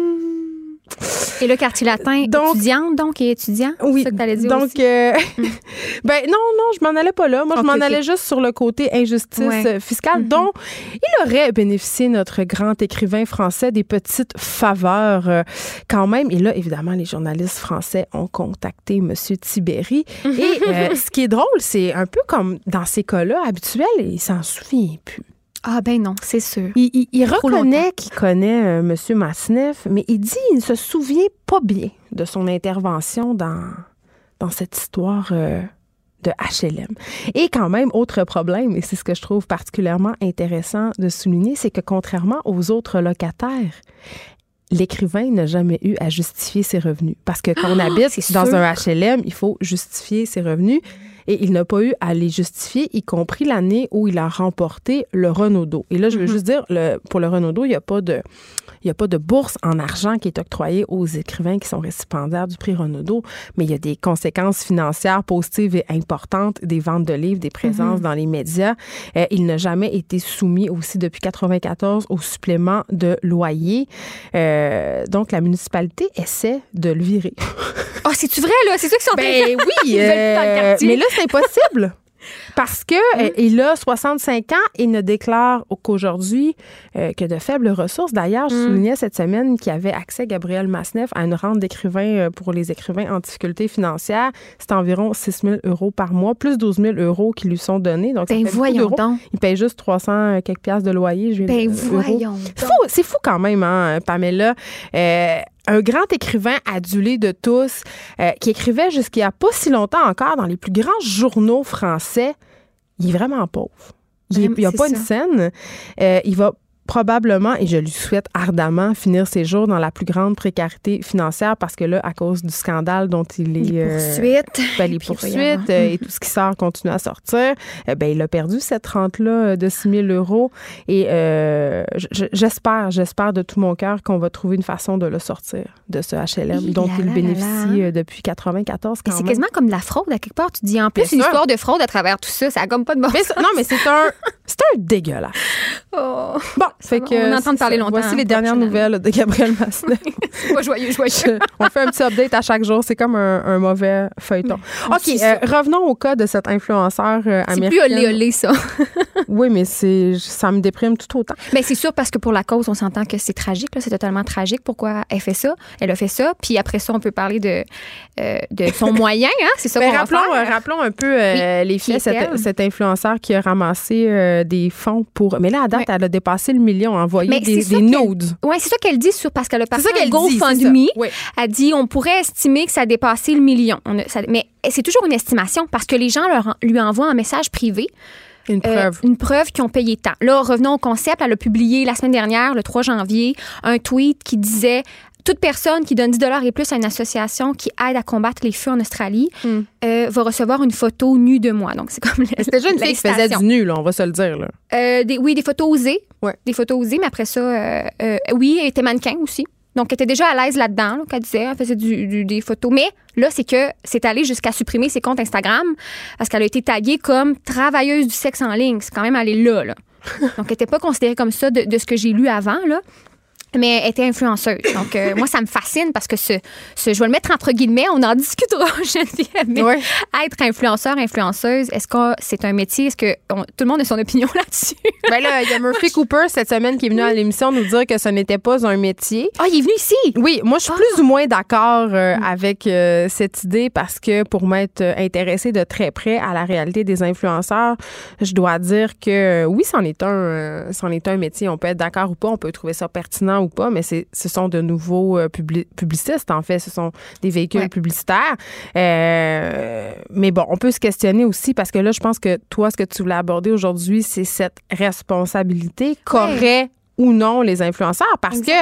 Et le quartier latin, donc, étudiante, donc, et étudiant? Oui. Que dire donc, euh, mm. ben non, non, je m'en allais pas là. Moi, je m'en allais juste sur le côté injustice euh, fiscale, mm-hmm. dont il aurait bénéficié, notre grand écrivain français, des petites faveurs euh, quand même. Et là, évidemment, les journalistes français ont contacté M. Tibéry. Mm-hmm. Et ce qui est drôle, c'est un peu comme dans ces cas-là habituels, il s'en souvient plus. Ah ben non, c'est sûr. Il, reconnaît qu'il connaît euh, M. Masneff, mais il dit qu'il ne se souvient pas bien de son intervention dans, dans cette histoire euh, de HLM. Et quand même, autre problème, et c'est ce que je trouve particulièrement intéressant de souligner, c'est que contrairement aux autres locataires, l'écrivain n'a jamais eu à justifier ses revenus. Parce que quand on ah, habite dans un HLM, il faut justifier ses revenus et il n'a pas eu à les justifier, y compris l'année où il a remporté le Renaudot. Et là, je veux mm-hmm. juste dire, le, pour le Renaudot, il n'y a pas de il n'y a pas de bourse en argent qui est octroyée aux écrivains qui sont récipiendaires du prix Renaudot, mais il y a des conséquences financières positives et importantes des ventes de livres, des présences mm-hmm. dans les médias. Euh, il n'a jamais été soumis aussi depuis 94 au supplément de loyer. Euh, donc, la municipalité essaie de le virer. oh, c'est-tu vrai, là? C'est ça qui sont Ben oui, euh, mais là, c'est impossible. Parce que euh, il a 65 ans et ne déclare qu'aujourd'hui euh, que de faibles ressources. D'ailleurs, je mm. soulignais cette semaine qu'il avait accès, Gabriel Masneff, à une rente d'écrivain euh, pour les écrivains en difficulté financière. C'est environ 6 000 euros par mois, plus 12 000 euros qui lui sont donnés. Donc, ben voyons donc. Il paye juste 300 quelques piastres de loyer. Ben voyons C'est fou, quand même, hein, Pamela un grand écrivain adulé de tous, euh, qui écrivait jusqu'il n'y a pas si longtemps encore dans les plus grands journaux français, il est vraiment pauvre. Il n'y a pas une scène. Euh, il va probablement, et je lui souhaite ardemment, finir ses jours dans la plus grande précarité financière parce que là, à cause du scandale dont il est... Les euh, poursuites. Ben, les poursuites euh, et tout ce qui sort continue à sortir. Euh, ben, il a perdu cette rente-là de 6 000 euros. Et j'espère, j'espère de tout mon cœur qu'on va trouver une façon de le sortir de ce HLM dont il bénéficie depuis 94 C'est quasiment comme de la fraude à quelque part. Tu dis en plus une histoire de fraude à travers tout ça. Ça a comme pas de bon Non, mais c'est un, c'est un dégueulasse. Oh. Bon, fait que, on entend parler longtemps. Voici les dernières nouvelles de Gabriel Massenet. pas joyeux, joyeux. on fait un petit update à chaque jour. C'est comme un, mauvais feuilleton. OK, euh, revenons au cas de cet influenceur euh, américain. C'est plus olé olé, ça. oui, mais c'est ça me déprime tout autant. Mais c'est sûr parce que pour la cause, on s'entend que c'est tragique. C'est totalement tragique. Pourquoi elle fait ça? Elle a fait ça. Puis après ça, on peut parler de, euh, de son moyen. Hein? C'est ça ben, qu'on rappelons, va faire. rappelons un peu les faits. Cet, cet, influenceur qui a ramassé des fonds pour... Mais là, à date, elle a dépassé le million envoyé des, des nodes. Oui, c'est ça qu'elle dit sur parce qu'elle a passé un GoFundMe. Oui. Elle dit on pourrait estimer que ça a dépassé le million. mais c'est toujours une estimation parce que les gens leur, lui envoient un message privé. Une euh, preuve. une preuve qu'ils ont payé tant. Là, revenons au concept. Elle a publié la semaine dernière, le 3 janvier, un tweet qui disait toute personne qui donne 10 dollars et plus à une association qui aide à combattre les feux en Australie hmm. euh, va recevoir une photo nue de moi. Donc, c'est comme C'était déjà une fille qui faisait du nu, là, on va se le dire. Là. Euh, oui, des photos osées. Ouais. Des photos osées, mais après ça, euh, oui, elle était mannequin aussi. Donc, elle était déjà à l'aise là-dedans, qu'elle disait, elle faisait des photos. Mais là, c'est que c'est allé jusqu'à supprimer ses comptes Instagram parce qu'elle a été taguée comme travailleuse du sexe en ligne. C'est quand même allé là, là. Donc, elle n'était pas considérée comme ça de, de ce que j'ai lu avant, là mais elle était influenceuse. Donc, euh, moi, ça me fascine parce que ce, ce, je vais le mettre entre guillemets, on en discutera, Geneviève. Mais être influenceur, influenceuse, est-ce que c'est un métier? Est-ce que tout le monde a son opinion là-dessus? ben là, il y a Murphy Cooper cette semaine qui est venu à l'émission nous dire que ce n'était pas un métier. Ah, il est venu ici? Oui, moi, je suis plus ou moins d'accord euh, avec euh, cette idée parce que pour m'être intéressée de très près à la réalité des influenceurs, je dois dire que oui, c'en est un, c'en est un métier. On peut être d'accord ou pas, on peut trouver ça pertinent ou pas, mais ce sont de nouveaux euh, publicistes, en fait. Ce sont des véhicules publicitaires. Euh, mais bon, on peut se questionner aussi parce que là, je pense que toi, ce que tu voulais aborder aujourd'hui, c'est cette responsabilité qu'auraient ou non les influenceurs. Parce que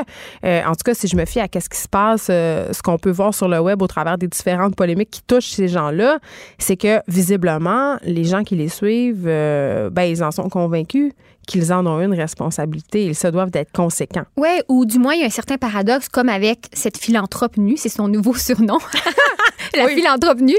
euh, en tout cas si je me fie à ce qui se passe ce qu'on peut voir sur le web au travers des différentes polémiques qui touchent ces gens-là c'est que visiblement les gens qui les suivent ben ils en sont convaincus qu'ils en ont une responsabilité. Ils se doivent d'être conséquents. Oui, ou du moins, il y a un certain paradoxe, comme avec cette philanthrope nue, c'est son nouveau surnom. la philanthrope nue,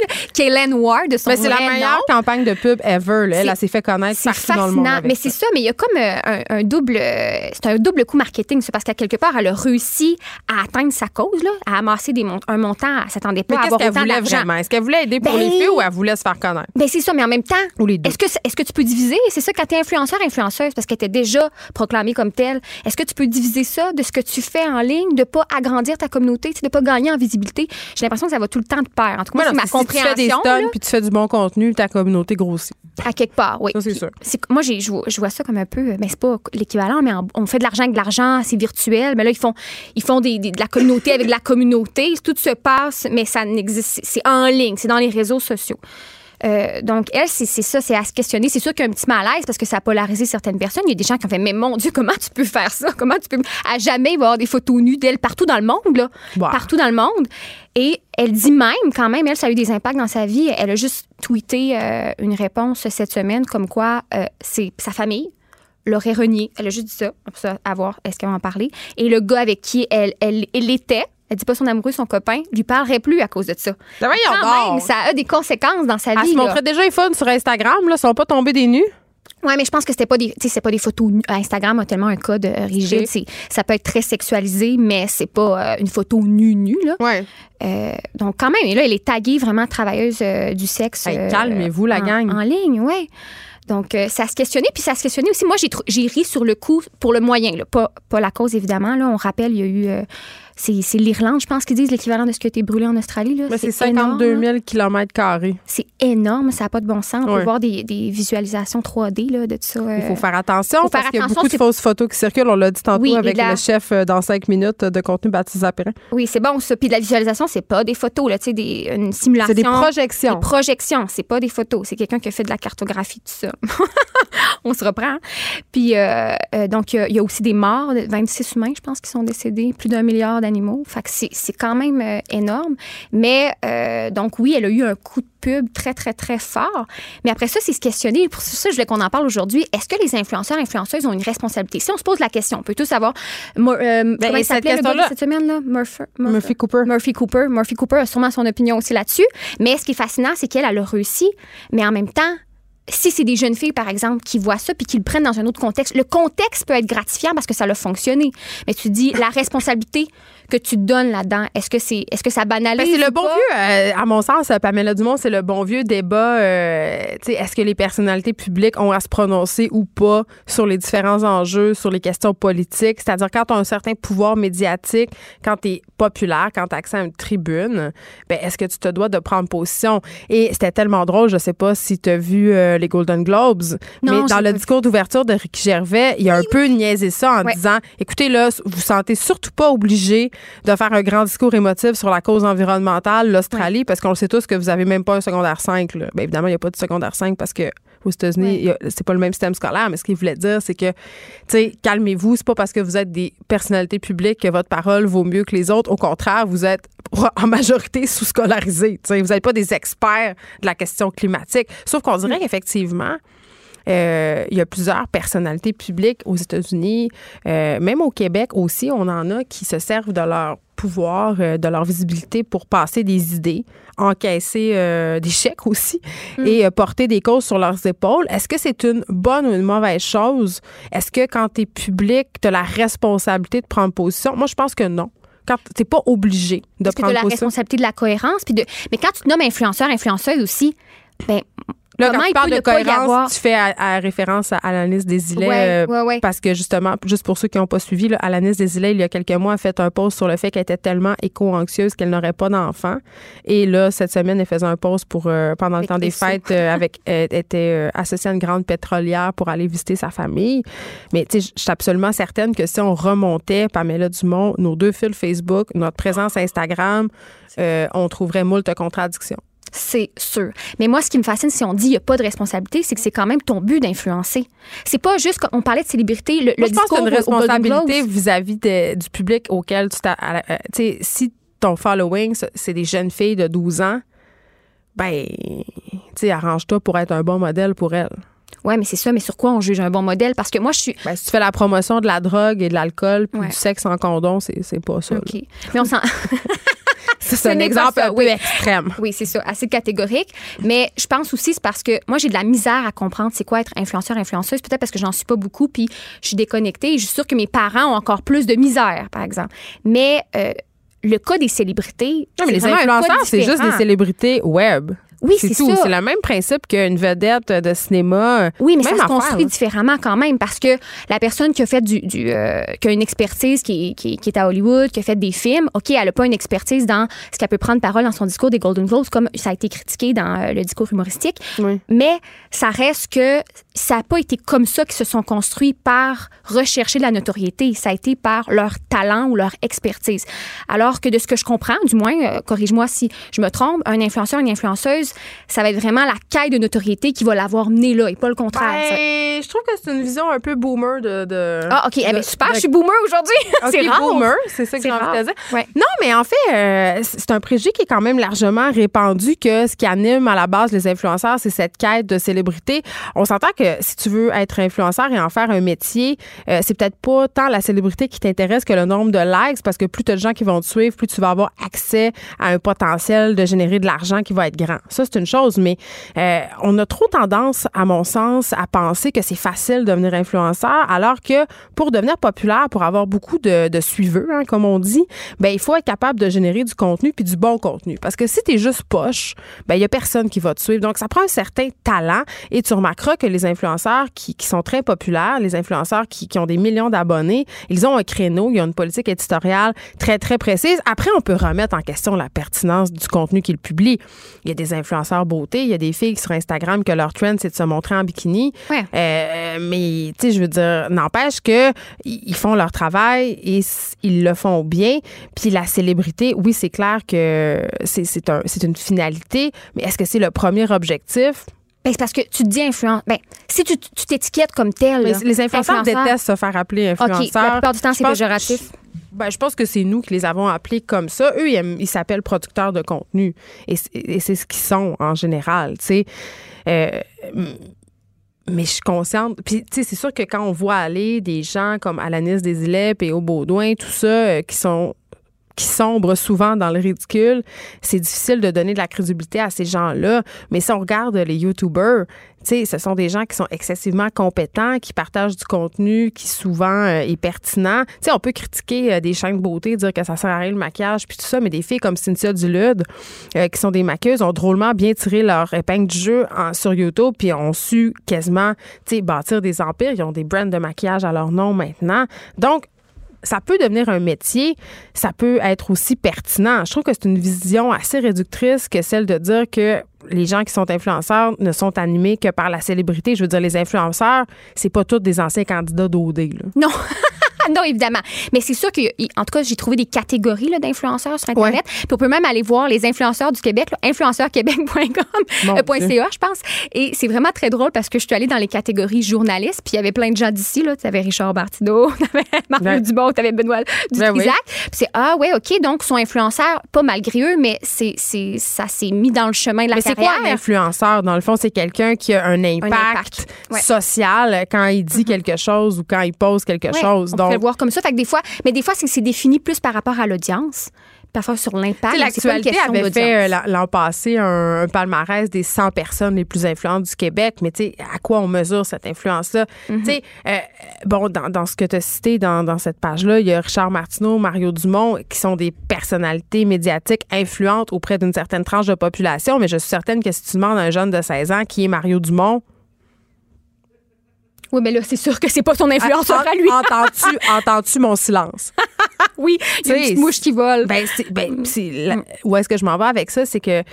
Ward, de son mais C'est la meilleure campagne de pub ever. Là. Elle, s'est fait connaître partout dans le monde. Mais c'est ça. mais il y a comme euh, un, double. C'est un double coup marketing, c'est parce qu'à quelque part, elle a réussi à atteindre sa cause, là, à amasser des un montant. Elle s'attendait pas à avoir autant d'argent. Est-ce qu'elle voulait aider pour les ben filles ou elle voulait se faire connaître? Ben c'est ça, mais en même temps, est-ce que, est que tu peux diviser? C'est ça, quand tu es influenceur, influenceuse, parce qu'elle était déjà proclamée comme telle, est-ce que tu peux diviser ça de ce que tu fais en ligne, de pas agrandir ta communauté, de pas gagner en visibilité? J'ai l'impression que ça va tout le temps de En tout cas, c'est ma compréhension. Si tu fais des stunts puis tu fais du bon contenu, ta communauté grossit. À quelque part, oui. Ça, c'est sûr. Moi, je vois ça comme un peu, mais ben, c'est pas l'équivalent, mais on fait de l'argent avec de l'argent, c'est virtuel. Mais là, ils font, ils font des, de la communauté avec de la communauté. Tout se passe, mais ça n'existe. C'est en ligne, c'est dans les réseaux sociaux. Euh, donc, elle, c'est ça, c'est à se questionner. C'est sûr qu'il y a un petit malaise parce que ça a polarisé certaines personnes. Il y a des gens qui ont fait, mais mon Dieu, comment tu peux faire ça? Comment tu peux? À jamais voir des photos nues d'elle partout dans le monde, là. Partout dans le monde. Et elle dit même, quand même, elle, ça a eu des impacts dans sa vie. Elle a juste tweeté euh, une réponse cette semaine comme quoi euh, c'est sa famille l'aurait renié. Elle a juste dit ça, ça à voir, est-ce qu'elle va en parler? Et le gars avec qui elle, elle, elle était, elle dit pas son amoureux, son copain, lui parlerait plus à cause de ça. Ben Quand même, ça a des conséquences dans sa vie. Elle se montrait déjà les fun sur Instagram, là, sont pas tombés des nus. Oui, mais je pense que c'était pas des, c'est pas des photos nues. Instagram a tellement un code euh, rigide. Ça peut être très sexualisé, mais c'est pas euh, une photo nue nue là. Ouais. Euh, donc quand même, et là, elle est taguée vraiment travailleuse du sexe. calmez-vous la gang. En ligne, oui. Donc, ça se questionnait. Puis ça se questionnait aussi. Moi, j'ai ri sur le coup pour le moyen, là. Pas, pas la cause, évidemment. Là. On rappelle, il y a eu c'est l'Irlande, je pense qu'ils disent l'équivalent de ce qui a été brûlé en Australie. C'est 52 000 km. C'est énorme, ça n'a pas de bon sens. On peut voir des, visualisations 3D là, de tout ça. Il faut faire attention parce qu'il y a beaucoup de fausses photos qui circulent. On l'a dit tantôt avec le chef dans 5 minutes de contenu baptisé après. Oui, c'est bon ça. Puis la visualisation, c'est pas des photos, là, des, une simulation. C'est des projections. Des projections, c'est pas des photos. C'est quelqu'un qui a fait de la cartographie, tout ça. On se reprend. Puis, euh, euh, donc, il y, a aussi des morts, 26 humains, je pense, qui sont décédés, plus d'un milliard d'animaux. Fait que c'est quand même euh, énorme. Mais, donc, oui, elle a eu un coup de pub très, très, très fort. Mais après ça, c'est se questionner. Pour ça, je voulais qu'on en parle aujourd'hui. Est-ce que les influenceurs et influenceuses ont une responsabilité? Si on se pose la question, on peut tous savoir. Ben, comment il s'appelait cette semaine-là? Murphy, Murphy, Cooper. Murphy Cooper. Murphy Cooper a sûrement son opinion aussi là-dessus. Mais ce qui est fascinant, c'est qu'elle, a réussi. Mais en même temps, si c'est des jeunes filles, par exemple, qui voient ça puis qui le prennent dans un autre contexte, le contexte peut être gratifiant parce que ça a fonctionné. Mais tu dis, la responsabilité, que tu donnes là-dedans? Est-ce que c'est est-ce que ça banalise? Ben, c'est le bon vieux, euh, à mon sens, Pamela Dumont, c'est le bon vieux débat. Euh, est-ce que les personnalités publiques ont à se prononcer ou pas sur les différents enjeux, sur les questions politiques? C'est-à-dire quand tu as un certain pouvoir médiatique, quand tu es populaire, quand tu as accès à une tribune, ben, est-ce que tu te dois de prendre position? Et c'était tellement drôle, je sais pas si tu as vu euh, les Golden Globes, mais dans le discours d'ouverture de Ricky Gervais, il a un peu niaisé ça en disant, écoutez là, vous sentez surtout pas obligé de faire un grand discours émotif sur la cause environnementale, l'Australie, parce qu'on le sait tous que vous avez même pas un secondaire 5. Là. Bien, évidemment, il n'y a pas de secondaire 5 parce que aux États-Unis, c'est pas le même système scolaire, mais ce qu'il voulait dire, c'est que, tu sais, calmez-vous, c'est pas parce que vous êtes des personnalités publiques que votre parole vaut mieux que les autres. Au contraire, vous êtes en majorité sous-scolarisés. Vous n'êtes pas des experts de la question climatique. Sauf qu'on dirait qu'effectivement, euh, il y a plusieurs personnalités publiques aux États-Unis, euh, même au Québec aussi, on en a qui se servent de leur pouvoir, euh, de leur visibilité pour passer des idées, encaisser des chèques aussi mm. et porter des causes sur leurs épaules. Est-ce que c'est une bonne ou une mauvaise chose? Est-ce que quand tu es public, tu as la responsabilité de prendre position? Moi, je pense que non quand t'es pas obligé de prendre que as la responsabilité de la cohérence puis de mais quand tu te nommes influenceur influenceuse aussi ben Là, quand tu parles de cohérence, tu fais à, référence à Alanis Desilets. Euh, parce que justement, juste pour ceux qui n'ont pas suivi, là, Alanis Desilets, il y a quelques mois, a fait un post sur le fait qu'elle était tellement éco-anxieuse qu'elle n'aurait pas d'enfant. Et là, cette semaine, elle faisait un post pour, euh, pendant le temps des fêtes, euh, avec, elle était associée à une grande pétrolière pour aller visiter sa famille. Mais tu sais, je suis absolument certaine que si on remontait, Pamela Dumont, nos deux fils Facebook, notre présence Instagram, on trouverait moult contradictions c'est sûr. Mais moi, ce qui me fascine, si on dit qu'il n'y a pas de responsabilité, c'est que c'est quand même ton but d'influencer. C'est pas juste qu'on parlait de célébrité. Le, moi, je pense que une responsabilité vis-à-vis du public auquel tu t'as. Euh, tu sais, si ton following, c'est des jeunes filles de 12 ans, ben, tu sais, arrange-toi pour être un bon modèle pour elles. Oui, mais c'est ça. Mais sur quoi on juge un bon modèle? Parce que moi, je suis. Ben, si tu fais la promotion de la drogue et de l'alcool, puis du sexe en condom, c'est pas ça. OK. Mais on s'en. C'est un exemple un peu extrême. Oui, c'est ça, assez catégorique. Mais je pense aussi, c'est parce que moi, j'ai de la misère à comprendre c'est quoi être influenceur, influenceuse. Peut-être parce que j'en suis pas beaucoup, puis je suis déconnectée. je suis sûre que mes parents ont encore plus de misère, par exemple. Mais euh, le cas des célébrités. Non, mais les influenceurs, c'est juste des célébrités web. Oui, c'est tout. C'est le même principe qu'une vedette de cinéma. Oui, mais ça se construit différemment quand même parce que la personne qui a fait du, du euh, qui a une expertise qui, qui, qui, est à Hollywood, qui a fait des films, ok, elle n'a pas une expertise dans ce qu'elle peut prendre parole dans son discours des Golden Globes comme ça a été critiqué dans euh, le discours humoristique. Mais ça reste que ça n'a pas été comme ça qu'ils se sont construits par rechercher de la notoriété. Ça a été par leur talent ou leur expertise. Alors que de ce que je comprends, du moins, euh, corrige-moi si je me trompe, un influenceur, une influenceuse ça va être vraiment la quête de notoriété qui va l'avoir mené là et pas le contraire. Ben, je trouve que c'est une vision un peu boomer de. ah, OK. Eh ben, super, je suis boomer aujourd'hui. c'est rare. boomer, c'est ça que j'ai envie de dire. Non, mais en fait, euh, c'est un préjugé qui est quand même largement répandu que ce qui anime à la base les influenceurs, c'est cette quête de célébrité. On s'entend que si tu veux être influenceur et en faire un métier, euh, c'est peut-être pas tant la célébrité qui t'intéresse que le nombre de likes, parce que plus tu as de gens qui vont te suivre, plus tu vas avoir accès à un potentiel de générer de l'argent qui va être grand. Ça, c'est une chose, mais euh, on a trop tendance, à mon sens, à penser que c'est facile de devenir influenceur, alors que pour devenir populaire, pour avoir beaucoup de, de suiveurs, hein, comme on dit, ben il faut être capable de générer du contenu puis du bon contenu. Parce que si tu es juste poche, ben il y a personne qui va te suivre. Donc ça prend un certain talent et tu remarqueras que les influenceurs qui, qui sont très populaires, les influenceurs qui, qui ont des millions d'abonnés, ils ont un créneau, il y a une politique éditoriale très très précise. Après, on peut remettre en question la pertinence du contenu qu'ils publient. Il y a des influenceurs beauté, il y a des filles sur Instagram que leur trend c'est de se montrer en bikini. Euh, mais tu sais, je veux dire, n'empêche que ils font leur travail et ils le font bien. Puis la célébrité, oui, c'est clair que c'est un, une finalité, mais est-ce que c'est le premier objectif? Ben, c'est parce que tu te dis influence. Ben, si tu t'étiquettes comme tel. les influenceurs détestent se faire appeler influenceur. OK, la plupart du temps, c'est péjoratif. Ben, je pense que c'est nous qui les avons appelés comme ça. Eux, ils, s'appellent producteurs de contenu. Et, c'est ce qu'ils sont en général. Tu sais. Euh, mais je suis consciente. Puis, tu sais, c'est sûr que quand on voit aller des gens comme Alanis Desilets et Au Baudouin, tout ça, euh, qui sont qui sombrent souvent dans le ridicule, c'est difficile de donner de la crédibilité à ces gens-là. Mais si on regarde les YouTubers, sais, ce sont des gens qui sont excessivement compétents, qui partagent du contenu qui souvent euh, est pertinent. sais, on peut critiquer euh, des chaînes de beauté, dire que ça sert à rien le maquillage, puis tout ça, mais des filles comme Cynthia Dulude, euh, qui sont des maquilleuses, ont drôlement bien tiré leur épingle du jeu sur YouTube, puis ont su quasiment bâtir des empires. Ils ont des brands de maquillage à leur nom maintenant. Donc, ça peut devenir un métier, ça peut être aussi pertinent. Je trouve que c'est une vision assez réductrice que celle de dire que les gens qui sont influenceurs ne sont animés que par la célébrité. Je veux dire, les influenceurs, c'est pas tous des anciens candidats d'OD. Non. non, évidemment. Mais c'est sûr que, en tout cas, j'ai trouvé des catégories d'influenceurs sur Internet. Puis on peut même aller voir les influenceurs du Québec, influenceurquebec.com.ca, euh, je pense. Et c'est vraiment très drôle parce que je suis allée dans les catégories journalistes, puis il y avait plein de gens d'ici. Tu avais Richard Bartineau, tu avais Marc ben, Dubon, tu avais Benoît Dutrisac. Ben Puis c'est, ah ouais, OK, donc sont influenceurs, pas malgré eux, mais c'est, ça s'est mis dans le chemin de la mais carrière. c'est quoi un influenceur? Dans le fond, c'est quelqu'un qui a un impact, social quand il dit mm-hmm. quelque chose ou quand il pose quelque chose. Donc, le voir comme ça. Fait que des fois, mais des fois, c'est défini plus par rapport à l'audience parfois sur l'impact. L'actualité avait fait euh, l'an passé un, palmarès des 100 personnes les plus influentes du Québec, mais tu sais, à quoi on mesure cette influence-là? Mm-hmm. Tu sais, euh, bon, dans, dans, ce que tu as cité dans, dans cette page-là, il y a Richard Martineau, Mario Dumont, qui sont des personnalités médiatiques influentes auprès d'une certaine tranche de population, mais je suis certaine que si tu demandes à un jeune de 16 ans qui est Mario Dumont, oui, mais là, c'est sûr que c'est pas son influenceur à lui. Entends-tu entends mon silence? oui, il y a une petite mouche qui vole. Ben, ben mm. où est-ce que je m'en vais avec ça? C'est que euh,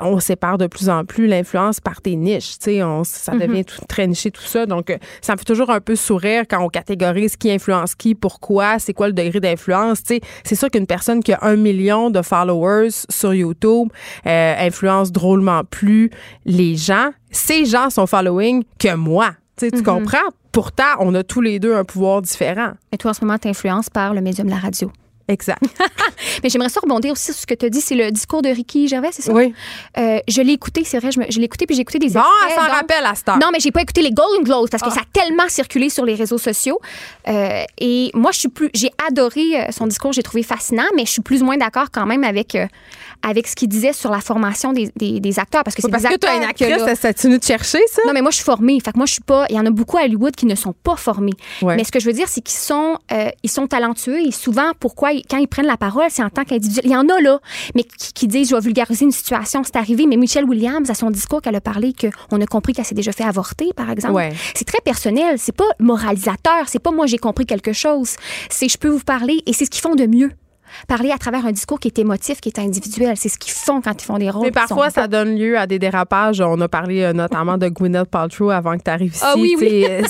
on sépare de plus en plus l'influence par des niches. On, ça mm-hmm. devient tout, très niché, tout ça. Donc, euh, ça me fait toujours un peu sourire quand on catégorise qui influence qui, pourquoi, c'est quoi le degré d'influence. C'est sûr qu'une personne qui a un million de followers sur YouTube euh, influence drôlement plus les gens. Ces gens sont following que moi. Tu mm-hmm. comprends? Pourtant, on a tous les deux un pouvoir différent. Et toi, en ce moment, tu influences par le médium de la radio. Exact. Mais j'aimerais ça rebondir aussi sur ce que tu as dit, c'est le discours de Ricky Gervais, c'est ça? Oui. Euh, je l'ai écouté, c'est vrai, je, je l'ai écouté puis j'ai écouté des Bon, elle s'en rappelle à ce Non, mais j'ai pas écouté les Golden Globes parce que ah. ça a tellement circulé sur les réseaux sociaux. Euh, et moi, je suis plus, j'ai adoré euh, son discours, j'ai trouvé fascinant, mais je suis plus ou moins d'accord quand même avec avec ce qu'il disait sur la formation des, des, acteurs parce que c'est parce des que acteurs une actrice, ça, tu nous de chercher ça? Non, mais moi je suis formée. Fait que moi je suis pas. Il y en a beaucoup à Hollywood qui ne sont pas formés. Mais ce que je veux dire, c'est qu'ils sont ils sont talentueux et souvent pourquoi quand ils prennent la parole c'est en tant qu'individuel. Il y en a là, mais qui, disent je vais vulgariser une situation, c'est arrivé. Mais Michelle Williams, à son discours, qu'elle a parlé qu'on a compris qu'elle s'est déjà fait avorter, par exemple. C'est très personnel. C'est pas moralisateur. C'est pas moi j'ai compris quelque chose. C'est je peux vous parler et c'est ce qu'ils font de mieux parler à travers un discours qui est émotif, qui est individuel. C'est ce qu'ils font quand ils font des rôles. Mais parfois, ça donne lieu à des dérapages. On a parlé euh, notamment de Gwyneth Paltrow avant que tu arrives ici. Ah oui, oui. Euh,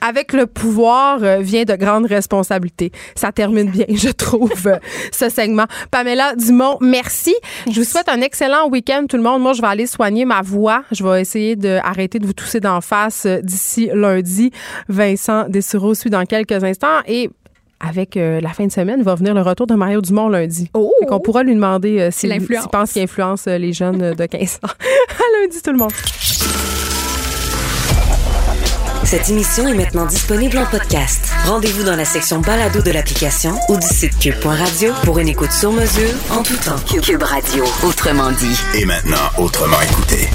avec le pouvoir euh, vient de grandes responsabilités. Ça termine bien, je trouve, ce segment. Pamela Dumont, merci. Je vous souhaite un excellent week-end, tout le monde. Moi, je vais aller soigner ma voix. Je vais essayer d'arrêter de, de vous tousser d'en face d'ici lundi. Vincent Dessureau suit dans quelques instants. Et avec euh, la fin de semaine, va venir le retour de Mario Dumont lundi. Oh! On pourra lui demander euh, s'il pense qu'il influence euh, les jeunes euh, de 15 ans. à lundi, tout le monde. Cette émission est maintenant disponible en podcast. Rendez-vous dans la section balado de l'application ou du site cube.radio pour une écoute sur mesure en tout temps. Cube Radio, autrement dit. Et maintenant, autrement écouté.